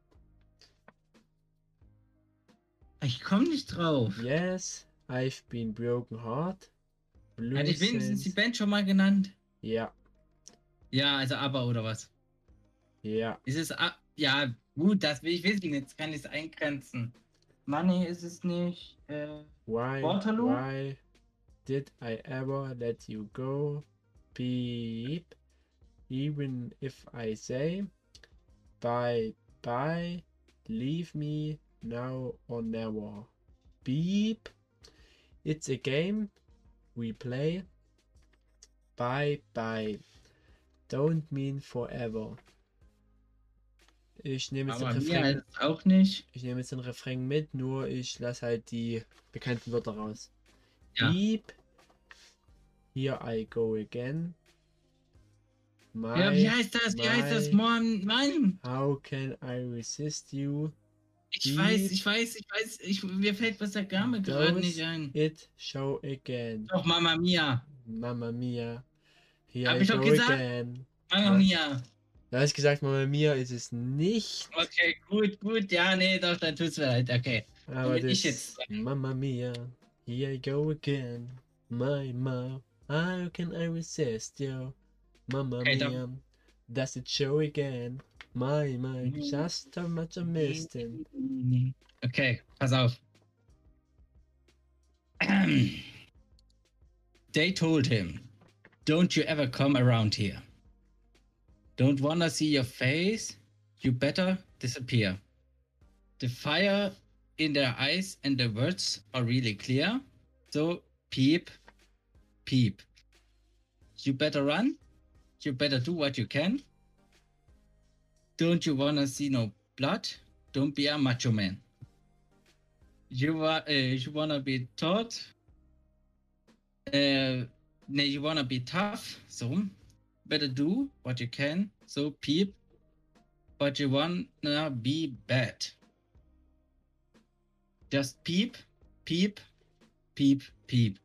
Ich komme nicht drauf. Yes, I've been broken heart. Blue Hatte ich wenigstens die Band schon mal genannt? Ja, Ja, also aber oder was? ja. Ist es A Ja, gut, das will ich wissen. Jetzt kann ich es eingrenzen. Money ist es nicht. Äh, Why, Waterloo? why did I ever let you go? Beep. Even if I say bye bye, leave me now or never. Beep. It's a game we play. Bye bye. Don't mean forever. Ich nehme jetzt den aber mir Refrain. es auch nicht. Ich nehme jetzt den Refrain mit, nur ich lasse halt die bekannten Wörter raus. Ja. Beep. Here I go again. My, Ja, wie heißt das? Wie heißt das? Mann, Mann! How can I resist you? Ich Die- weiß, ich weiß, ich weiß. Ich, mir fällt was der Name gerade nicht ein. It show again. Doch, Mama Mia. Mamma mia. Here Hab I ich doch go gesagt? again. Mama. Mia. Da hast gesagt, Mamma mia ist es nicht. Okay, gut, gut. Ja, nee, doch, dann tut's mir leid. Okay. Aber das ich jetzt Mamma mia. Here I go again. My mouth. How can I resist you? Mamma Okay, dann- mia. Does it show again? My, my, just how much I missed him. Okay, pass auf. They told him, Don't you ever come around here. Don't wanna see your face. You better disappear. The fire in their eyes and the words are really clear. So, peep, peep. You better run. You better do what you can. Don't you wanna see no blood? Don't be a macho man. You uh, you wanna be taught? Uh, you wanna be tough. So, better do what you can. So, peep. But you wanna be bad. Just peep, peep, peep, peep.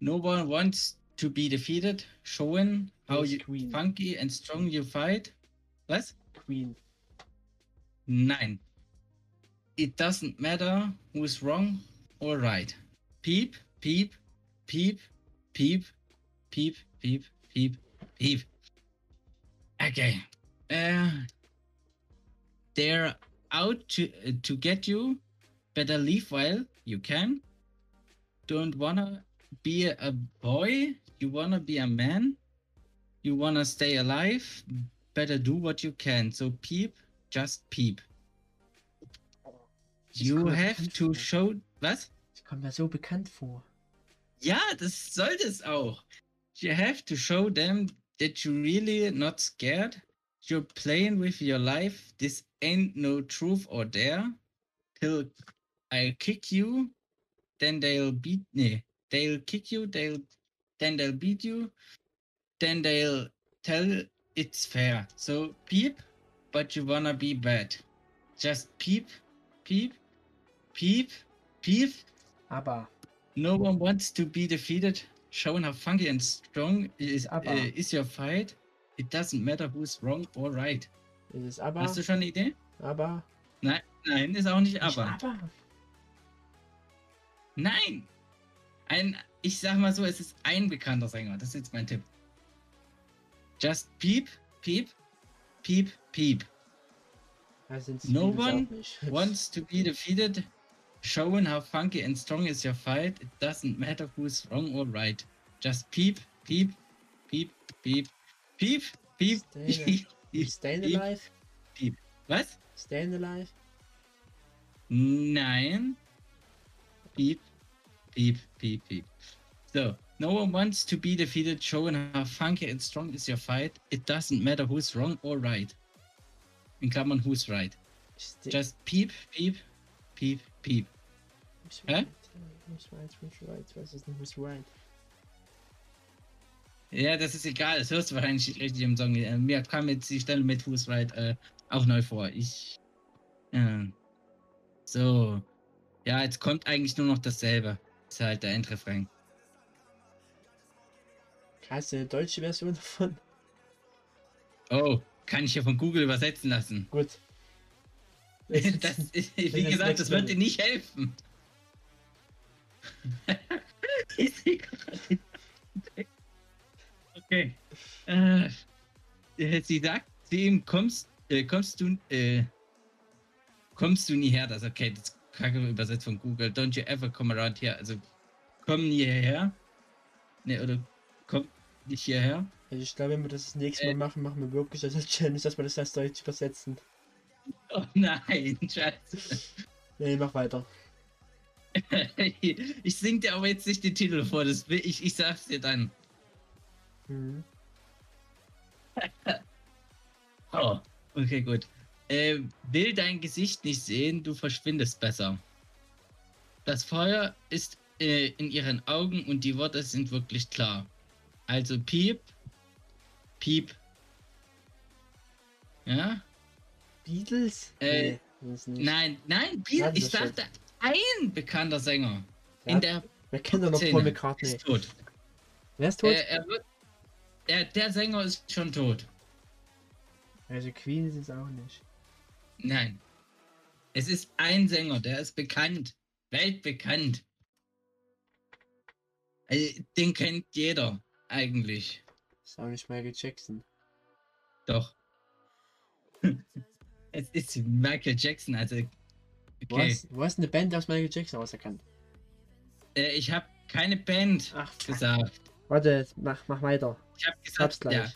No one wants to be defeated, showing how Yes, you Queen. funky and strong you fight. Was? Queen. Nein. It doesn't matter who's wrong or right. Peep, peep, peep, peep, peep, peep, peep, peep. Okay. Uh, they're out to uh, to get you. Better leave while you can. Don't wanna be a boy. You wanna be a man. You wanna stay alive. Better do what you can. So peep, just peep. Das You have to vor. show. Was? Das kommt mir so bekannt vor. Ja, das sollte es auch. You have to show them that you're really not scared. You're playing with your life. This ain't no truth or dare. Till I kick you, then they'll beat me. They'll kick you, they'll then they'll beat you, then they'll tell it's fair. So peep, but you wanna be bad. Just peep, peep, peep, peep. Aber No one wants to be defeated. Showing how funky and strong is, Aber- uh, is your fight. It doesn't matter who's wrong or right. ist es aber. Hast du schon eine Idee? Aber. Nein, nein, ist auch nicht Nicht aber. aber. Nein! Ein, ich sag mal so, es ist ein bekannter Sänger. Das ist jetzt mein Tipp. Just peep, peep, peep, peep. No one. Wants to be defeated, showing how funky and strong is your fight. It doesn't matter who's wrong or right. Just peep, peep, peep, peep, peep, peep, Stay peep, peep. Staying peep. alive? Was? Staying alive? Nein. Beep, beep, beep, beep. So, no one wants to be defeated, showing how funky and strong is your fight. It doesn't matter who's wrong or right. In Klammern, who's right. Stay Just peep, peep, peep, Who's Hä? Ja, das ist egal, das hörst du wahrscheinlich nicht richtig im Song. Äh, Mir kam jetzt die Stelle mit Who's Right äh, auch neu vor. Ich. Ja. So. Ja, jetzt kommt eigentlich nur noch dasselbe. Ist halt der Endrefrain. Du eine deutsche Version davon? Oh, kann ich hier von Google übersetzen lassen. Gut. Das, ist- wie gesagt, das wird dir nicht helfen. Ich seh gerade- okay. Äh, äh, sie sagt ihm, kommst, äh, kommst du, äh, kommst du nie her? Das okay, das kacke übersetzt von Google. Don't you ever come around here? Also, komm nie hierher. Ne, oder komm nicht hierher. Also ich glaube, wenn wir das das nächste Äh. Mal machen, machen wir wirklich das als Challenge, dass wir das als Deutsch übersetzen. Oh nein, scheiße. Nee, mach weiter. ich sing dir aber jetzt nicht den Titel vor, das will ich, ich sag's dir dann. Mhm. Oh, okay, gut. Äh, will dein Gesicht nicht sehen, du verschwindest besser. Das Feuer ist äh, in ihren Augen und die Worte sind wirklich klar. Also piep, piep. Ja? Beatles? Äh, nee. Nein, nein, Warte, ich das sagte ein bekannter Sänger. Ja, In der kennen doch noch Paul McCartney. ist tot. Wer ist tot? Äh, er wird, er, der Sänger ist schon tot. also Queen ist es auch nicht. Nein. Es ist ein Sänger, der ist bekannt. Weltbekannt. Also, den kennt jeder, eigentlich. Ist auch nicht Michael Jackson. Doch. es ist Michael Jackson, also. Wo, Okay. hast, wo hast du eine Band aus Michael Jackson auserkannt? Äh, ich habe keine Band Ach, gesagt. Warte, mach, mach weiter. Ich habe gesagt, gleich. ja,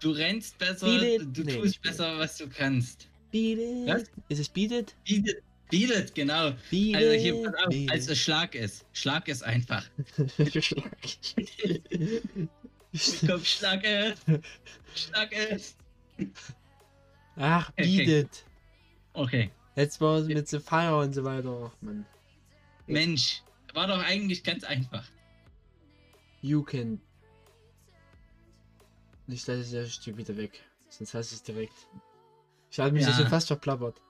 du rennst besser, du Nee, tust besser, was du kannst. Beat it. Was? Ist es Beat it? Beat it, beat it genau. Beat Also hier, pass auf, beat als it. es Schlag ist. Schlag ist einfach. Schlag. Komm, schlag es. Schlag es. Ach, Beat Okay. it. Okay. Jetzt war es mit The Fire und so weiter. Ach, Mann. Mensch, war doch eigentlich ganz einfach. You can. Ich das Stück wieder weg. Sonst hast du es direkt. Ich habe mich ja. schon fast verplappert.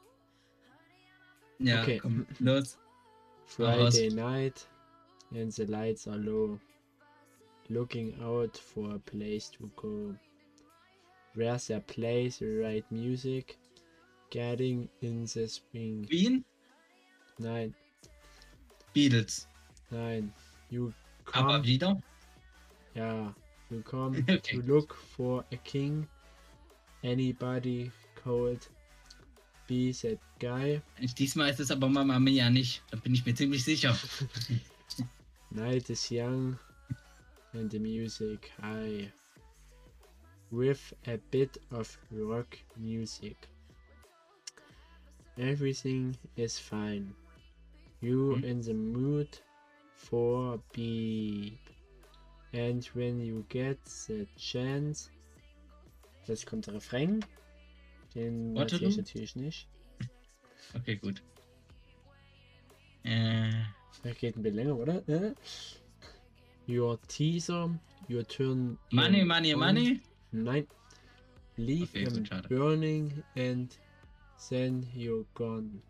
Ja, Okay. komm, los. Friday night and the lights are low. Looking out for a place to go. Where's a place to write music? Getting in the spring. Queen, Nein, Beatles. nein. You Aber come. wieder. Ja. You come Okay. to look for a king. Anybody could be that guy. Diesmal ist es aber Mama Mia nicht. Da bin ich mir ziemlich sicher. Night is young and the music high with a bit of rock music. Everything is fine. You Mhm. in the mood for beep. And when you get the chance. Jetzt kommt der Refrain. Den Warte ich natürlich nicht. Okay, gut. Äh, Der geht ein bisschen länger, oder? Äh? Your teaser, your turn. money, money, money. Nein. Leave Okay, them gut, schade. burning and then you're gone.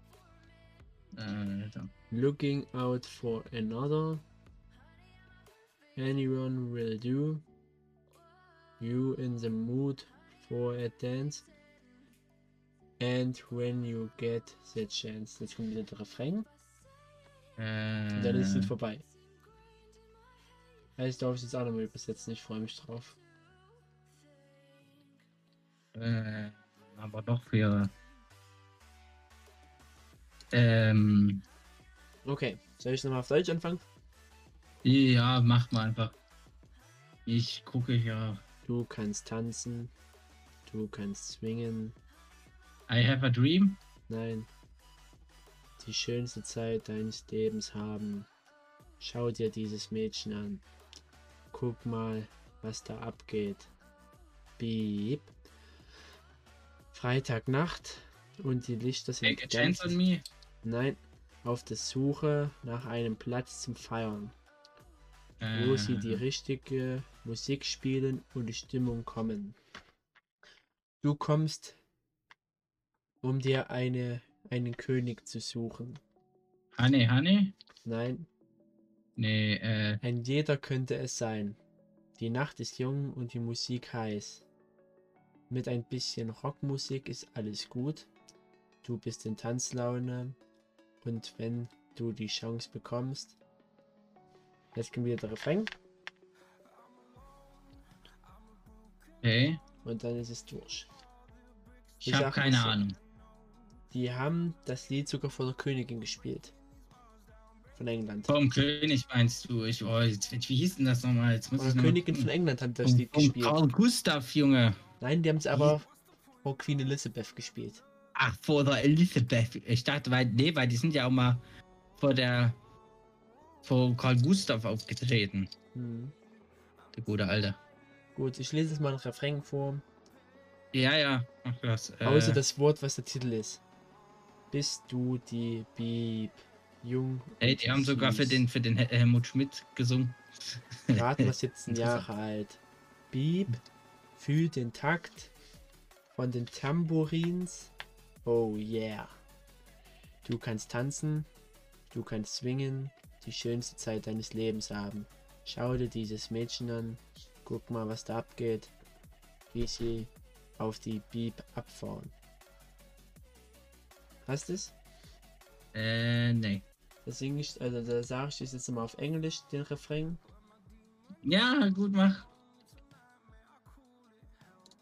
Äh, da. Looking out for another. Anyone will do. You in the mood for a dance. And when you get the chance. Jetzt kommt wieder der Refrain. Und dann ist es Äh, vorbei. Ich darf es jetzt auch nochmal übersetzen, ich freue mich drauf. Äh, Aber doch für. Ähm, Okay, soll ich nochmal auf Deutsch anfangen? ja, macht mal einfach. Ich gucke ja. Du kannst tanzen, du kannst swingen, I have a dream. nein. Die schönste Zeit deines Lebens haben. Schau dir dieses Mädchen an. Guck mal, was da abgeht. Beep. Freitagnacht und die Lichter sind Take a chance on me. Nein, auf der Suche nach einem Platz zum Feiern, wo sie die Äh, richtige Musik spielen und die Stimmung kommen. Du kommst, um dir eine, einen König zu suchen. Honey, Honey? Nein, Nee, äh, ein jeder könnte es sein. Die Nacht ist jung und die Musik heiß. Mit ein bisschen Rockmusik ist alles gut. Du bist in Tanzlaune und wenn du die Chance bekommst. Jetzt kommt wieder der Refrain okay. und dann ist es durch. Ich, Ich habe keine so. Ahnung. Die haben das Lied sogar vor der Königin gespielt. Von England. Vom König meinst du? Ich, oh, jetzt, wie hieß denn das nochmal? Jetzt muss Von der Königin von England haben das Lied gespielt. Karl Gustav, Junge. Nein, die haben es aber vor Queen Elizabeth gespielt. Ach, vor der Elisabeth. Ich dachte, weil, nee, weil die sind ja auch mal vor der, vor Karl Gustav aufgetreten. Hm. Der gute Alte. Gut, ich lese jetzt mal ein Refrain vor. Ja, ja. Ach was. Äh, Außer das Wort, was der Titel ist. Bist du die Bieb jung? ey, die haben sogar für den, für den Hel- Helmut Schmidt gesungen. Raten, was 17 Interessant. Jahre alt. Bieb fühlt den Takt von den Tambourins. Oh yeah. Du kannst tanzen, du kannst swingen, die schönste Zeit deines Lebens haben. Schau dir dieses Mädchen an, guck mal, was da abgeht, wie sie auf die Bieb abfahren. Hast du es? Äh, nee. Ich, also da sage ich das jetzt mal auf Englisch, den Refrain. Ja, gut, mach.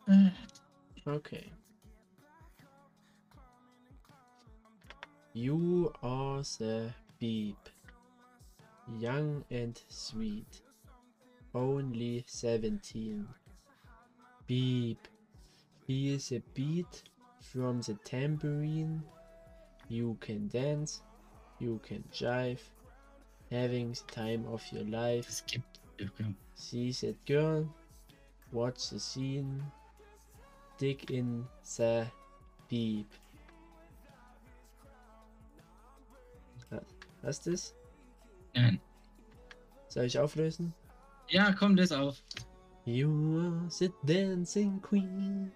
Okay. You are the beep, young and sweet, only 17. Beep, feel the beat from the tambourine. You can dance, you can jive, having the time of your life. Okay. See that girl, watch the scene, dig in the beep. Ha- Hast du es? Nein. Soll ich auflösen? Ja, komm, das auf. You are the dancing queen,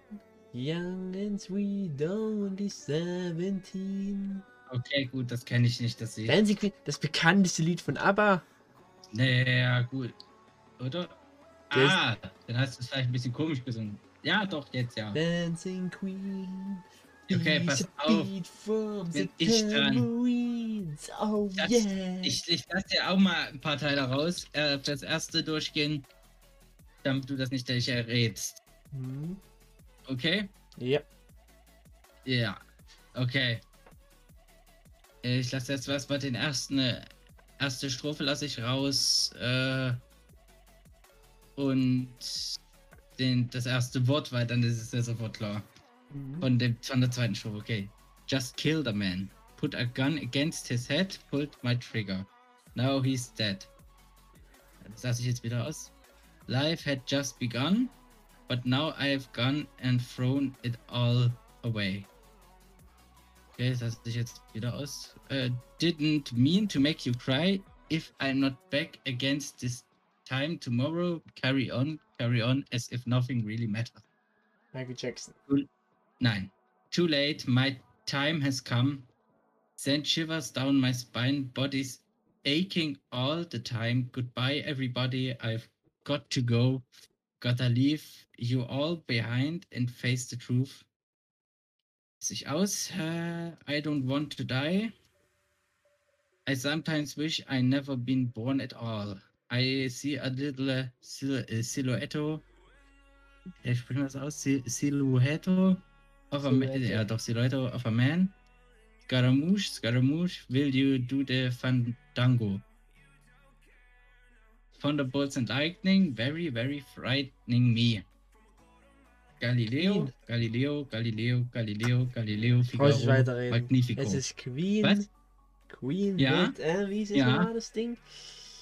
young and sweet, only 17. Okay, gut, das kenne ich nicht, das Lied. Dancing Queen, das bekannteste Lied von ABBA. Nee, ja, gut. Oder? Das- Ah, dann hast du es vielleicht ein bisschen komisch gesungen. Ja, doch, jetzt ja. Dancing Queen. Okay, pass auf. Bin ich dran. Oh Das- yeah. Ich, ich lasse dir auch mal ein paar Teile raus. Äh, fürs erste durchgehen, damit du das nicht gleich errätst. Hm. Okay? Ja. Ja. Okay. Äh, Ich lasse jetzt was bei den ersten. äh, Erste Strophe lasse ich raus. Äh, und den, das erste Wort, weil dann ist es ja sofort klar. Mhm. Von, dem, von der zweiten Strophe, okay. Just kill the man. Put a gun against his head, pulled my trigger. Now he's dead. Das lasse ich jetzt wieder aus. Life had just begun, but now I've gone and thrown it all away. Okay, das lasse ich jetzt wieder aus. Uh, didn't mean to make you cry. If I'm not back against this time tomorrow, carry on, carry on, as if nothing really matters. Michael Jackson. Nine. Too late. My time has come. Send shivers down my spine. Body's aching all the time. Goodbye, everybody. I've got to go. Gotta leave you all behind and face the truth. Sich aus. Uh, I don't want to die. I sometimes wish I never been born at all. I see a little uh, sil uh, silhouette. Ich spreche das aus. Sil Silhouette of a man, ja doch, Silhouette of a man. Scaramouche, Scaramouche, will you do the fandango? Thunderbolts and lightning, very, very frightening me. Galileo, Queen. Galileo, Galileo, Galileo, Galileo, Figaro. Magnifico. Es ist Queen. Was? Queen Ja? mit, äh, wie ist Ja. das Ding?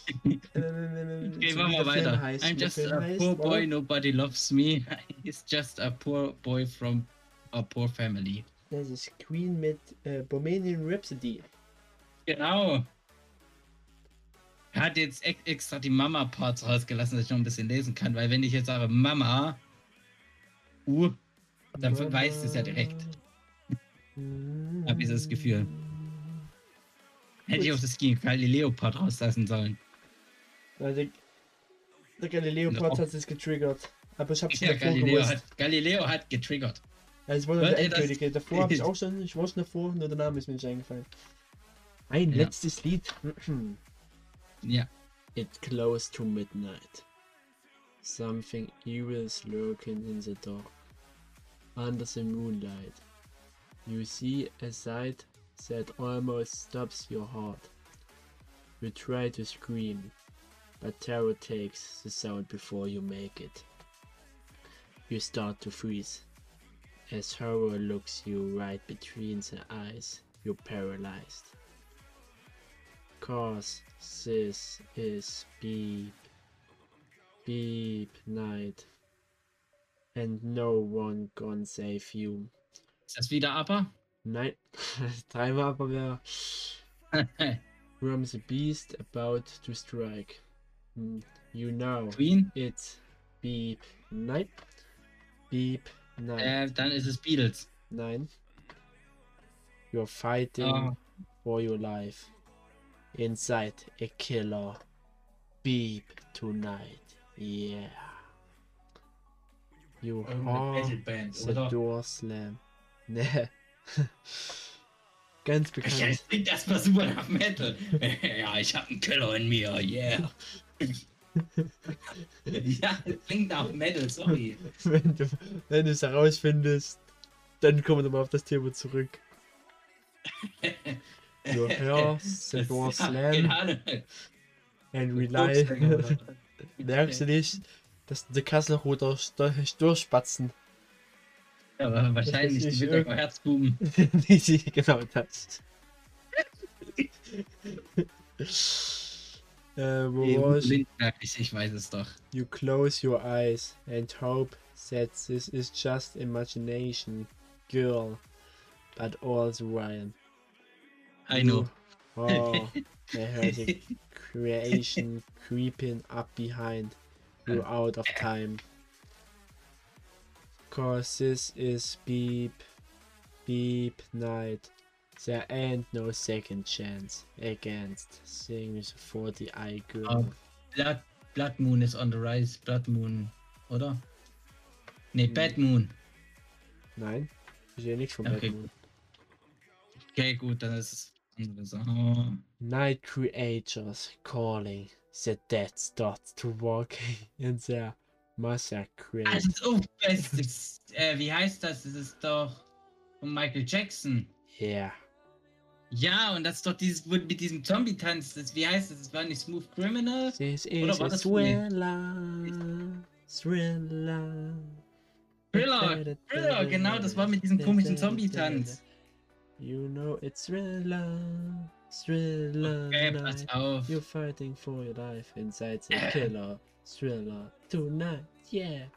Ähm, Okay, so machen wir weiter. heißt, I'm just Film a heißt, poor boy, nobody loves me. He's just a poor boy from a poor family. Das ist Queen mit äh, Bohemian Rhapsody. Genau. Er hat jetzt ex extra die Mama-Parts rausgelassen, dass ich noch ein bisschen lesen kann, weil wenn ich jetzt sage Mama, uh, dann Mama. du es ja direkt. Hab ich das Gefühl. Hätte ich auch das Galileo-Part rauslassen sollen. Ja, der, der Galileo No. Hat es getriggert. Aber ich hab's Ja, davor Galileo gewusst. hat, Galileo hat getriggert. Ja, war Weil, der ey, endgültige. Davor habe ich auch schon, ich wusste davor, nur der Name ist mir nicht eingefallen. Ein Ja. letztes Lied. Ja. It close to midnight. Something evil is lurking in the dark. Under the moonlight. You see a sight that almost stops your heart. You try to scream, but terror takes the sound before you make it. You start to freeze. As horror looks you right between the eyes, you're paralyzed. Cause this is beep, beep night, and no one gonna save you. Ist das wieder aber? Nein, dreimal aber wäre from the beast about to strike. Hmm, You know Queen? it's beep night, beep night. Äh, dann ist es Beatles. Nein. You're fighting Oh. for your life. Inside a killer. Beep tonight. Yeah. You hear the door slam. Ne. Ganz bekannt. das klingt erstmal super nach Metal. ja, ich hab einen Killer in mir, yeah. ja, klingt nach Metal, sorry. wenn du wenn du es herausfindest, dann kommen wir mal auf das Thema zurück. You hear the door Ja, slam and rely. Merkst du nicht, dass die Kasselruder durchspatzen? Ja, aber wahrscheinlich die Mittag Herzbuben. Nicht genau das. Äh, wo war ich? Lindbergh, ich, ich weiß es doch. You close your eyes and hope that this is just imagination, girl. But all the while. I know. Oh, I heard the creation creeping up behind you out of time. Cause this is beep, beep night. There ain't no second chance against things for the eye girl. Oh. Blood, Blood Moon is on the rise. Blood Moon, oder? Nee, Bad Moon. Nein, ich sehe nichts von Okay. Batman. Okay, gut, dann ist es andere Sache. Night creatures calling. The dead starts to walk in their massacre. Also, es ist, äh, wie heißt das? Es ist doch von Michael Jackson. Yeah. Ja, und das ist doch dieses, mit diesem Zombie-Tanz. Wie heißt das? Das war nicht Smooth Criminal? This Oder is war a das thriller. Thriller. Thriller, Thriller, genau, das war mit diesem komischen Zombie-Tanz. You know it's thriller. Thriller. Okay, pass auf. You're fighting for your life inside the killer. Thriller. Tonight. Yeah.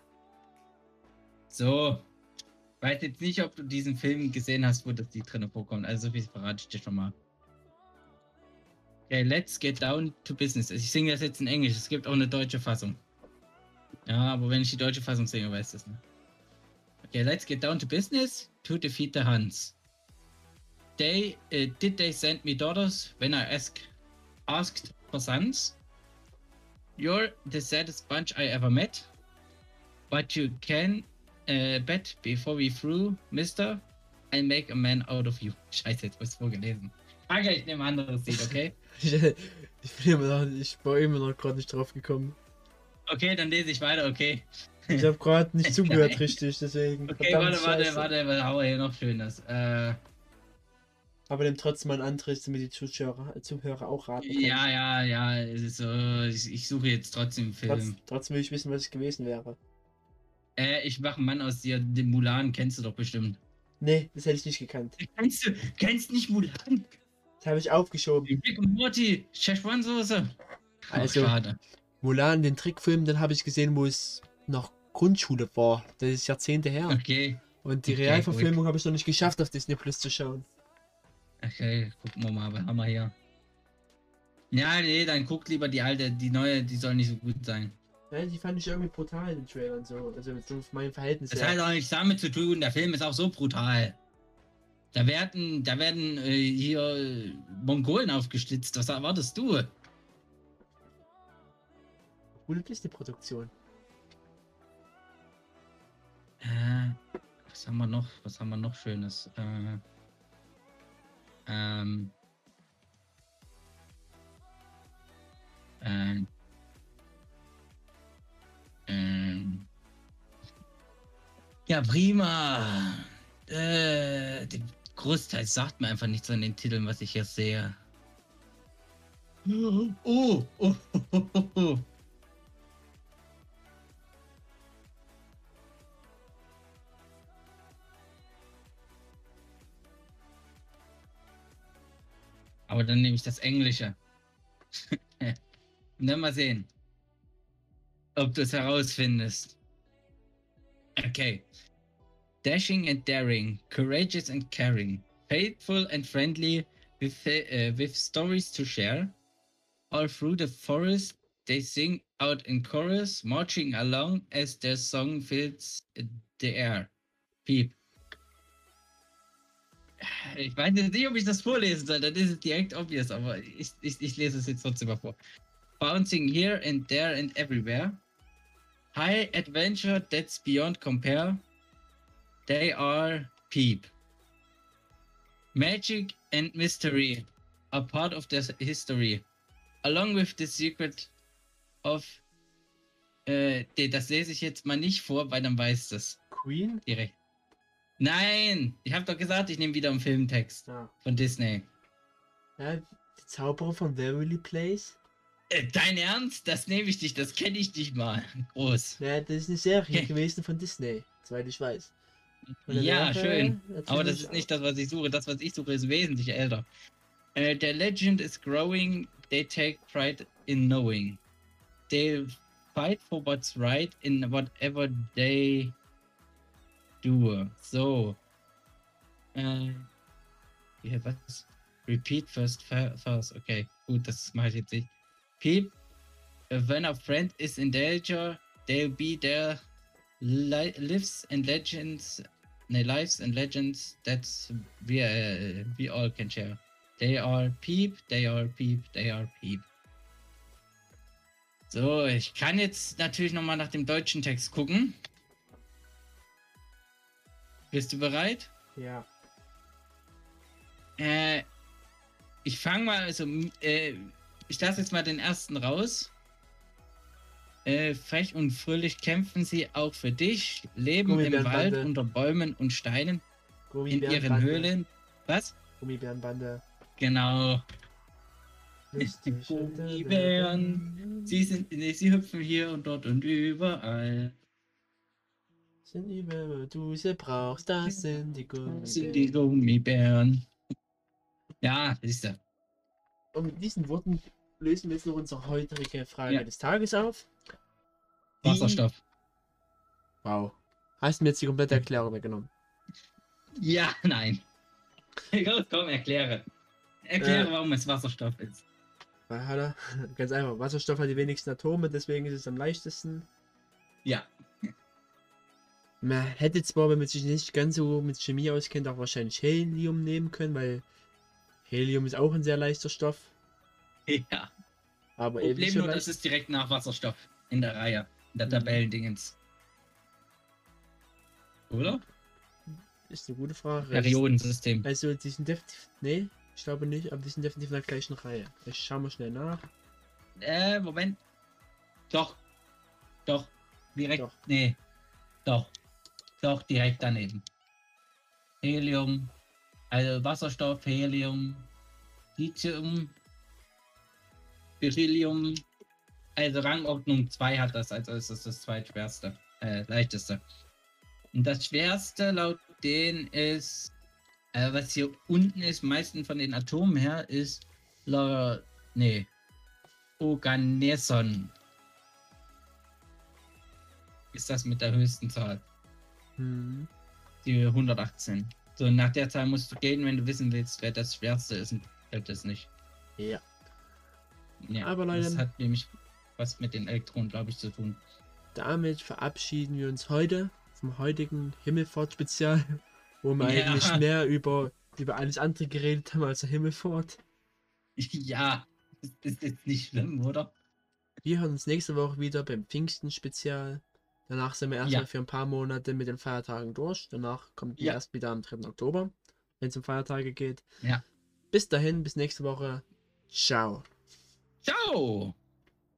So. Weiß jetzt nicht, ob du diesen Film gesehen hast, wo das Lied drin vorkommt. Also so viel verrate ich dir schon mal. Okay, let's get down to business. Ich singe das jetzt in Englisch. Es gibt auch eine deutsche Fassung. Ja, aber wenn ich die deutsche Fassung singe, weißt du es nicht. Okay, let's get down to business to defeat the Huns. They uh, did they send me daughters when I ask, asked for sons? You're the saddest bunch I ever met. But you can uh, bet before we through, Mister, I make a man out of you. Scheiße, jetzt was vorgelesen. Okay, ich nehme ein anderes Lied, okay? Ich, ich bin immer noch, ich war immer noch gerade nicht drauf gekommen. Okay, dann lese ich weiter, okay? Ich habe gerade nicht zugehört richtig, deswegen. Okay, warte, warte, warte, haben wir hier noch Schönes? Äh, Aber nimm trotzdem mal einen Antritt, damit die Zuschauer, Zuhörer auch raten können. ja, ja, ja, es ist so, ich, ich suche jetzt trotzdem einen Trotz, Film. trotzdem will ich wissen, was es gewesen wäre. Äh, ich mache einen Mann aus dir, den Mulan kennst du doch bestimmt. Nee, das hätte ich nicht gekannt. Kennst du, kennst nicht Mulan? Das habe ich aufgeschoben. Rick und Morty, Szechuan-Soße. Also- schade. Mulan, den Trickfilm, den habe ich gesehen, wo es noch Grundschule war. Das ist Jahrzehnte her. Okay, Und die Okay, Realverfilmung habe ich noch nicht geschafft, auf Disney Plus zu schauen. okay, gucken wir mal, was haben wir hier? Ja, nee, dann guckt lieber die alte, die neue, die soll nicht so gut sein. Ja, die fand ich irgendwie brutal, den Trailer und so. Also so auf mein Verhältnis. Das her. hat auch nichts damit zu tun, der Film ist auch so brutal. Da werden, da werden äh, hier äh, Mongolen aufgeschlitzt, was erwartest du? Gute Disney-Produktion. Äh, was haben wir noch? Was haben wir noch Schönes? Äh, ähm, ähm, ähm, ja, prima. Äh, der Großteil sagt mir einfach nichts an den Titeln, was ich hier sehe. Oh, oh, oh, oh, oh. Aber dann nehme ich das Englische. Dann mal sehen, ob du es herausfindest. Okay. Dashing and daring, courageous and caring, faithful and friendly, with, uh, with stories to share. All through the forest, they sing out in chorus, marching along as their song fills the air. Piep. Ich weiß nicht, ob ich das vorlesen soll, dann ist es direkt obvious, aber ich, ich, ich lese es jetzt trotzdem mal vor. Bouncing here and there and everywhere. High adventure that's beyond compare. They are peep. Magic and mystery are part of their history. Along with the secret of. Äh, das lese ich jetzt mal nicht vor, weil dann weiß das Queen? direkt. Nein! Ich habe doch gesagt, ich nehme wieder einen Filmtext Ja. von Disney. ja. Die Zauberer von Waverly Place? Äh, dein Ernst? Das nehme ich dich, das kenne ich dich mal. Groß. Ja, das ist eine Serie Okay. gewesen von Disney, soweit ich weiß. Der Ja, schön. Aber das ist nicht das, was ich suche. Das, was ich suche, ist wesentlich älter. Äh, the legend is growing. They take pride in knowing. They fight for what's right in whatever they do. So. Äh, ja, was? Repeat first first. Okay, gut, das mache ich jetzt nicht. Peep, uh, when a friend is in danger, they'll be there. Li lives and legends, no, lives and legends that's we uh, we all can share. They are Peep, they are Peep, they are Peep. So, ich kann jetzt natürlich nochmal nach dem deutschen Text gucken. Bist du bereit? Ja. Äh, ich fange mal, also, äh, ich lasse jetzt mal den ersten raus. Äh, frech und fröhlich kämpfen sie auch für dich, leben im. Wald unter Bäumen und Steinen, in ihren. Höhlen. Was? Gummibärenbande. Genau. Lustig. Gummibären. Sie sind, nee, sie hüpfen hier und dort und überall. Sind die, wenn du sie brauchst, das sind die Sind die Gummibären. Gummibären. Ja, siehst du. Und mit diesen Worten lösen wir jetzt noch unsere heutige Frage Ja. des Tages auf. Die- Wasserstoff. Wow. Hast du mir jetzt die komplette Erklärung weggenommen? Ja, nein. Los, komm, erkläre. Erkläre, Äh. warum es Wasserstoff ist. Er, ganz einfach, Wasserstoff hat die wenigsten Atome, deswegen ist es am leichtesten. Ja. Man hätte zwar, wenn man sich nicht ganz so mit Chemie auskennt, auch wahrscheinlich Helium nehmen können, weil Helium ist auch ein sehr leichter Stoff. Ja. Aber eben Problem nur, das ist direkt nach Wasserstoff in der Reihe. In der Mhm. Tabellendingens. Oder? Ist eine gute Frage. Periodensystem. Also, die sind definitiv. Nee, ich glaube nicht, aber die sind definitiv in der gleichen Reihe. Vielleicht schauen wir schnell nach. Äh, Moment. Doch. Doch. direkt. Doch. Nee. Doch. Doch, direkt daneben. Helium. Also Wasserstoff, Helium, Lithium, Beryllium. Also Rangordnung 2 hat das, also ist das das zweitschwerste, äh, leichteste. Und das schwerste laut denen ist, äh, was hier unten ist, meistens von den Atomen her, ist La, nee, Organeson. Ist das mit der höchsten Zahl? Hm. Die 118. So, nach der Zahl musst du gehen, wenn du wissen willst, wer das schwerste ist und wer das nicht. Ja. Ja, Aber das Leute- hat nämlich was mit den Elektronen, glaube ich, zu tun. Damit verabschieden wir uns heute vom heutigen Himmelfahrt-Spezial, wo wir Ja. eigentlich mehr über, über alles andere geredet haben als der Himmelfahrt. Ja, das ist jetzt nicht schlimm, oder? Wir hören uns nächste Woche wieder beim Pfingsten-Spezial. Danach sind wir erstmal Ja. für ein paar Monate mit den Feiertagen durch. Danach kommt die Ja. erst wieder am 3. Oktober, wenn es um Feiertage geht. Ja. Bis dahin, bis nächste Woche. Ciao. Ciao!